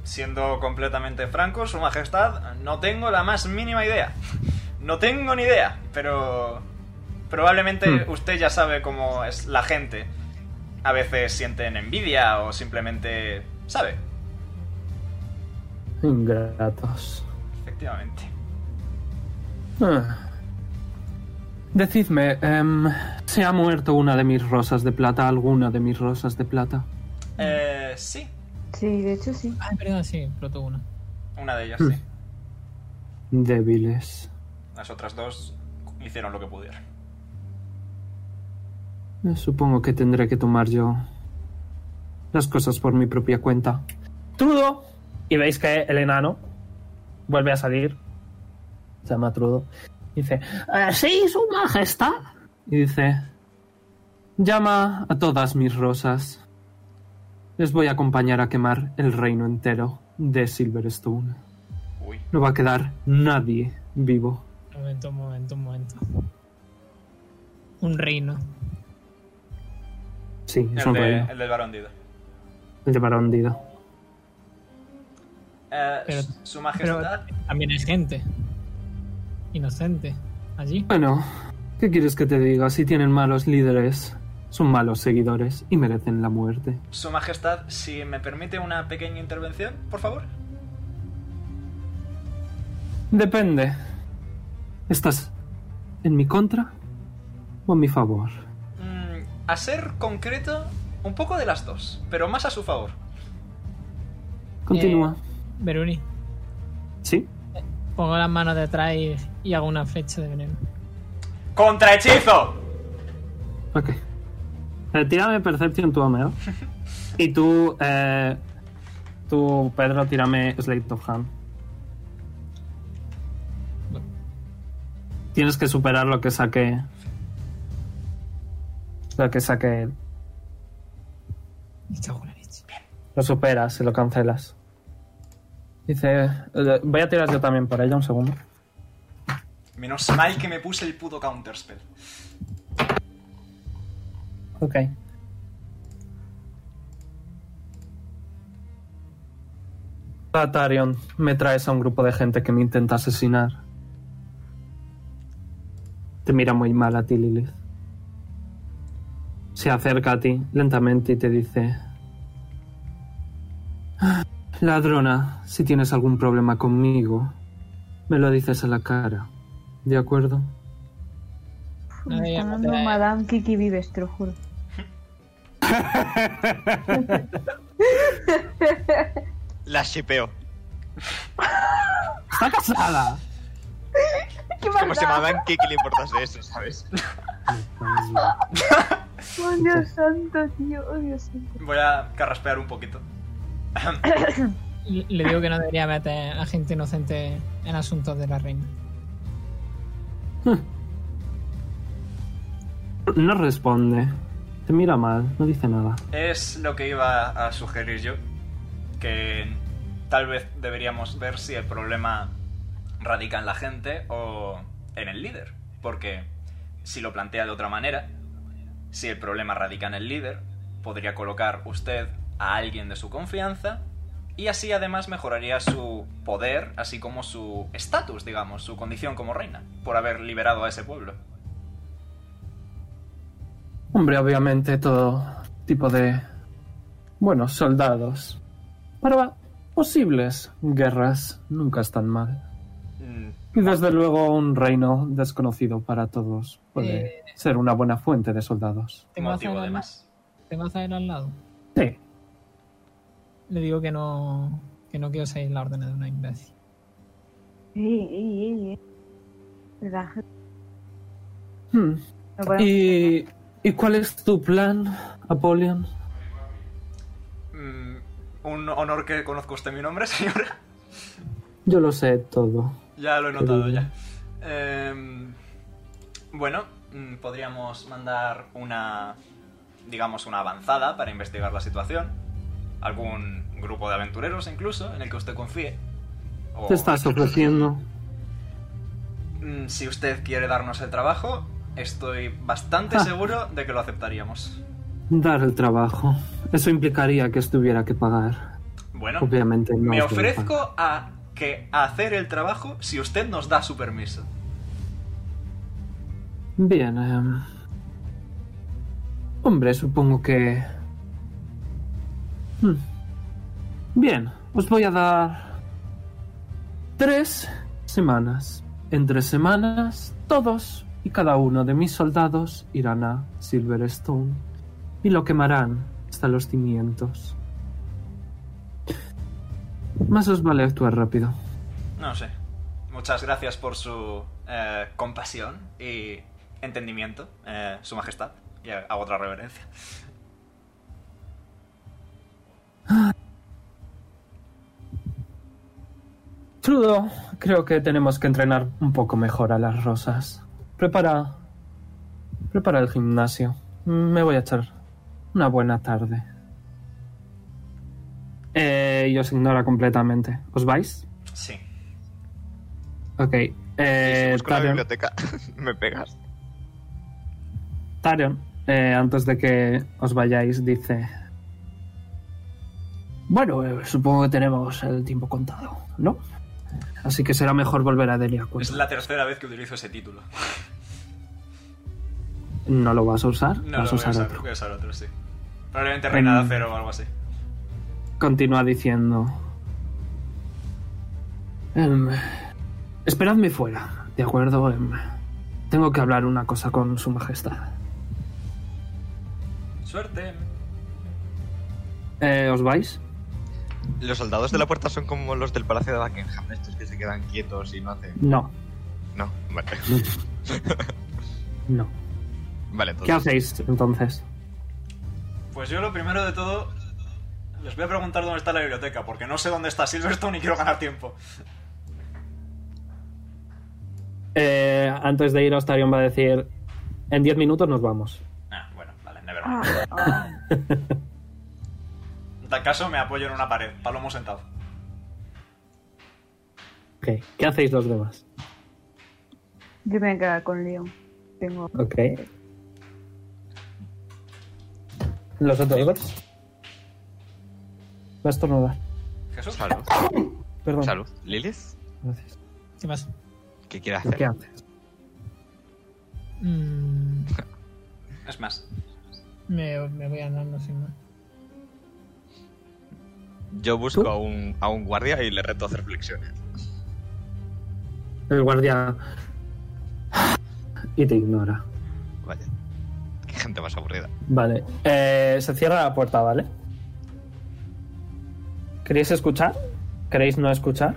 Siendo completamente franco, Su Majestad, no tengo la más mínima idea. No tengo ni idea, pero probablemente Hmm. usted ya sabe cómo es la gente. A veces sienten envidia o simplemente sabe. Ingratos. Efectivamente. Ah. Decidme, em, ¿se ha muerto una de mis rosas de plata? ¿Alguna de mis rosas de plata? Eh, sí, Sí, de hecho sí. Ah, verdad, sí, explotó una. una de ellas Hmm. sí. Débiles. Las otras dos hicieron lo que pudieron. Eh, Supongo que tendré que tomar yo las cosas por mi propia cuenta. ¡Trudo! Y veis que el enano vuelve a salir. Se llama Trudo. Dice, "Eh, sí, su majestad. Y dice, llama a todas mis rosas. Les voy a acompañar a quemar el reino entero de Silverstone. Uy. No va a quedar nadie vivo. Un momento, un momento, un momento. Un reino. Sí, es El, un de, reino. el del varón Dido. El de varón Dido. Eh, Pero- Su Pero Majestad, también hay gente. Inocente. Allí. Bueno, ¿qué quieres que te diga? Si tienen malos líderes, son malos seguidores y merecen la muerte. Su Majestad, si me permite una pequeña intervención, por favor. Depende. ¿Estás en mi contra o en mi favor? Mm, a ser concreto, un poco de las dos, pero más a su favor. Continúa. Beruni, ¿Sí? Pongo las manos detrás y, y hago una flecha de veneno. ¡Contrahechizo! Ok. Eh, tírame Perception tú, Ameo. Y tú, eh, tú, Pedro, tírame Slate of Hand. Tienes que superar lo que saque. Lo que saque él. Lo superas, se lo cancelas. Dice. eh, voy a tirar yo también por ella un segundo. Menos mal que me puse el puto counterspell. Ok. Atarion, me traes a un grupo de gente que me intenta asesinar. Te mira muy mal a ti, Lilith. Se acerca a ti lentamente y te dice... "Ah, Ladrona, si tienes algún problema conmigo, me lo dices a la cara. ¿De acuerdo? Me está dando Madame Kiki Vives, te lo juro. La shipeo. ¡Está casada! ¿Qué Como llamaban, ¿qué, qué le importas de eso, sabes? Oh, Dios santo, tío. Oh, Dios santo. Voy a carraspear un poquito. Le digo que no debería meter a gente inocente en asuntos de la reina. No responde. Te mira mal, no dice nada. Es lo que iba a sugerir yo. Que tal vez deberíamos ver si el problema radica en la gente o en el líder. Porque si lo plantea de otra manera, si el problema radica en el líder, podría colocar usted a alguien de su confianza y así además mejoraría su poder, así como su estatus, digamos, su condición como reina, por haber liberado a ese pueblo. Hombre, obviamente todo tipo de... Bueno, soldados. Para posibles guerras nunca están mal. Mm, Y desde luego un reino desconocido para todos puede Eh. ser una buena fuente de soldados. ¿Tengo a al lado? Sí. Le digo que no, que no quiero seguir la orden de una imbécil. Ey, ey, ey, ey. Relájate. Hmm. No ¿Y, ¿Y cuál es tu plan, Apollon? Mm, un honor que conozca usted mi nombre, señora. Yo lo sé todo. Ya lo he notado, ya. Em, bueno, mm, podríamos mandar una, digamos, una avanzada para investigar la situación. Algún grupo de aventureros incluso, en el que usted confíe. O, Te estás ofreciendo. mm, si usted quiere darnos el trabajo, estoy bastante Ah. seguro de que lo aceptaríamos. Dar el trabajo. Eso implicaría que estuviera que pagar. Bueno, Obviamente no. me ofrezco a que hacer el trabajo si usted nos da su permiso. Bien. em, Hombre, supongo que... Hmm. Bien, os voy a dar... Tres semanas. En tres semanas, todos y cada uno de mis soldados irán a Silverstone y lo quemarán hasta los cimientos. Más os vale actuar rápido. No sé. Muchas gracias por su eh, compasión y entendimiento, eh, Su Majestad. Y hago otra reverencia. Trudo, creo que tenemos que entrenar un poco mejor a las rosas. Prepara. Prepara el gimnasio. Me voy a echar una buena tarde. Eh, y os ignora completamente. ¿Os vais? Sí. Ok. Si Eh, busco la biblioteca, me pegas. Tarion, eh, antes de que os vayáis, dice... Bueno, eh, supongo que tenemos el tiempo contado, ¿no? Así que será mejor volver a Delia. Es la tercera vez que utilizo ese título. ¿No lo vas a usar? No vas lo a voy a usar usar, otro. voy a usar otro, sí. Probablemente Reina de Mm. Acero o algo así. Continúa diciendo. Em, esperadme fuera, ¿de acuerdo? Em, tengo que hablar una cosa con su majestad. Suerte. Eh, ¿Os vais? Los soldados de la puerta son como los del Palacio de Buckingham, estos que se quedan quietos y no hacen... No, No, vale. no. Vale, ¿Qué entonces... hacéis entonces? Pues yo lo primero de todo les voy a preguntar dónde está la biblioteca, porque no sé dónde está Silverstone y quiero ganar tiempo. Eh, antes de iros, Tarion va a decir: En 10 minutos nos vamos. Ah, bueno, vale, Ah, nevermind. En tal caso me apoyo en una pared, palomo sentado. Ok, ¿qué hacéis los demás? Yo me voy a quedar con Leon. Tengo. Ok. ¿Los otros dos? Va a estornudar. Jesús. Salud. Perdón. Salud. ¿Lilith? Gracias. ¿Qué pasa? ¿Qué quiere hacer? ¿Qué haces? Mm, Es más, me, me voy andando sin más. Yo busco ¿Tú? a un, a un guardia y le reto a hacer flexiones. El guardia. Y te ignora. Vaya. Qué gente más aburrida. Vale. Eh, se cierra la puerta, ¿vale? ¿Queréis escuchar? ¿Queréis no escuchar?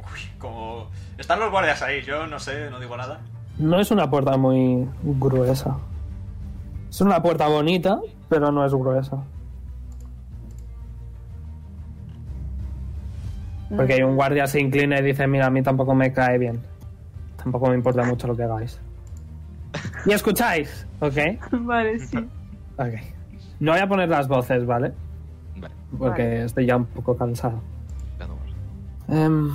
uy, como... Están los guardias ahí, yo no sé, no digo nada. No es una puerta muy gruesa. Es una puerta bonita, pero no es gruesa. Porque hay un guardia se inclina y dice, mira, a mí tampoco me cae bien. Tampoco me importa mucho lo que hagáis. ¿Y escucháis? ¿Ok? Vale, sí. Ok. No voy a poner las voces, ¿vale? Vale. Porque Vale. estoy ya un poco cansado. Em,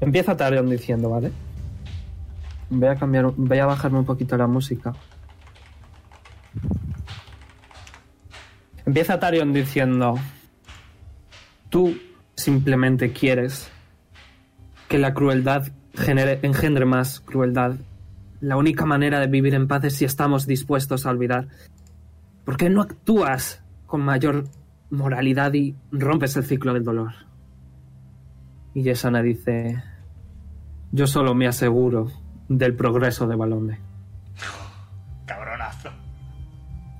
empieza Tarion diciendo, ¿vale? Voy a cambiar, voy a bajarme un poquito la música. Empieza Tarion diciendo, tú simplemente quieres que la crueldad genere, engendre más crueldad. La única manera de vivir en paz es si estamos dispuestos a olvidar. ¿Por qué no actúas con mayor moralidad y rompes el ciclo del dolor? Y Yesana dice, yo solo me aseguro del progreso de Balonde. Cabronazo.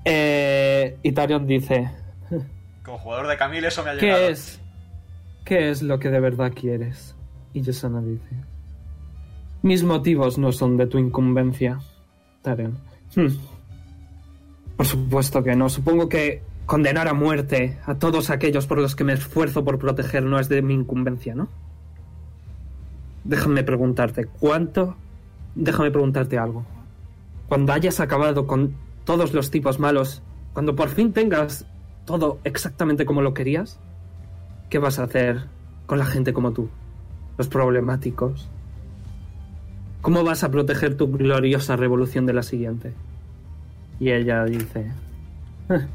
Eh, y Tarion dice, Como jugador de Camille eso me ha llegado. ¿qué es? ¿Qué es lo que de verdad quieres? Y Yesana dice, mis motivos no son de tu incumbencia, Tarion. "Hmm. Por supuesto que no. Supongo que condenar a muerte a todos aquellos por los que me esfuerzo por proteger no es de mi incumbencia, ¿no? déjame preguntarte, ¿cuánto? Déjame preguntarte algo. Cuando hayas acabado con todos los tipos malos, cuando por fin tengas todo exactamente como lo querías, ¿qué vas a hacer con la gente como tú? Los problemáticos. ¿Cómo vas a proteger tu gloriosa revolución de la siguiente? Y ella dice, "Eh,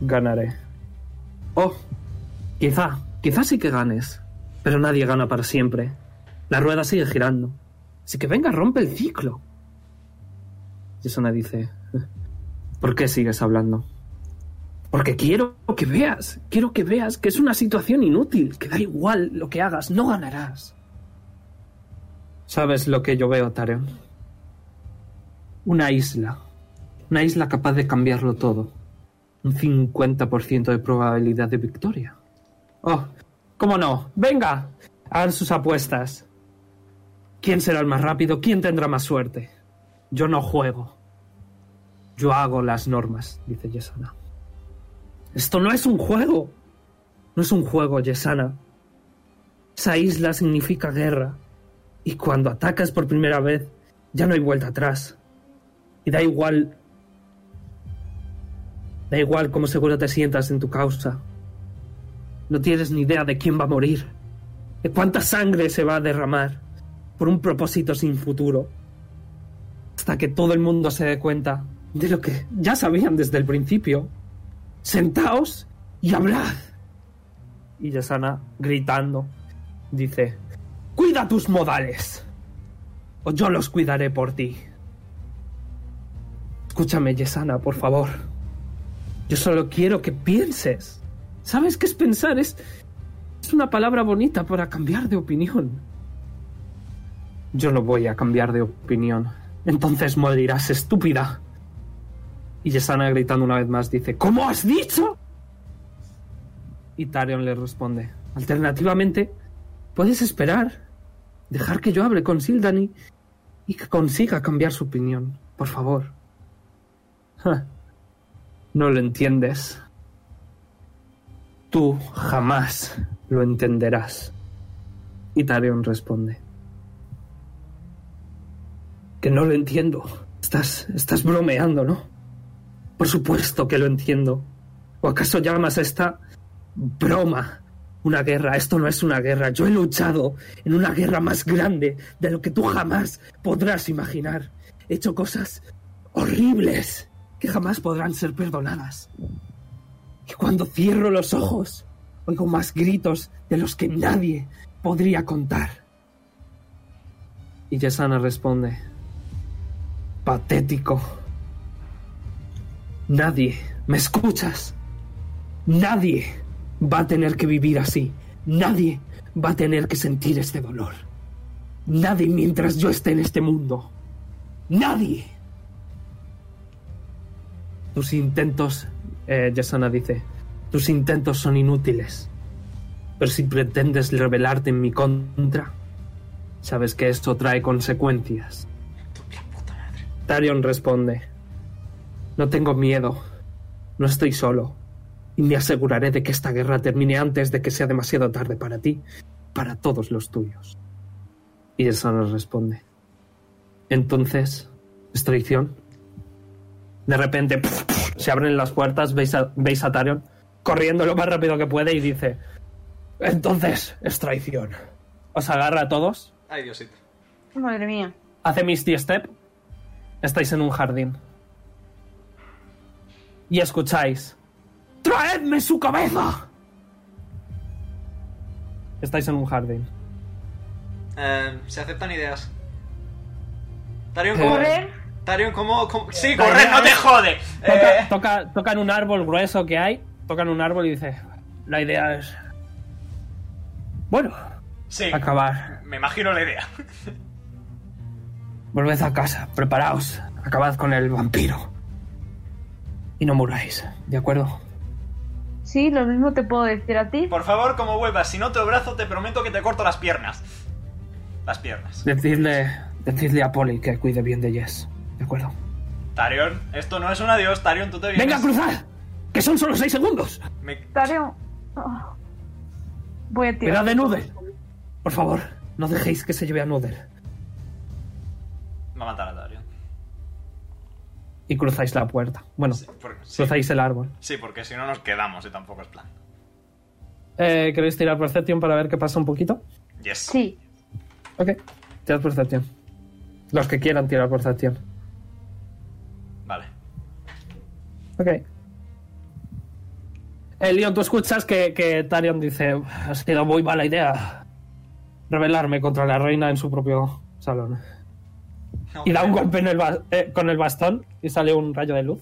ganaré. Oh, quizá, quizá sí que ganes, pero nadie gana para siempre. La rueda sigue girando. Así que venga, rompe el ciclo. Yesona dice, ¿por qué sigues hablando? Porque quiero que veas, quiero que veas que es una situación inútil, que da igual lo que hagas, no ganarás. ¿Sabes lo que yo veo, Tarion? Una isla. Una isla capaz de cambiarlo todo. Un 50% de probabilidad de victoria. Oh, ¿cómo no? Venga, hagan sus apuestas. ¿Quién será el más rápido? ¿Quién tendrá más suerte? Yo no juego. Yo hago las normas, dice Yesana. Esto no es un juego. No es un juego, Yesana. Esa isla significa guerra. Y cuando atacas por primera vez, ya no hay vuelta atrás. Y da igual. Da igual cómo seguro te sientas en tu causa. No tienes ni idea de quién va a morir. De cuánta sangre se va a derramar. Por un propósito sin futuro. Hasta que todo el mundo se dé cuenta de lo que ya sabían desde el principio. Sentaos y hablad. Y Yasana, gritando, dice: Cuida tus modales. O yo los cuidaré por ti. Escúchame, Yesana, por favor. Yo solo quiero que pienses. ¿Sabes qué es pensar? Es, es una palabra bonita para cambiar de opinión. Yo no voy a cambiar de opinión. Entonces morirás, estúpida. Y Yesana gritando una vez más dice, ¿Cómo has dicho? Y Tarion le responde, alternativamente, puedes esperar, dejar que yo hable con Sildani y que consiga cambiar su opinión, por favor. No lo entiendes. Tú jamás lo entenderás. Y Tarion responde, que no lo entiendo. Estás, estás bromeando, ¿no? Por supuesto que lo entiendo. ¿O acaso llamas a esta broma una guerra? Esto no es una guerra. Yo he luchado en una guerra más grande de lo que tú jamás podrás imaginar. He hecho cosas horribles que jamás podrán ser perdonadas. Y cuando cierro los ojos, oigo más gritos de los que nadie podría contar. Y Yesana responde, patético. Nadie, ¿me escuchas? Nadie va a tener que vivir así. Nadie va a tener que sentir este dolor. Nadie mientras yo esté en este mundo. Nadie. Tus intentos, eh, Yasana dice, tus intentos son inútiles. Pero si pretendes rebelarte en mi contra, sabes que esto trae consecuencias. Tarion responde, no tengo miedo, no estoy solo, y me aseguraré de que esta guerra termine antes de que sea demasiado tarde para ti, para todos los tuyos. Y Yasana responde, entonces, ¿es traición? De repente se abren las puertas, veis a, veis a Tarion corriendo lo más rápido que puede y dice, entonces es traición. Os agarra a todos, Ay, Diosito. Madre mía. hace Misty Step, estáis en un jardín. Y escucháis, ¡Traedme su cabeza! Estáis en un jardín. Eh, se aceptan ideas. Tarion, ¿cómo? ¿Correr? Tarion, ¿cómo? cómo- Sí, correr, no te jode. Toca, Eh, toca- tocan un árbol grueso que hay, tocan un árbol y dice, la idea es... Bueno, sí, acabar. me imagino la idea. Volved a casa, preparaos, acabad con el vampiro. Y no muráis, ¿de acuerdo? Sí, lo mismo te puedo decir a ti. Por favor, como vuelvas, si no te abrazo, te prometo que te corto las piernas. Las piernas. Decidle, decidle a Polly que cuide bien de Jess, ¿de acuerdo? Tarion, esto no es un adiós, Tarion, tú te vienes. ¡Venga, cruzad! ¡Que son solo seis segundos! Me- Tarion. Oh. Voy a tirar. ¡Mirad de nude! Por favor, no dejéis que se lleve a Nuder. Va a matar a Darion. Y cruzáis la puerta. Bueno, Sí, por- sí, cruzáis el árbol. sí, porque si no nos quedamos y tampoco es plan. Eh, ¿Queréis tirar Percepción para ver qué pasa un poquito? Yes. Sí. Ok, tirad Percepción. Los que quieran tirar Percepción. Vale. Ok. Eh, Leon, tú escuchas que, que Tarion dice: Ha sido muy mala idea rebelarme contra la reina en su propio salón. Y da un golpe en el ba- eh, con el bastón y sale un rayo de luz.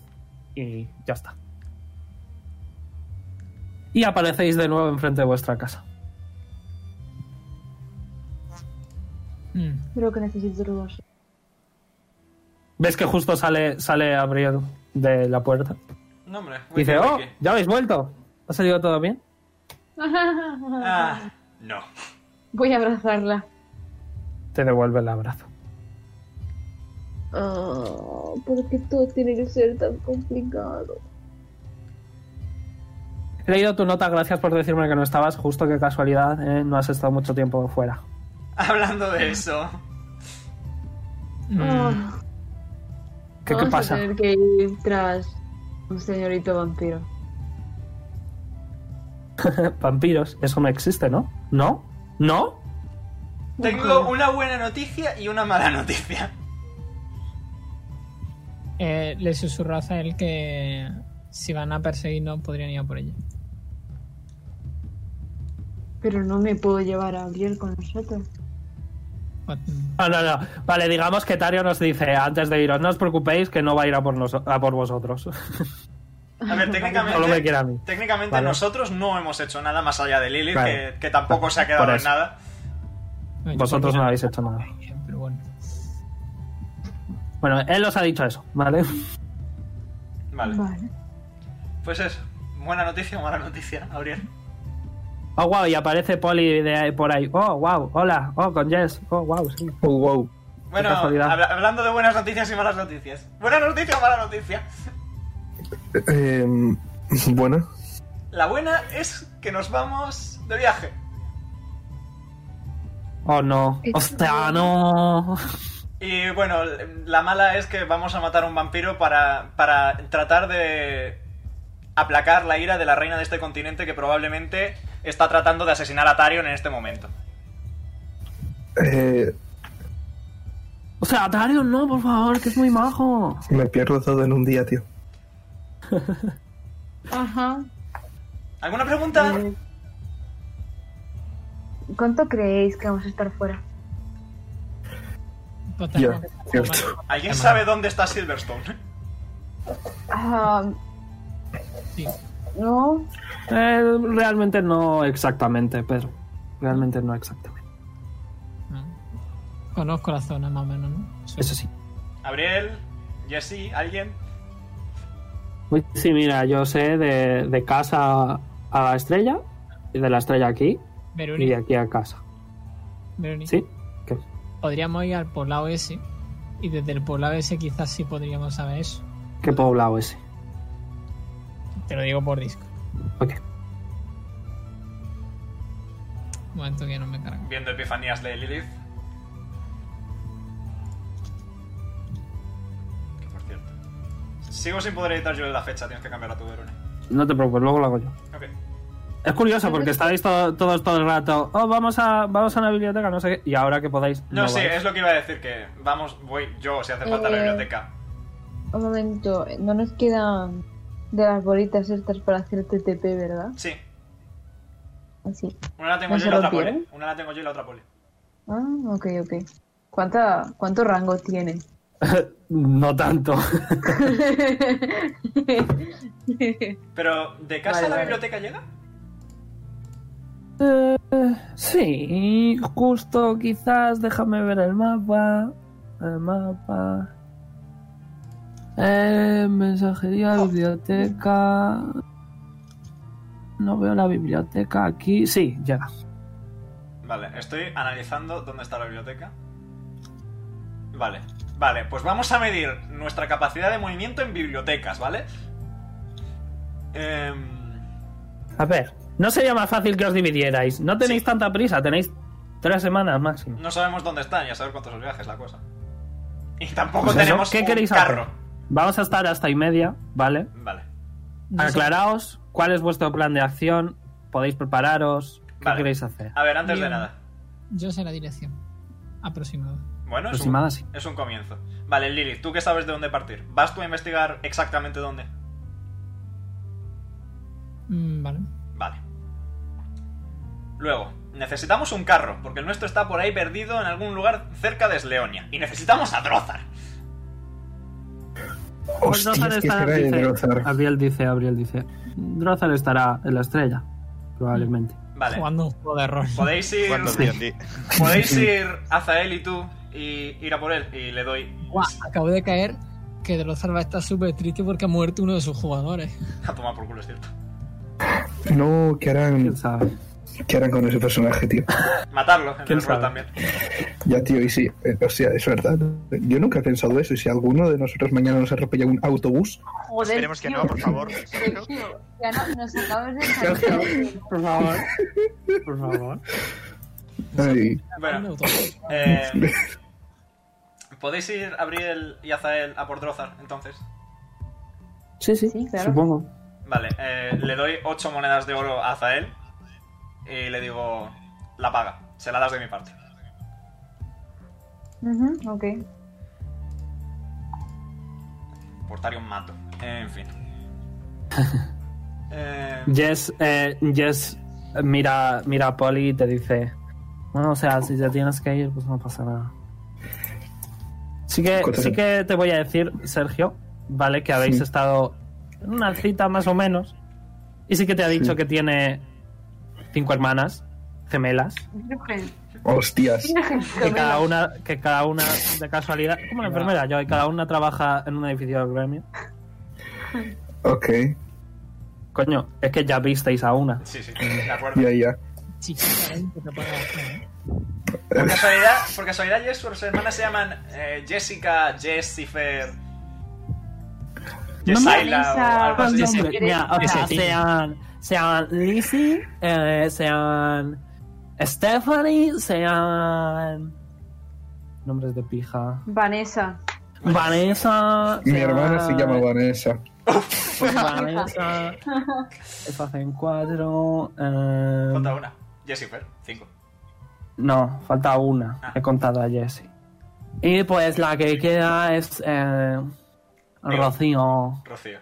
Y ya está. Y aparecéis de nuevo enfrente de vuestra casa. Mm. Creo que necesito drogas. ¿Ves que justo sale, sale Abriel de la puerta? No, hombre. Y dice: ¡Oh! ¿Ya habéis vuelto? ¿Ha salido todo bien? Ah, no. Voy a abrazarla. Te devuelve el abrazo. Oh, ¿Por qué todo tiene que ser tan complicado? He leído tu nota, gracias por decirme que no estabas. Justo que casualidad, ¿eh? no has estado mucho tiempo fuera. Hablando de eso. Mm. Oh, ¿Qué, qué vamos pasa? a tener que ir tras un señorito vampiro. Vampiros, eso no existe, ¿no? ¿No? ¿No? Tengo una buena noticia y una mala noticia. Eh, le susurró a él que si van a perseguirnos podrían ir a por ella. Pero no me puedo llevar a Gabriel con nosotros. No, no, no. Vale, digamos que Tario nos dice antes de iros, no os preocupéis que no va a ir a por, nos- a por vosotros. A ver, técnicamente. Solo me quiere a mí. Técnicamente Vale. nosotros no hemos hecho nada más allá de Lilith, Vale. que, que tampoco se ha quedado en nada. Vosotros no habéis hecho nada. Bueno. Él os ha dicho eso, ¿vale? Vale. Vale. Pues eso. Buena noticia o mala noticia, Gabriel. Oh, wow, y aparece Polly de ahí- por ahí. Oh, wow, hola. Oh, con Jess. Oh, wow, sí. Oh, wow. Bueno, habla- hablando de buenas noticias y malas noticias. ¿Buena noticia o mala noticia? Eh, bueno, La buena es que nos vamos de viaje. Oh, no. Hostia, no. Y bueno, la mala es que vamos a matar a un vampiro para, para tratar de aplacar la ira de la reina de este continente que probablemente está tratando de asesinar a Tarion en este momento. eh, O sea, Tario, no, por favor, que es muy majo. me pierdo todo en un día, tío. Ajá. ¿Alguna pregunta? Eh, ¿Cuánto creéis que vamos a estar fuera? Cierto. ¿Alguien sabe dónde está Silverstone? Ah, Sí. no. Eh, realmente no exactamente, Pedro. Realmente no exactamente. No. Conozco la zona más o menos, ¿no? Eso sí. Gabriel, Jesse, ¿alguien? Sí, mira, yo sé de, de casa a la estrella, y de la estrella aquí, y de aquí a casa. Veruni, ¿Sí? Podríamos ir al poblado ese y desde el poblado ese quizás sí podríamos saber eso. ¿Qué poblado ese? Te lo digo por disco. Ok. Un momento que no me carga. Viendo epifanías de Lilith. Que por cierto. Sigo sin poder editar yo la fecha, tienes que cambiar a tu Verone. No te preocupes, luego lo hago yo. Ok. Es curioso porque estáis to- todos todo el rato, oh, vamos a, vamos a una biblioteca, no sé qué, y ahora que podáis... No, sí, vais. es lo que iba a decir, que vamos, voy yo si hace falta la Eh. biblioteca. Un momento. No nos quedan de las bolitas estas para hacer TTP, ¿verdad? Sí, Así. una la tengo ¿No yo y la otra poli. Una la tengo yo y la otra poli. Ah, ok, ok. ¿Cuánta, ¿Cuánto rango tiene? no tanto. Pero, ¿de casa Vale, a la vale. biblioteca llega? Eh, sí, justo, quizás, déjame ver el mapa. El mapa. Eh, mensajería, biblioteca. No veo la biblioteca aquí. Sí, llega. Vale, estoy analizando dónde está la biblioteca. Vale, vale, pues vamos a medir nuestra capacidad de movimiento en bibliotecas, ¿vale? Em, A ver, no sería más fácil que os dividierais. No tenéis Sí. tanta prisa, tenéis Tres semanas máximo. No sabemos dónde están y a saber cuántos viajes la cosa. Y tampoco Pues eso, tenemos ¿Qué un queréis carro. hacer? Vamos a estar hasta y media, ¿vale? Vale. Aclaraos cuál es vuestro plan de acción. Podéis prepararos. ¿Qué Vale. queréis hacer? A ver, antes de nada. Yo sé la dirección aproximada. Bueno, es Aproximada, un, sí. es un comienzo. Vale, Lilith, ¿tú qué sabes de dónde partir? ¿Vas tú a investigar exactamente dónde? Mm, vale. Luego, necesitamos un carro, porque el nuestro está por ahí perdido en algún lugar cerca de Sleonia. Y necesitamos a Drozar. Pues Drozar ¿qué está- será de dice- Drozar? Abriel dice, Abriel dice. Drozar estará en la estrella, probablemente. Vale. Jugando un juego de rol. Podéis ir. Cuando D&D. Podéis ir hacia él y tú y ir a por él. Y le doy acabo de caer que Drozar va a estar súper triste porque ha muerto uno de sus jugadores. a tomar por culo, es cierto. No, ¿qué harán, ¿Quién sabe? ¿Qué harán con ese personaje, tío? Matarlo en ¿Quién el rol también. Ya, tío, y sí, eh, o sea, es verdad. Yo nunca he pensado eso. Y si alguno de nosotros mañana nos atropella un autobús, Joder, Esperemos que tío. no, por favor. Sergio, ya no, nos acabas de salir. Por favor. Por favor. ay, Bueno, eh, podéis ir Abriel y Azael a por Drozar, entonces. Sí, sí, Sí, claro. supongo. Vale, eh, le doy 8 monedas de oro a Azael y le digo, la paga, se la das de mi parte. Ujú, ok. Portario mato. En fin. Eh, Jess, eh, Jess mira, mira a Polly y te dice: Bueno, o sea, si ya tienes que ir, pues no pasa nada. Sí que, sí que- que te voy a decir, Sergio, ¿vale? Que habéis Sí. estado en una cita más o menos. Y sí que te ha dicho Sí. que tiene cinco hermanas gemelas. hostias. Que cada una, que cada una de casualidad, como la enfermera, yo, y cada una trabaja en un edificio del gremio. Ok, Coño, es que ya visteis a una. sí, sí, de acuerdo. ya, ya. Chiquita, ¿eh? Por casualidad, por casualidad Jess, sus hermanas se llaman eh, Jessica, Jessifer, Jessaila o algo así. Pues, Sean, Lizzie, eh, sean Stephanie, sean nombres de pija. Vanessa. Vanessa. Mi sean- hermana se llama Vanessa. pues Vanessa. Hacen cuatro. eh, Falta una. Jessifer, 5. no, falta una. Ah. He contado a Jessie. Y pues la que queda es eh, Digo. Rocío. Rocío.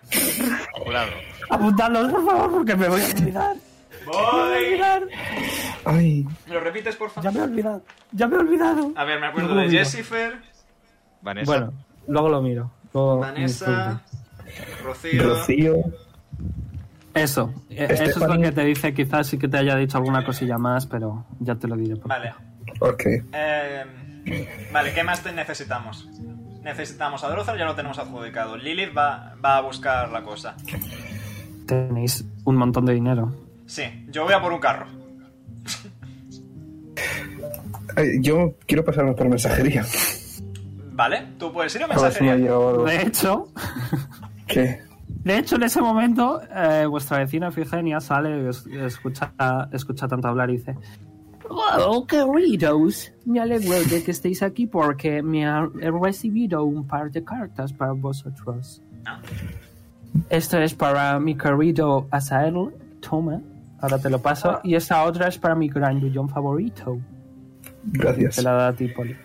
Jurado. Apuntadlos, por favor, porque me voy a olvidar. Me voy a. Ay, ¿Me lo repites, por Ya favor? me he olvidado. Ya me he olvidado. A ver, me acuerdo No de. Jessifer, Vanessa. Bueno, luego lo miro. Luego Vanessa, Rocío. Rocío. Eso, eh, eso es lo que te dice. Quizás sí que te haya dicho alguna cosilla más, pero ya te lo diré. por Vale. Ok. Eh, vale, ¿qué más te necesitamos? Necesitamos a Drozar, ya lo tenemos adjudicado. Lilith va, va a buscar la cosa. Tenéis un montón de dinero. Sí, yo voy a por un carro. Yo quiero pasarme por mensajería. Vale, tú puedes ir a mensajería. De hecho, ¿Qué? de hecho en ese momento, eh, vuestra vecina Figenia sale y es- escucha, escucha tanto hablar y dice: Oh, queridos, me alegro de que estéis aquí porque me ha- he recibido un par de cartas para vosotros. Ah. Esto es para mi querido Asael, toma, ahora te lo paso, y esta otra es para mi grandullón favorito. Gracias. Te la da a ti, Poli.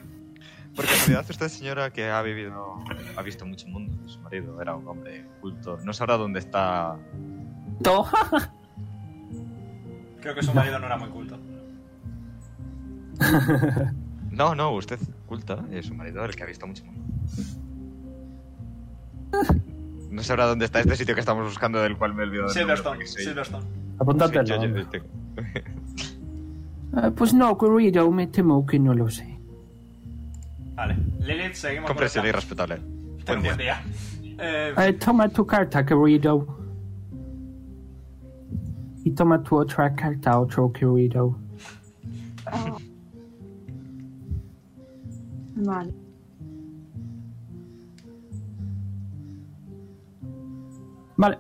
Por casualidad, usted, señora, que ha vivido, ha visto mucho mundo. Su marido era un hombre culto. No sabrá dónde está. To- Creo que su marido no era muy culto. No, no, usted culta. Es su marido el que ha visto mucho mundo. No sabrá dónde está este sitio que estamos buscando, del cual me he olvidado. Silverstone, Silverstone. Apúntate yo- nombre. Eh, pues no, querido, me temo que no lo sé. Vale, Lilith, seguimos con el Comprensible y plan. respetable. Ten Buen buen día. día. Eh, Eh, toma tu carta, querido. Y toma tu otra carta, otro querido. Vale. Vale,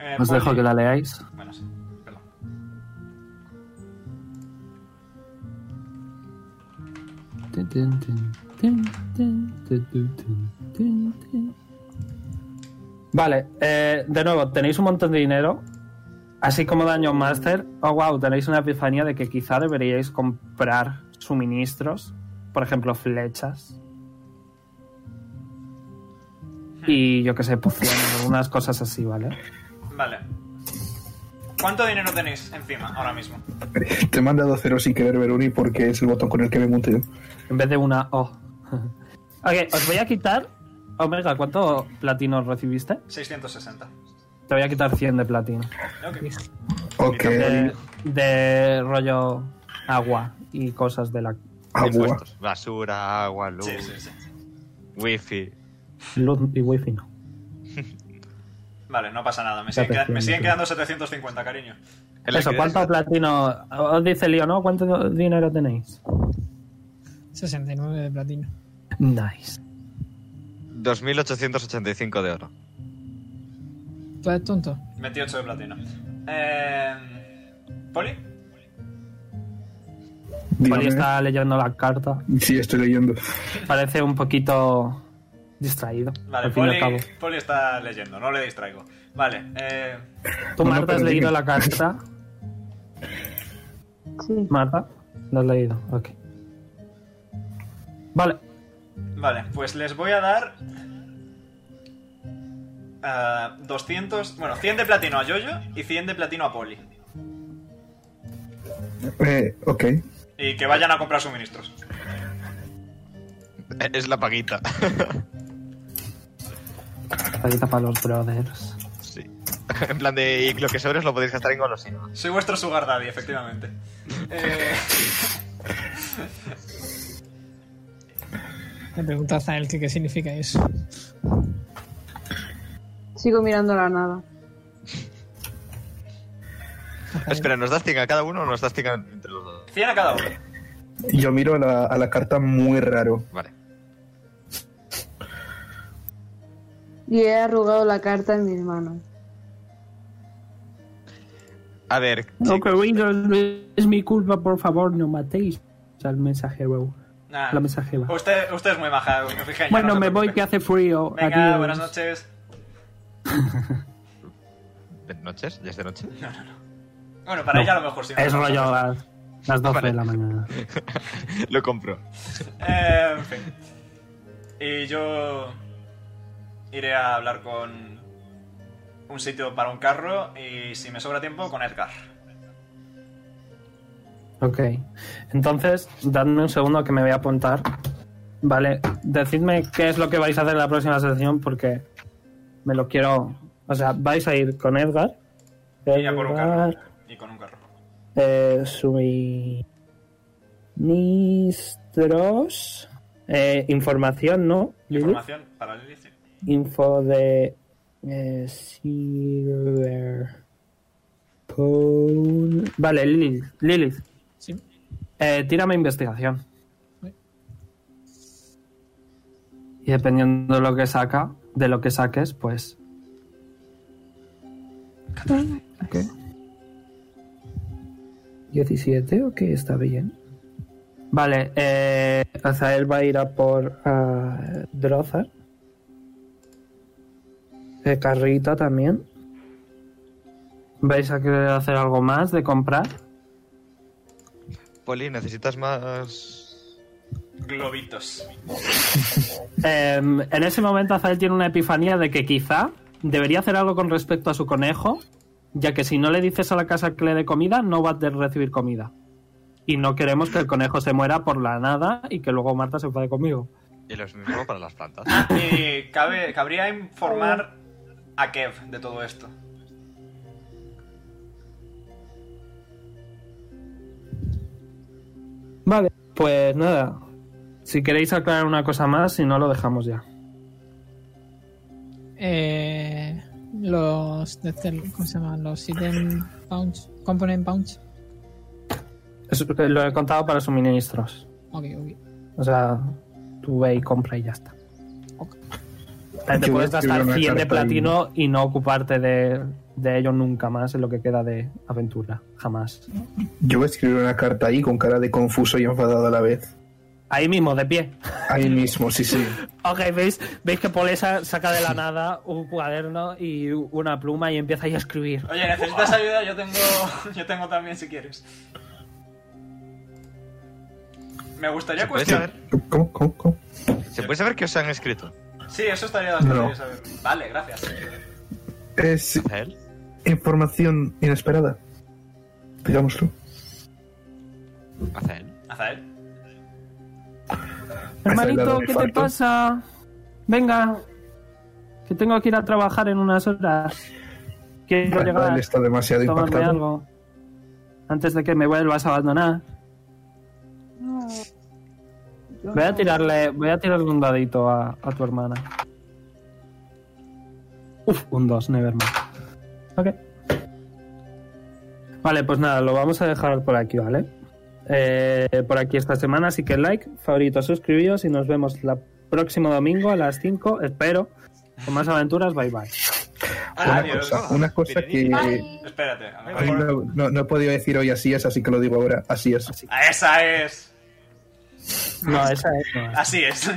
eh, os dejo que la leáis. Bueno, sí, perdón. Vale, eh, de nuevo, tenéis un montón de dinero. Así como Daño Master, oh wow, tenéis una epifanía de que quizá deberíais comprar suministros, por ejemplo, flechas. Y yo que sé, pociones, unas cosas así, ¿vale? Vale. ¿Cuánto dinero tenéis encima ahora mismo? Te he mandado cero sin querer, Veruni, porque es el botón con el que me muteo. En vez de una O. ok, os voy a quitar. Omega, ¿cuánto platino recibiste? 660. Te voy a quitar 100 de platino. Ok. De rollo agua y cosas de la Agua. Impuestos. Basura, agua, luz, Sí, sí, sí. wifi. luz y wifi. No. Vale, no pasa nada. Me siguen, queda- me siguen quedando 750, cariño. El Eso, ¿cuánto es- platino? Os dice Lío, ¿no? ¿Cuánto dinero tenéis? 69 de platino. Nice. 2.885 de oro. ¿Tú eres tonto? 28 de platino. Eh, ¿Poli? Poli Dígame. está leyendo la carta. Sí, estoy leyendo. Parece un poquito distraído. Vale, al fin y Poli, al cabo. Poli está leyendo, no le distraigo. Vale, eh, ¿Tú, No, no, Marta, has leído dime. la carta? Sí. Marta, ¿la has leído? Ok. Vale. vale, pues les voy a dar... ah, 200... Bueno, 100 de platino a Yoyo y 100 de platino a Poli. Eh, ok. Y que vayan a comprar suministros. Es la paguita. Paguita para los brothers. sí. En plan de, y lo que sobres lo podéis gastar en golosinas. Soy vuestro sugar daddy, efectivamente. Eh, Le pregunto a Zael que qué significa eso. Sigo mirando la nada. Espera, ¿nos das 100 a cada uno o nos das 100 entre los dos? 100 a cada uno. Yo miro a la, a la carta muy raro. Vale. Y he arrugado la carta en mis manos. A ver, No, queridos, no es mi culpa, por favor, no matéis al mensajero. Nah. La mensajera. Usted, usted es muy maja, Efigenia, Bueno, no me voy que hace frío. Venga, Adiós. buenas noches. ¿noches? ¿Ya es de noche? Bueno, para No, ella a lo mejor sí. no, Es no, rollo no. a las, las 12 Vale. de la mañana. Lo compro. Eh, en fin. Y yo iré a hablar con un sitio para un carro y si me sobra tiempo con Edgar. Ok. Entonces, dadme un segundo que me voy a apuntar. Vale, decidme qué es lo que vais a hacer en la próxima sesión porque me lo quiero... O sea, vais a ir con Edgar. Y a por. Edgar, un carro. Eh, suministros... Eh, información, ¿no? Lilith? Información para Lilith. sí. Info de... Eh, Silver... Pone- Vale, Lilith. Lilith. Sí. Eh, tírame investigación. Y dependiendo de lo que saca, de lo que saques, pues. Ok. 17, ok, está bien. Vale, eh, Azael va a ir a por uh, Drozar. Eh, Carrita también. ¿Vais a querer hacer algo más de comprar? Poli, ¿necesitas más...? Globitos. Em, en ese momento Azael tiene una epifanía de que quizá debería hacer algo con respecto a su conejo, ya que si no le dices a la casa que le dé comida, no va a recibir comida. Y no queremos que el conejo se muera por la nada y que luego Marta se enfade conmigo. Y lo mismo para las plantas. Y cabe, cabría informar a Kev de todo esto. Vale, pues nada. Si queréis aclarar una cosa más, si no lo dejamos ya. Eh, los. ¿Cómo se llaman? Los item pounds. Component pounds. Eso lo he contado para suministros. Ok, ok. O sea, tú ve y compra y ya está. Ok. Eh, Te puedes gastar una 100 de platino y no ocuparte de, de ello nunca más en lo que queda de aventura. Jamás. Yo voy a escribir una carta ahí con cara de confuso y enfadado a la vez. Ahí mismo, de pie. Ahí mismo, sí, sí. Ok, ¿veis, veis que Pole sa- saca de la nada un cuaderno y una pluma y empieza ahí a escribir. Oye, ¿necesitas ayuda? Yo tengo, yo tengo también si quieres. Me gustaría ¿Se puede cuestionar... saber? ¿Cómo? ¿Cómo? ¿Cómo? ¿Se puede saber qué os han escrito? Sí, eso estaría bastante No. bien saber. Vale, gracias. Es información inesperada. Digámoslo. Azael. Azael. Hermanito, ¿qué te pasa? Venga, que tengo que ir a trabajar en unas horas. Quiero Él llegar, está demasiado impactado. algo. Antes de que me vuelvas a abandonar. No. Voy a tirarle, voy a tirarle un dadito a, a tu hermana. Uf, un 2, nevermind. Ok. Vale, pues nada, lo vamos a dejar por aquí, ¿vale? Eh, por aquí esta semana, así que like, favorito, suscribíos y nos vemos la próximo domingo a las 5, espero, con más aventuras, bye bye. Una Adiós. cosa, una cosa que Bye. Espérate, a no, no, no he podido decir hoy así es, así que lo digo ahora. Así es. Ah, Esa es. No, esa es. no, esa es. Así es.